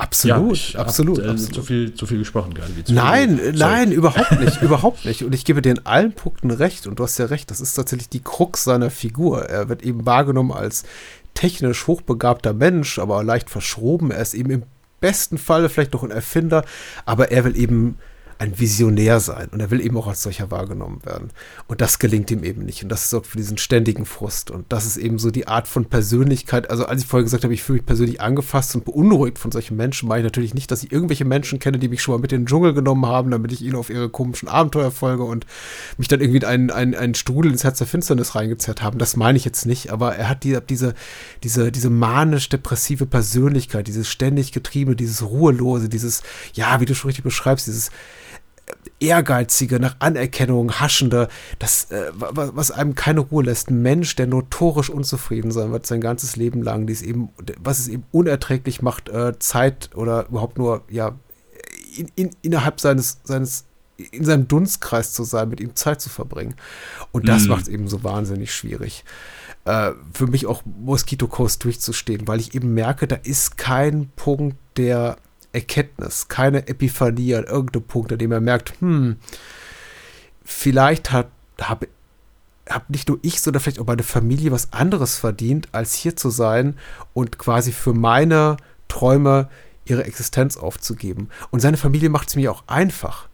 Absolut, ja, absolut, hab, äh, absolut. Zu viel, zu viel gesprochen gerade. Nein, viel. nein, überhaupt nicht, <laughs> überhaupt nicht. Und ich gebe dir in allen Punkten recht. Und du hast ja recht, das ist tatsächlich die Krux seiner Figur. Er wird eben wahrgenommen als technisch hochbegabter Mensch, aber leicht verschroben. Er ist eben im besten Falle vielleicht noch ein Erfinder, aber er will eben ein Visionär sein und er will eben auch als solcher wahrgenommen werden. Und das gelingt ihm eben nicht und das sorgt für diesen ständigen Frust und das ist eben so die Art von Persönlichkeit. Also als ich vorher gesagt habe, ich fühle mich persönlich angefasst und beunruhigt von solchen Menschen, meine ich natürlich nicht, dass ich irgendwelche Menschen kenne, die mich schon mal mit in den Dschungel genommen haben, damit ich ihnen auf ihre komischen Abenteuer folge und mich dann irgendwie in einen, einen, einen Strudel ins Herz der Finsternis reingezerrt haben. Das meine ich jetzt nicht, aber er hat die, diese, diese, diese manisch-depressive Persönlichkeit, dieses ständig Getriebe, dieses Ruhelose, dieses, ja, wie du schon richtig beschreibst, dieses ehrgeizige, nach Anerkennung haschende, das, äh, was einem keine Ruhe lässt. Ein Mensch, der notorisch unzufrieden sein wird sein ganzes Leben lang, dies eben, was es eben unerträglich macht, äh, Zeit oder überhaupt nur, ja, in, in, innerhalb seines, seines, in seinem Dunstkreis zu sein, mit ihm Zeit zu verbringen. Und das mhm. macht es eben so wahnsinnig schwierig. Äh, für mich auch Mosquito Coast durchzustehen, weil ich eben merke, da ist kein Punkt, der Erkenntnis, keine Epiphanie an irgendeinem Punkt, an dem er merkt, hm, vielleicht hat, habe hab nicht nur ich, sondern vielleicht auch meine Familie was anderes verdient, als hier zu sein und quasi für meine Träume ihre Existenz aufzugeben. Und seine Familie macht es mir auch einfach.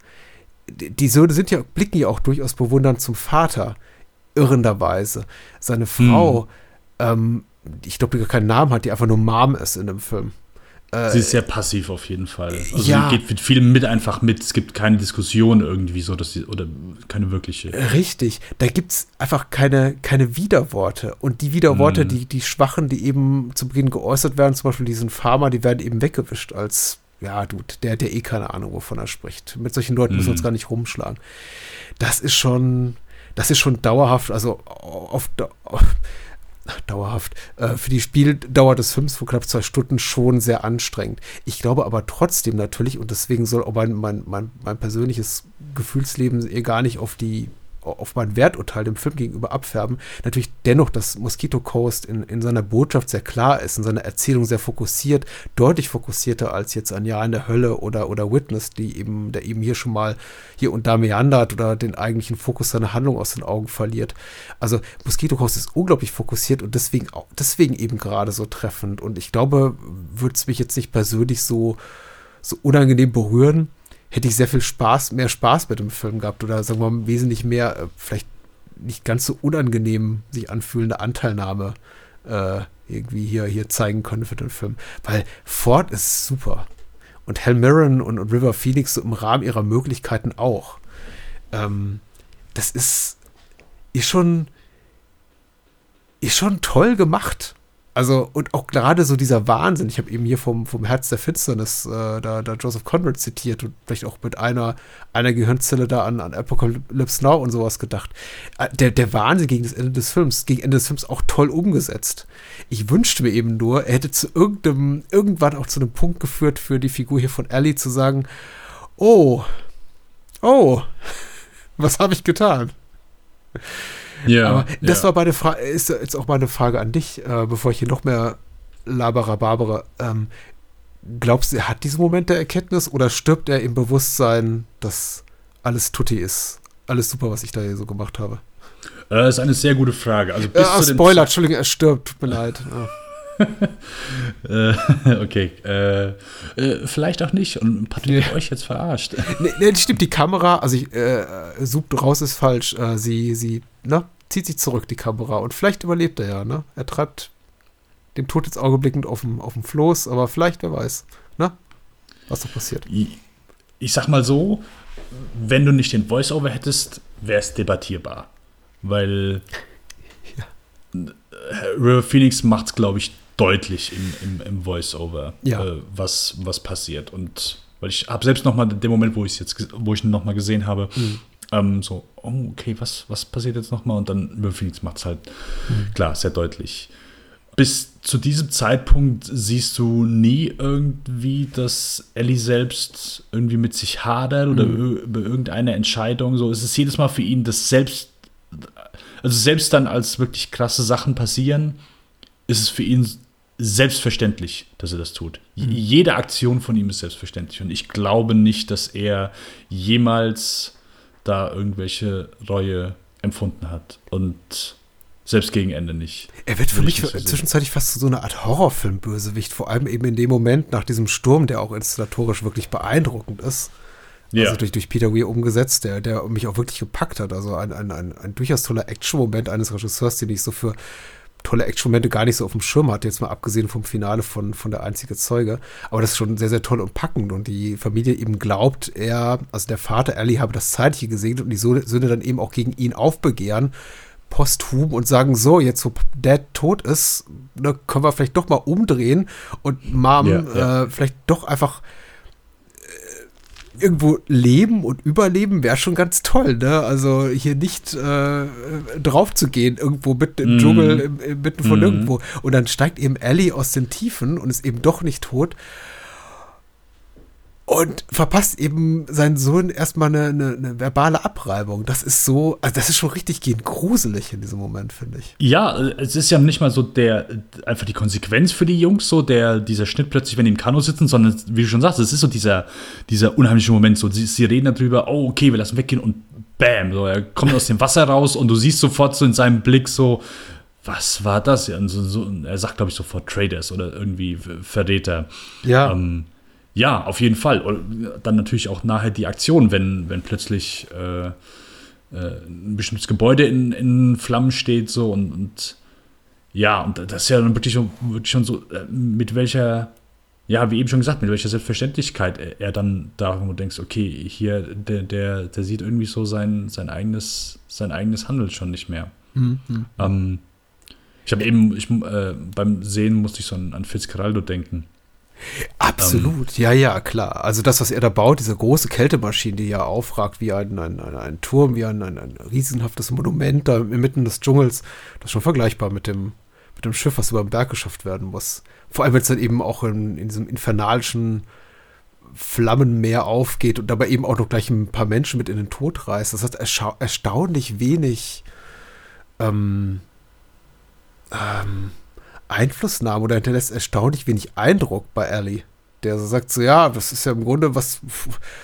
Die Söhne sind ja, blicken ja auch durchaus bewundernd zum Vater, irrenderweise. Seine Frau, hm. ähm, ich glaube, die gar keinen Namen hat, die einfach nur Mom ist in dem Film Sie ist sehr passiv auf jeden Fall. Also ja. sie geht mit vielem mit einfach mit. Es gibt keine Diskussion irgendwie so, dass sie, oder keine wirkliche. Richtig. Da gibt es einfach keine, keine Widerworte. Und die Widerworte, Mhm. die, die Schwachen, die eben zu Beginn geäußert werden, zum Beispiel diesen Farmer, die werden eben weggewischt als, ja, Dude, der, der eh keine Ahnung, wovon er spricht. Mit solchen Leuten müssen wir uns Mhm. gar nicht rumschlagen. Das ist schon, das ist schon dauerhaft, also auf, auf dauerhaft, äh, für die Spieldauer des Films von knapp zwei Stunden schon sehr anstrengend. Ich glaube aber trotzdem natürlich, und deswegen soll auch mein, mein, mein, mein persönliches Gefühlsleben eher gar nicht auf die auf mein Werturteil dem Film gegenüber abfärben, natürlich dennoch, dass Mosquito Coast in, in seiner Botschaft sehr klar ist, in seiner Erzählung sehr fokussiert, deutlich fokussierter als jetzt ein Jahr in der Hölle oder, oder Witness, die eben, der eben hier schon mal hier und da meandert oder den eigentlichen Fokus seiner Handlung aus den Augen verliert. Also Mosquito Coast ist unglaublich fokussiert und deswegen, deswegen eben gerade so treffend. Und ich glaube, würde es mich jetzt nicht persönlich so, so unangenehm berühren, hätte ich sehr viel Spaß, mehr Spaß mit dem Film gehabt oder sagen wir mal wesentlich mehr, äh, vielleicht nicht ganz so unangenehm sich anfühlende Anteilnahme äh, irgendwie hier, hier zeigen können für den Film. Weil Ford ist super. Und Hal Mirren und, River Phoenix so im Rahmen ihrer Möglichkeiten auch. Ähm, das ist, ist schon, ist schon toll gemacht. Also, und auch gerade so dieser Wahnsinn, ich habe eben hier vom, vom Herz der Finsternis äh, da, da Joseph Conrad zitiert und vielleicht auch mit einer, einer Gehirnzelle da an, an Apocalypse Now und sowas gedacht. Äh, Der, der Wahnsinn gegen das Ende des Films, gegen Ende des Films auch toll umgesetzt. Ich wünschte mir eben nur, er hätte zu irgendeinem, irgendwann auch zu einem Punkt geführt für die Figur hier von Ellie zu sagen, oh, oh, <laughs> was habe ich getan? Ja, Aber das ja. war meine Frage, ist jetzt auch meine Frage an dich, äh, bevor ich hier noch mehr labere, babere. Ähm, glaubst du, er hat diesen Moment der Erkenntnis oder stirbt er im Bewusstsein, dass alles tutti ist? Alles super, was ich da hier so gemacht habe. Äh, Das ist eine sehr gute Frage. Also bis Äh, zu Spoiler, Entschuldigung, er stirbt, tut mir leid. Ja. <laughs> Äh, <laughs> okay. Äh, äh, vielleicht auch nicht. Und Patrick hat euch jetzt verarscht. Nee, nee, stimmt, die Kamera, also ich, äh, sucht raus ist falsch. Äh, sie, sie, ne, zieht sich zurück, die Kamera. Und vielleicht überlebt er ja, ne? Er treibt dem Tod ins Auge blickend auf dem, auf dem Floß, aber vielleicht, wer weiß, ne? Was da passiert. Ich, sag mal so, wenn du nicht den Voice-Over hättest, wäre es debattierbar. Weil <laughs> äh, River Phoenix macht es, glaube ich, deutlich im, im, im Voice-Over, Ja. äh, was, was passiert. Und weil ich habe selbst noch mal den Moment, wo ich jetzt, wo ich ihn noch mal gesehen habe, ähm, so, oh, okay, was, was passiert jetzt noch mal? Und dann Phoenix macht es halt, klar, sehr deutlich. Bis zu diesem Zeitpunkt siehst du nie irgendwie, dass Ellie selbst irgendwie mit sich hadert oder Mhm. über irgendeine Entscheidung. So, es ist jedes Mal für ihn das selbst, also selbst dann, als wirklich krasse Sachen passieren, ist es für ihn selbstverständlich, dass er das tut. J- Jede Aktion von ihm ist selbstverständlich. Und ich glaube nicht, dass er jemals da irgendwelche Reue empfunden hat. Und selbst gegen Ende nicht. Er wird für mich zwischenzeitlich fast zu so einer Art Horrorfilm-Bösewicht, vor allem eben in dem Moment nach diesem Sturm, der auch inszenatorisch wirklich beeindruckend ist. Ja. Also durch, durch Peter Weir umgesetzt, der, der mich auch wirklich gepackt hat. Also ein, ein, ein, ein durchaus toller Action-Moment eines Regisseurs, den ich so für tolle Action-Momente gar nicht so auf dem Schirm hatte, jetzt mal abgesehen vom Finale von, von der einzige Zeuge. Aber das ist schon sehr, sehr toll und packend. Und die Familie eben glaubt, er, also der Vater Ellie habe das Zeitliche gesegnet und die Söhne dann eben auch gegen ihn aufbegehren, posthum und sagen, so, jetzt wo Dad tot ist, ne, können wir vielleicht doch mal umdrehen und Mom Ja, ja. Äh, vielleicht doch einfach irgendwo leben und überleben wäre schon ganz toll, ne? Also hier nicht äh, drauf zu gehen, irgendwo mitten im Mhm. Dschungel, im, im, mitten von Mhm. irgendwo. Und dann steigt eben Ellie aus den Tiefen und ist eben doch nicht tot. Und verpasst eben seinen Sohn erstmal eine, eine, eine verbale Abreibung. Das ist so, also das ist schon richtig gehend gruselig in diesem Moment, finde ich. Ja, es ist ja nicht mal so der einfach die Konsequenz für die Jungs, so der dieser Schnitt plötzlich, wenn die im Kanu sitzen, sondern wie du schon sagst, es ist so dieser, dieser unheimliche Moment. So, sie, sie reden darüber, oh, okay, wir lassen weggehen und bam, so, er kommt aus dem Wasser raus und du siehst sofort so in seinem Blick so, was war das? Ja, und so, so, er sagt, glaube ich, sofort Traders oder irgendwie Verräter. Ja. Ähm, ja, auf jeden Fall. Und dann natürlich auch nachher die Aktion, wenn, wenn plötzlich äh, äh, ein bestimmtes Gebäude in, in Flammen steht, so und, und ja, und das ist ja dann wirklich schon, wirklich schon so, äh, mit welcher ja, wie eben schon gesagt, mit welcher Selbstverständlichkeit er, er dann da, wo denkst, okay, hier, der, der, der sieht irgendwie so sein, sein, eigenes, sein eigenes Handeln schon nicht mehr. Mhm. Ähm, ich habe eben, ich, äh, beim Sehen musste ich so an, an Fitzcarraldo denken. Absolut, ja, ja, klar. Also das, was er da baut, diese große Kältemaschine, die ja aufragt wie ein, ein, ein, ein Turm, wie ein, ein, ein riesenhaftes Monument da inmitten des Dschungels, das ist schon vergleichbar mit dem, mit dem Schiff, was über den Berg geschafft werden muss. Vor allem, wenn es dann eben auch in, in diesem infernalischen Flammenmeer aufgeht und dabei eben auch noch gleich ein paar Menschen mit in den Tod reißt. Das hat ersta erstaunlich wenig ähm, ähm, Einflussnahme oder hinterlässt erstaunlich wenig Eindruck bei Ellie. Der sagt so, ja, das ist ja im Grunde, was,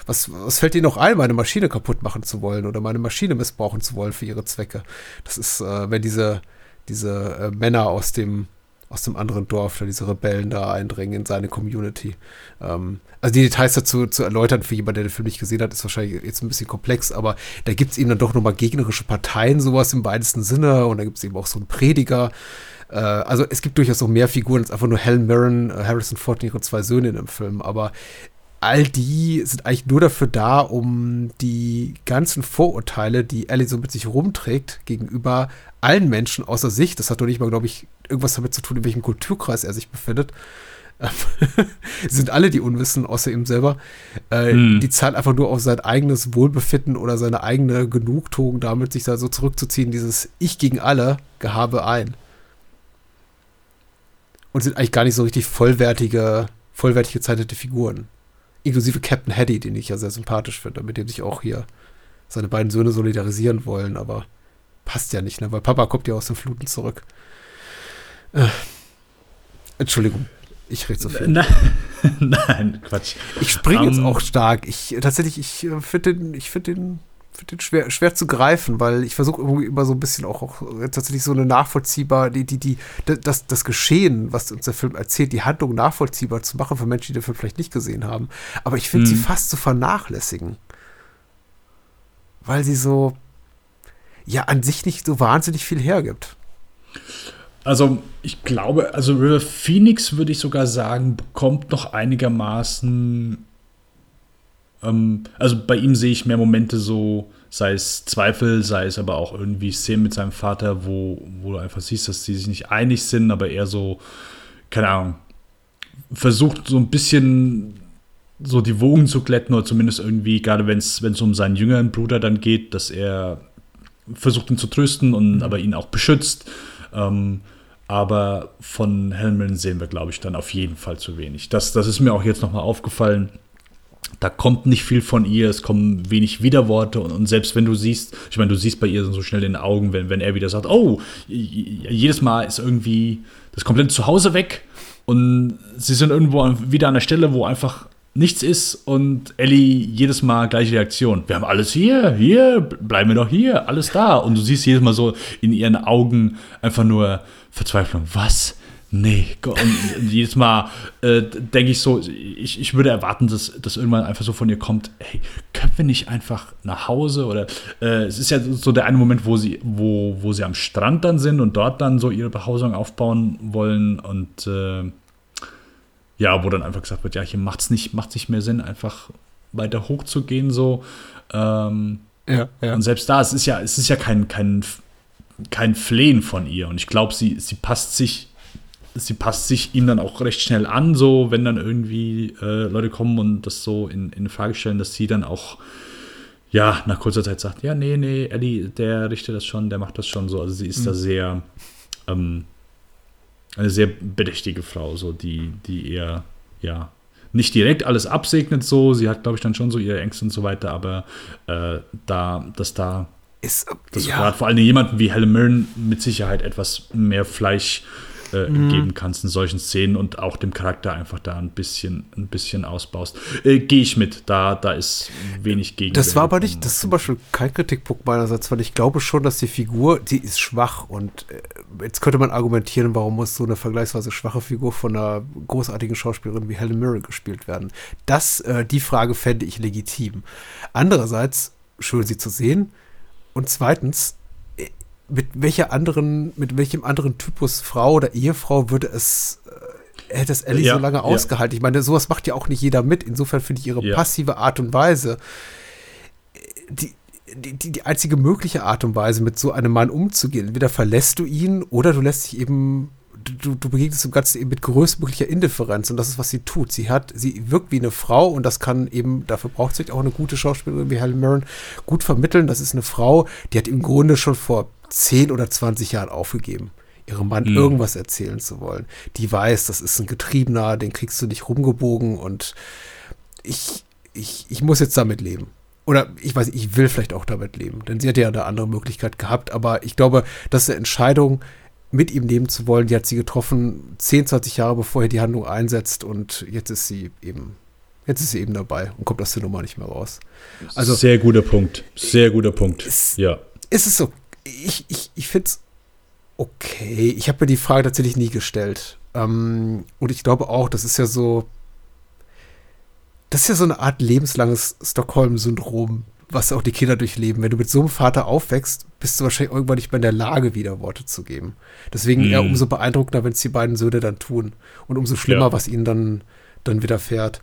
was, was fällt dir noch ein, meine Maschine kaputt machen zu wollen oder meine Maschine missbrauchen zu wollen für ihre Zwecke. Das ist, äh, wenn diese, diese äh, Männer aus dem, aus dem anderen Dorf, da diese Rebellen da eindringen in seine Community. Ähm, also die Details dazu zu erläutern für jemanden, der den Film nicht gesehen hat, ist wahrscheinlich jetzt ein bisschen komplex, aber da gibt es eben dann doch nochmal gegnerische Parteien, sowas im weitesten Sinne und da gibt es eben auch so einen Prediger, äh, also es gibt durchaus noch mehr Figuren als einfach nur Helen Mirren, äh, Harrison Ford und ihre zwei Söhne in dem Film, aber all die sind eigentlich nur dafür da, um die ganzen Vorurteile, die Ellie so mit sich rumträgt, gegenüber allen Menschen außer sich, das hat doch nicht mal, glaube ich, irgendwas damit zu tun, in welchem Kulturkreis er sich befindet, <laughs> sind alle die Unwissen, außer ihm selber. Äh, hm. Die zahlen einfach nur auf sein eigenes Wohlbefinden oder seine eigene Genugtuung, damit sich da so zurückzuziehen, dieses Ich gegen alle Gehabe ein und sind eigentlich gar nicht so richtig vollwertige, vollwertig gezeichnete Figuren. Inklusive Captain Haddy, den ich ja sehr sympathisch finde, mit dem sich auch hier seine beiden Söhne solidarisieren wollen, aber passt ja nicht, ne? Weil Papa kommt ja aus den Fluten zurück. Äh, Entschuldigung, ich rede so viel. Nein, <laughs> nein Quatsch. Ich springe um, jetzt ähm, auch stark. Ich tatsächlich, ich äh, finde den, ich finde den finde den schwer, schwer zu greifen, weil ich versuche irgendwie immer so ein bisschen auch, auch tatsächlich so eine nachvollziehbar, die, die, die, das, das Geschehen, was uns der Film erzählt, die Handlung nachvollziehbar zu machen für Menschen, die den Film vielleicht nicht gesehen haben. Aber ich finde mhm. sie fast zu vernachlässigen. Weil sie so, ja, an sich nicht so wahnsinnig viel hergibt. Also, ich glaube, also River Phoenix würde ich sogar sagen, bekommt noch einigermaßen ähm, also bei ihm sehe ich mehr Momente so, sei es Zweifel, sei es aber auch irgendwie Szenen mit seinem Vater, wo, wo du einfach siehst, dass sie sich nicht einig sind, aber er so, keine Ahnung, versucht so ein bisschen so die Wogen zu glätten oder zumindest irgendwie, gerade wenn es um seinen jüngeren Bruder dann geht, dass er versucht ihn zu trösten und mhm. aber ihn auch beschützt. Ähm, aber von Helmen sehen wir, glaube ich, dann auf jeden Fall zu wenig. Das, das ist mir auch jetzt nochmal aufgefallen da kommt nicht viel von ihr, es kommen wenig Widerworte und, und, selbst wenn du siehst, ich meine, du siehst bei ihr so schnell in den Augen, wenn, wenn er wieder sagt, oh, jedes Mal ist irgendwie das komplette Zuhause weg und sie sind irgendwo wieder an der Stelle, wo einfach nichts ist und Ellie jedes Mal gleiche Reaktion. Wir haben alles hier, hier, bleiben wir doch hier, alles da. Und du siehst jedes Mal so in ihren Augen einfach nur Verzweiflung. Was? Nee, und jedes Mal äh, denke ich so, ich, ich würde erwarten, dass, dass irgendwann einfach so von ihr kommt, hey, können wir nicht einfach nach Hause? Oder äh, es ist ja so der eine Moment, wo sie, wo, wo sie am Strand dann sind und dort dann so ihre Behausung aufbauen wollen und äh, ja, wo dann einfach gesagt wird, ja, hier macht es nicht, macht's nicht mehr Sinn, einfach weiter hochzugehen so. Ähm, ja, ja. Und selbst da, es ist ja, es ist ja kein, kein, kein Flehen von ihr. Und ich glaube, sie, sie passt sich sie passt sich ihm dann auch recht schnell an, so wenn dann irgendwie äh, Leute kommen und das so in, in Frage stellen, dass sie dann auch ja nach kurzer Zeit sagt, ja, nee, nee, Eddie, der richtet das schon, der macht das schon so. Also sie ist mhm. da sehr ähm, eine sehr bedächtige Frau, so die, die eher, ja, nicht direkt alles absegnet so. Sie hat, glaube ich, dann schon so ihre Ängste und so weiter, aber äh, da, dass da ist, dass ja. gerade vor allem jemanden wie Helen Mirren mit Sicherheit etwas mehr Fleisch äh, mhm. geben kannst in solchen Szenen und auch dem Charakter einfach da ein bisschen, ein bisschen ausbaust. Äh, Gehe ich mit, da, da ist wenig gegen. Das war aber nicht, das ist zum Beispiel kein Kritikpunkt meinerseits, weil ich glaube schon, dass die Figur, die ist schwach und äh, jetzt könnte man argumentieren, warum muss so eine vergleichsweise schwache Figur von einer großartigen Schauspielerin wie Helen Mirren gespielt werden. Das, äh, die Frage fände ich legitim. Andererseits, schön sie zu sehen. Und zweitens, mit welcher anderen, mit welchem anderen Typus Frau oder Ehefrau würde es hätte das Ellie Ja, so lange ja. ausgehalten. Ich meine, sowas macht ja auch nicht jeder mit. Insofern finde ich ihre Ja. passive Art und Weise, die, die, die, die einzige mögliche Art und Weise, mit so einem Mann umzugehen. Entweder verlässt du ihn oder du lässt dich eben, du, du begegnest dem Ganzen eben mit größtmöglicher Indifferenz und das ist, was sie tut. Sie hat, sie wirkt wie eine Frau und das kann eben, dafür braucht sie auch eine gute Schauspielerin wie Helen Mirren, gut vermitteln. Das ist eine Frau, die hat im Grunde schon vor 10 oder 20 Jahren aufgegeben ihrem Mann Mhm. irgendwas erzählen zu wollen. Die weiß, das ist ein Getriebener, den kriegst du nicht rumgebogen und ich, ich, ich muss jetzt damit leben. Oder ich weiß, ich will vielleicht auch damit leben, denn sie hätte ja eine andere Möglichkeit gehabt, aber ich glaube, das ist eine Entscheidung, mit ihm leben zu wollen, die hat sie getroffen, 10, 20 Jahre bevor er die Handlung einsetzt und jetzt ist sie eben, jetzt ist sie eben dabei und kommt aus der Nummer nicht mehr raus. Also Sehr guter Punkt. Sehr guter Punkt. Es- Ja. ist es so, ich, ich, ich finde es okay. Ich habe mir die Frage tatsächlich nie gestellt. Ähm, und ich glaube auch, das ist ja so, das ist ja so eine Art lebenslanges Stockholm-Syndrom, was auch die Kinder durchleben. Wenn du mit so einem Vater aufwächst, bist du wahrscheinlich irgendwann nicht mehr in der Lage, wieder Worte zu geben. Deswegen eher Mm. umso beeindruckender, wenn es die beiden Söhne dann tun. Und umso schlimmer, Ja. was ihnen dann, dann widerfährt.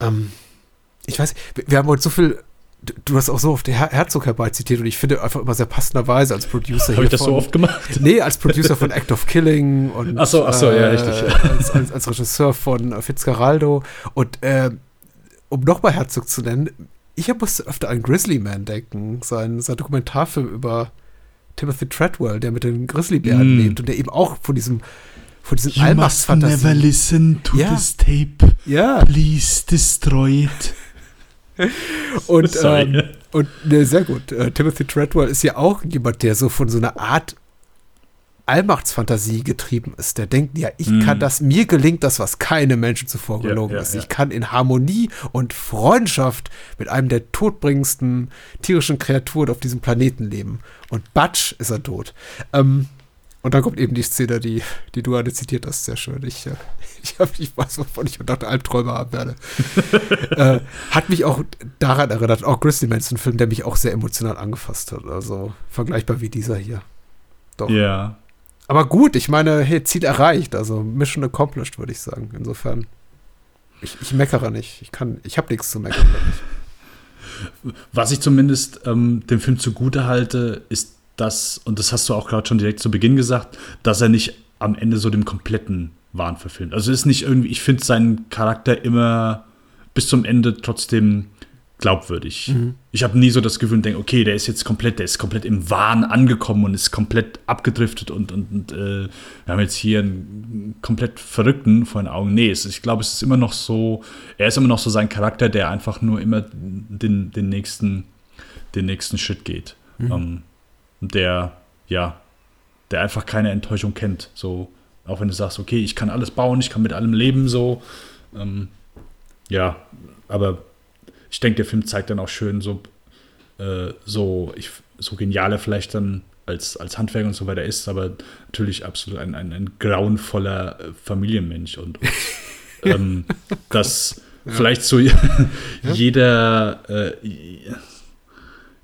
Ähm, ich weiß, wir, wir haben heute so viel. Du- hast auch so oft Her Herzog herbeizitiert und ich finde einfach immer sehr passenderweise als Producer Habe ich das von- so oft gemacht? <laughs> Nee, als Producer von Act of Killing und Ach so, ach so, ja, richtig. Als, als, als Regisseur von äh, Fitzcarraldo und äh, um nochmal Herzog zu nennen, ich musste öfter an Grizzly Man denken, sein, sein Dokumentarfilm über Timothy Treadwell, der mit den Grizzlybären Mm. lebt und der eben auch von diesem von diesem Allmachtsfantasien. listen to Ja. this tape. Ja, Please destroy it. <laughs> und, ähm, und ne, sehr gut. Äh, Timothy Treadwell ist ja auch jemand, der so von so einer Art Allmachtsfantasie getrieben ist. Der denkt, ja, ich Mm. kann das, mir gelingt das, was keine Menschen zuvor Ja, gelungen ja, ist. ja. Ich kann in Harmonie und Freundschaft mit einem der todbringendsten tierischen Kreaturen auf diesem Planeten leben. Und Batsch ist er tot. Ähm, und dann kommt eben die Szene, die, die du gerade zitiert hast, sehr schön. Ich, äh, <laughs> ich, hab, ich weiß, wovon ich unter Albträume haben werde. <laughs> äh, hat mich auch daran erinnert, auch Grizzly Man ist ein Film, der mich auch sehr emotional angefasst hat. Also vergleichbar wie dieser hier. Doch. Ja. Aber gut, ich meine, hey, Ziel erreicht. Also Mission accomplished, würde ich sagen. Insofern, ich, ich meckere nicht. Ich kann, ich habe nichts zu meckern. Was ich zumindest ähm, dem Film zugute halte, ist das, und das hast du auch gerade schon direkt zu Beginn gesagt, dass er nicht am Ende so dem kompletten Wahn verfilmt. Also es ist nicht irgendwie, ich finde seinen Charakter immer bis zum Ende trotzdem glaubwürdig. Ich habe nie so das Gefühl und denke, okay, der ist jetzt komplett, der ist komplett im Wahn angekommen und ist komplett abgedriftet und, und, und äh, wir haben jetzt hier einen komplett Verrückten vor den Augen. Nee, es, ich glaube, es ist immer noch so, er ist immer noch so sein Charakter, der einfach nur immer den, den nächsten, den nächsten Schritt geht. Ähm, der, ja, der einfach keine Enttäuschung kennt. So, auch wenn du sagst, okay, ich kann alles bauen, ich kann mit allem leben, so. Ähm, ja, aber ich denke, der Film zeigt dann auch schön so, äh, so, ich, so genial er vielleicht dann als, als Handwerker und so weiter ist, aber natürlich absolut ein, ein, ein grauenvoller äh, Familienmensch und, und <laughs> ähm, dass vielleicht so <laughs> jeder, äh,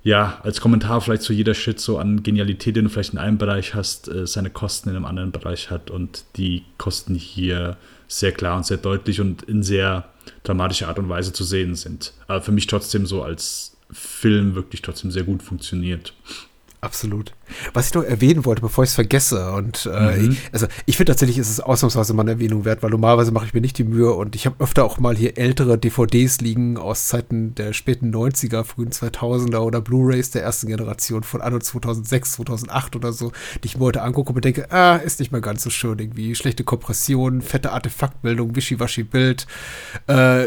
ja, als Kommentar vielleicht so jeder Shit so an Genialität, den du vielleicht in einem Bereich hast, äh, seine Kosten in einem anderen Bereich hat und die Kosten hier sehr klar und sehr deutlich und in sehr dramatischer Art und Weise zu sehen sind. Aber für mich trotzdem so als Film wirklich trotzdem sehr gut funktioniert. Absolut. Was ich noch erwähnen wollte, bevor ich es vergesse, und äh, Mhm. ich, also ich finde tatsächlich, ist es ausnahmsweise mal eine Erwähnung wert, weil normalerweise mache ich mir nicht die Mühe und ich habe öfter auch mal hier ältere DVDs liegen aus Zeiten der späten 90er, frühen 2000er oder Blu-Rays der ersten Generation von anno 2006, 2008 oder so, die ich mir heute angucke und denke, ah, ist nicht mehr ganz so schön irgendwie. Schlechte Kompression, fette Artefaktbildung, Wischiwaschi-Bild, äh,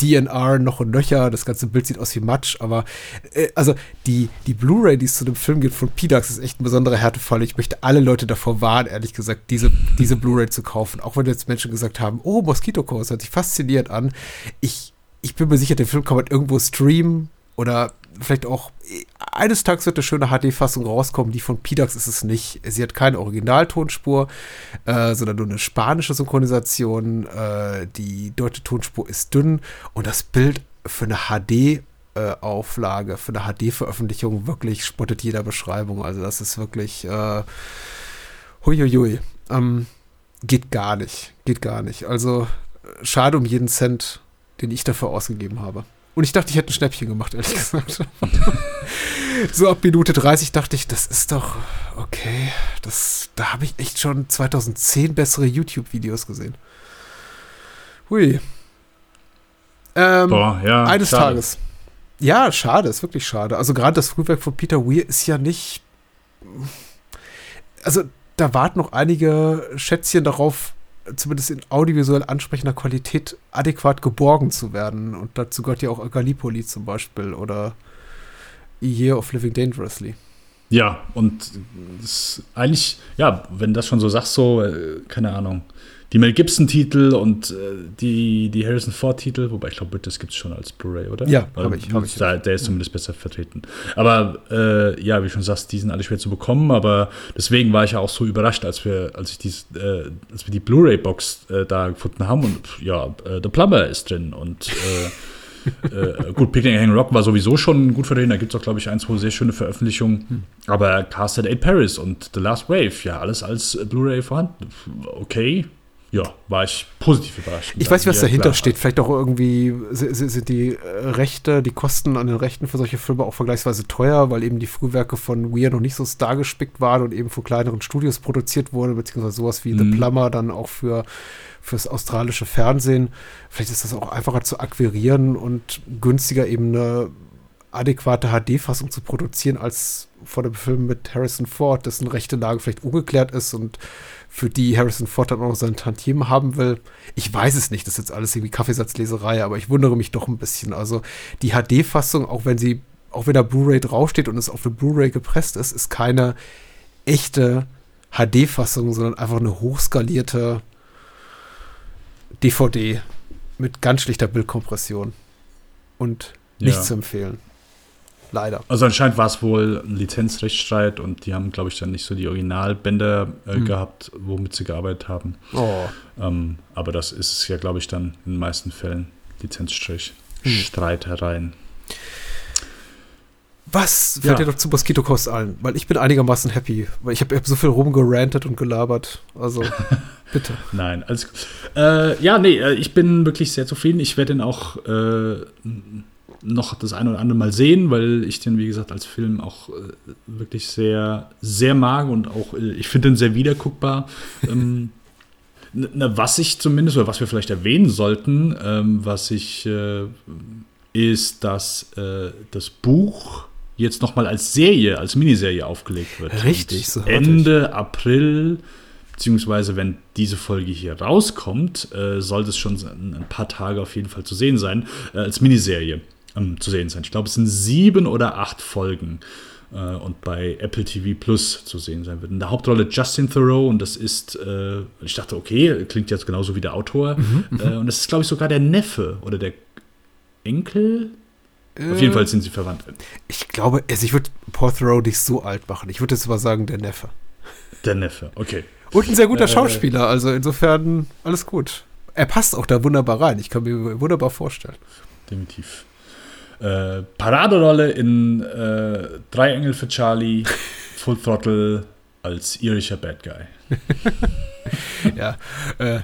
DNR noch und nöcher, das ganze Bild sieht aus wie Matsch, aber äh, also die, die Blu-ray, die es zu dem Film gibt von PDAX, ist echt ein besonderer Härtefall. Ich möchte alle Leute davor warnen, ehrlich gesagt, diese, diese Blu-ray zu kaufen. Auch wenn jetzt Menschen gesagt haben, oh, Mosquito Coast hört sich fasziniert an. Ich, ich bin mir sicher, den Film kann man irgendwo streamen oder vielleicht auch eines Tages wird eine schöne HD-Fassung rauskommen. Die von PDAX ist es nicht. Sie hat keine Originaltonspur, äh, sondern nur eine spanische Synchronisation. Äh, die deutsche Tonspur ist dünn und das Bild für eine HD äh, Auflage, für eine HD-Veröffentlichung wirklich spottet jeder Beschreibung. Also das ist wirklich äh, huiuiui. Ähm, geht gar nicht. Geht gar nicht. Also schade um jeden Cent, den ich dafür ausgegeben habe. Und ich dachte, ich hätte ein Schnäppchen gemacht, ehrlich <laughs> gesagt. so ab Minute 30 dachte ich, das ist doch okay. Das, da habe ich echt schon 2010 bessere YouTube-Videos gesehen. Hui. Ähm, Boah, ja. eines schade. Tages. Ja, schade, ist wirklich schade. Also gerade das Frühwerk von Peter Weir ist ja nicht. Also da warten noch einige Schätzchen darauf, zumindest in audiovisuell ansprechender Qualität adäquat geborgen zu werden. Und dazu gehört ja auch Gallipoli zum Beispiel oder Year of Living Dangerously. Ja, und eigentlich, ja, wenn das schon so sagst, so, äh, keine Ahnung, die Mel Gibson-Titel und äh, die, die Harrison Ford-Titel, wobei ich glaube, das gibt es schon als Blu-ray, oder? Ja, Oder habe ich, hab ich. Da, der ist zumindest besser vertreten. Aber äh, ja, wie schon sagst, die sind alle schwer zu bekommen, aber deswegen war ich ja auch so überrascht, als wir, als ich dies, äh, als wir die Blu-ray-Box äh, da gefunden haben und ja, äh, The Plumber ist drin und äh, <laughs> gut, Picnic Hang Rock war sowieso schon gut vertreten. Da gibt es auch, glaube ich, ein, zwei sehr schöne Veröffentlichungen. Hm. Aber Cast at 8 Paris und The Last Wave, ja, alles als Blu-ray vorhanden. Okay. Ja, war ich positiv überrascht. Ich weiß nicht, was dahinter steht. Vielleicht auch irgendwie si- si- sind die Rechte, die Kosten an den Rechten für solche Filme auch vergleichsweise teuer, weil eben die Frühwerke von Weir noch nicht so stargespickt waren und eben von kleineren Studios produziert wurde, beziehungsweise sowas wie The Mhm. Plumber dann auch für fürs australische Fernsehen. Vielleicht ist das auch einfacher zu akquirieren und günstiger eben eine adäquate HD-Fassung zu produzieren als vor dem Film mit Harrison Ford, dessen rechte Lage vielleicht ungeklärt ist und für die Harrison Ford dann auch noch sein Tantiem haben will. Ich weiß es nicht, das ist jetzt alles irgendwie Kaffeesatzleserei, aber ich wundere mich doch ein bisschen. Also die HD-Fassung, auch wenn sie, auch wenn da Blu-ray draufsteht und es auf eine Blu-ray gepresst ist, ist keine echte HD-Fassung, sondern einfach eine hochskalierte DVD mit ganz schlichter Bildkompression. Und nicht Ja. zu empfehlen. Leider. Also anscheinend war es wohl ein Lizenzrechtsstreit und die haben, glaube ich, dann nicht so die Originalbänder äh, Hm. gehabt, womit sie gearbeitet haben. Oh. Ähm, aber das ist es ja, glaube ich, dann in den meisten Fällen. Lizenzstrich. Hm. Was fällt Ja. dir doch zu Mosquito Coast ein? Weil ich bin einigermaßen happy, weil ich habe hab so viel rumgerantet und gelabert. Also, <laughs> bitte. Nein, alles gut. Äh, ja, nee, äh, ich bin wirklich sehr zufrieden. Ich werde den auch äh, noch das eine oder andere Mal sehen, weil ich den, wie gesagt, als Film auch äh, wirklich sehr, sehr mag und auch, äh, ich finde den sehr wiederguckbar. <laughs> ähm, na, was ich zumindest, oder was wir vielleicht erwähnen sollten, ähm, was ich, äh, ist, dass äh, das Buch jetzt nochmal als Serie, als Miniserie aufgelegt wird. Richtig, so Ende April, beziehungsweise wenn diese Folge hier rauskommt, äh, sollte es schon ein, ein paar Tage auf jeden Fall zu sehen sein, äh, als Miniserie ähm, zu sehen sein. Ich glaube, es sind sieben oder acht Folgen äh, und bei Apple TV Plus zu sehen sein wird. In der Hauptrolle Justin Thoreau und das ist, äh, ich dachte, okay, klingt jetzt genauso wie der Autor. äh, und das ist, glaube ich, sogar der Neffe oder der Enkel. Auf jeden Fall sind sie verwandt. Ich glaube, also ich würde Paul Thoreau nicht so alt machen. Ich würde jetzt aber sagen, der Neffe. Der Neffe, okay. Und ein sehr guter Äh, Schauspieler, also insofern alles gut. Er passt auch da wunderbar rein. Ich kann mir wunderbar vorstellen. definitiv. Äh, Paraderolle in äh, Drei Engel für Charlie, <laughs> Full Throttle als irischer Bad Guy. <laughs> ja, äh,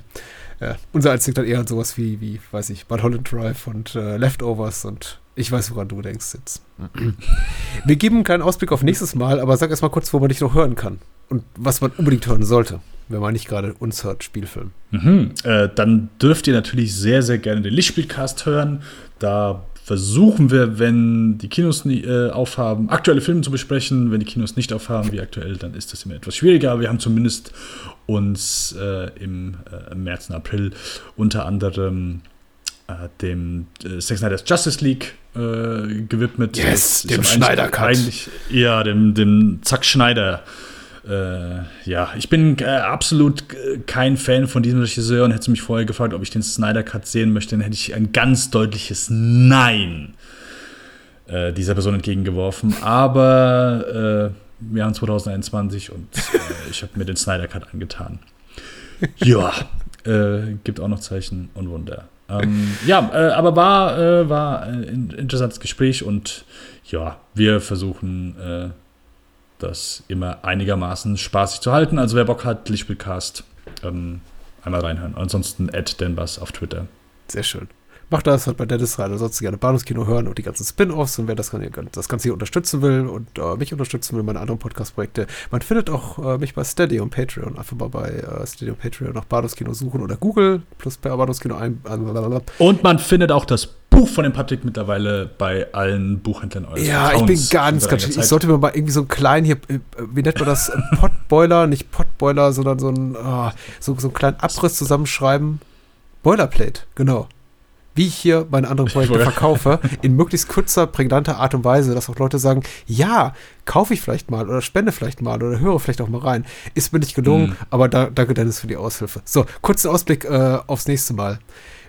ja, unser Einzig dann eher an sowas wie, wie, weiß ich, Mulholland Drive und äh, Leftovers und ich weiß, woran du denkst jetzt. <laughs> Wir geben einen kleinen Ausblick auf nächstes Mal, aber sag erst mal kurz, wo man dich noch hören kann und was man unbedingt hören sollte, wenn man nicht gerade uns hört, Spielfilm. Mhm. Äh, dann dürft ihr natürlich sehr, sehr gerne den Lichtspielcast hören. Da versuchen wir, wenn die Kinos äh, aufhaben, aktuelle Filme zu besprechen. Wenn die Kinos nicht aufhaben, wie aktuell, dann ist das immer etwas schwieriger. Aber wir haben zumindest uns äh, im äh, März und April unter anderem äh, dem äh, Zack Snyder's Justice League äh, gewidmet. Yes, dem Schneider-Cut. Ja, dem, dem Zack Schneider. Äh, ja, ich bin äh, absolut äh, kein Fan von diesem Regisseur und hätte mich vorher gefragt, ob ich den Snyder Cut sehen möchte, dann hätte ich ein ganz deutliches Nein äh, dieser Person entgegengeworfen. Aber äh, wir haben 2021 und äh, ich habe mir den Snyder Cut angetan. Ja, gibt auch noch Zeichen und Wunder. Ähm, ja, aber war, war ein interessantes Gespräch und ja, wir versuchen das immer einigermaßen spaßig zu halten. Also wer Bock hat, Lichtspielcast ähm, einmal reinhören. Ansonsten Ed Denbas auf Twitter. Sehr schön. Macht das, hört bei Dennis rein. Ansonsten gerne Bahnhofskino hören und die ganzen Spin-Offs. Und wer das, das Ganze hier unterstützen will und äh, mich unterstützen will, meine anderen Podcast-Projekte, man findet auch äh, mich bei Steady und Patreon. Einfach mal bei äh, Steady und Patreon nach Bahnhofskino suchen oder Google plus per Bahnhofskino ein. Und man findet auch das Buch von dem Patrick mittlerweile bei allen Buchhändlern eures Ja, Vertrauens ich bin ganz, ganz Ich sollte mir mal irgendwie so einen kleinen hier, äh, wie nennt man das? <laughs> Potboiler, nicht Potboiler, sondern so einen, oh, so, so einen kleinen Abriss zusammenschreiben. Boilerplate, genau wie ich hier meine anderen Projekte verkaufe, in möglichst kurzer, prägnanter Art und Weise, dass auch Leute sagen, ja, kaufe ich vielleicht mal oder spende vielleicht mal oder höre vielleicht auch mal rein. Ist mir nicht gelungen, mhm. aber da, danke Dennis für die Aushilfe. So, kurzen Ausblick äh, aufs nächste Mal.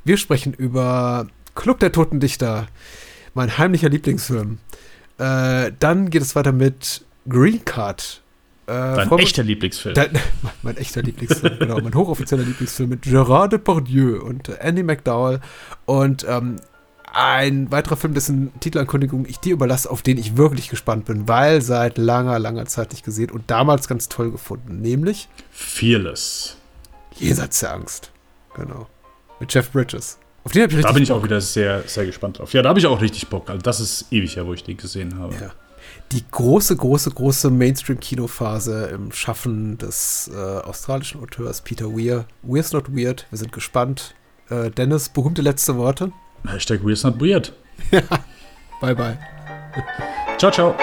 Wir sprechen über Club der Toten Dichter, mein heimlicher Lieblingsfilm. Äh, dann geht es weiter mit Green Card, äh, Dein echter Lieblingsfilm. Dein, mein, <laughs> mein, echter Lieblingsfilm, genau. Mein hochoffizieller Lieblingsfilm mit Gerard Depardieu und Andy McDowell. Und ähm, ein weiterer Film, dessen Titelankündigung ich dir überlasse, auf den ich wirklich gespannt bin, weil seit langer, langer Zeit nicht gesehen und damals ganz toll gefunden. Nämlich Fearless. Jenseits der Angst. Genau. Mit Jeff Bridges. Auf den ich Da bin ich Bock. auch wieder sehr, sehr gespannt drauf. Ja, da habe ich auch richtig Bock. Also das ist ewig her, wo ich den gesehen habe. Ja die große, große, große Mainstream-Kinophase im Schaffen des äh, australischen Auteurs Peter Weir. Weir's not weird. Wir sind gespannt. Äh, Dennis, berühmte letzte Worte. Hashtag Weir's not weird. <laughs> ja. Bye, bye. ciao, ciao.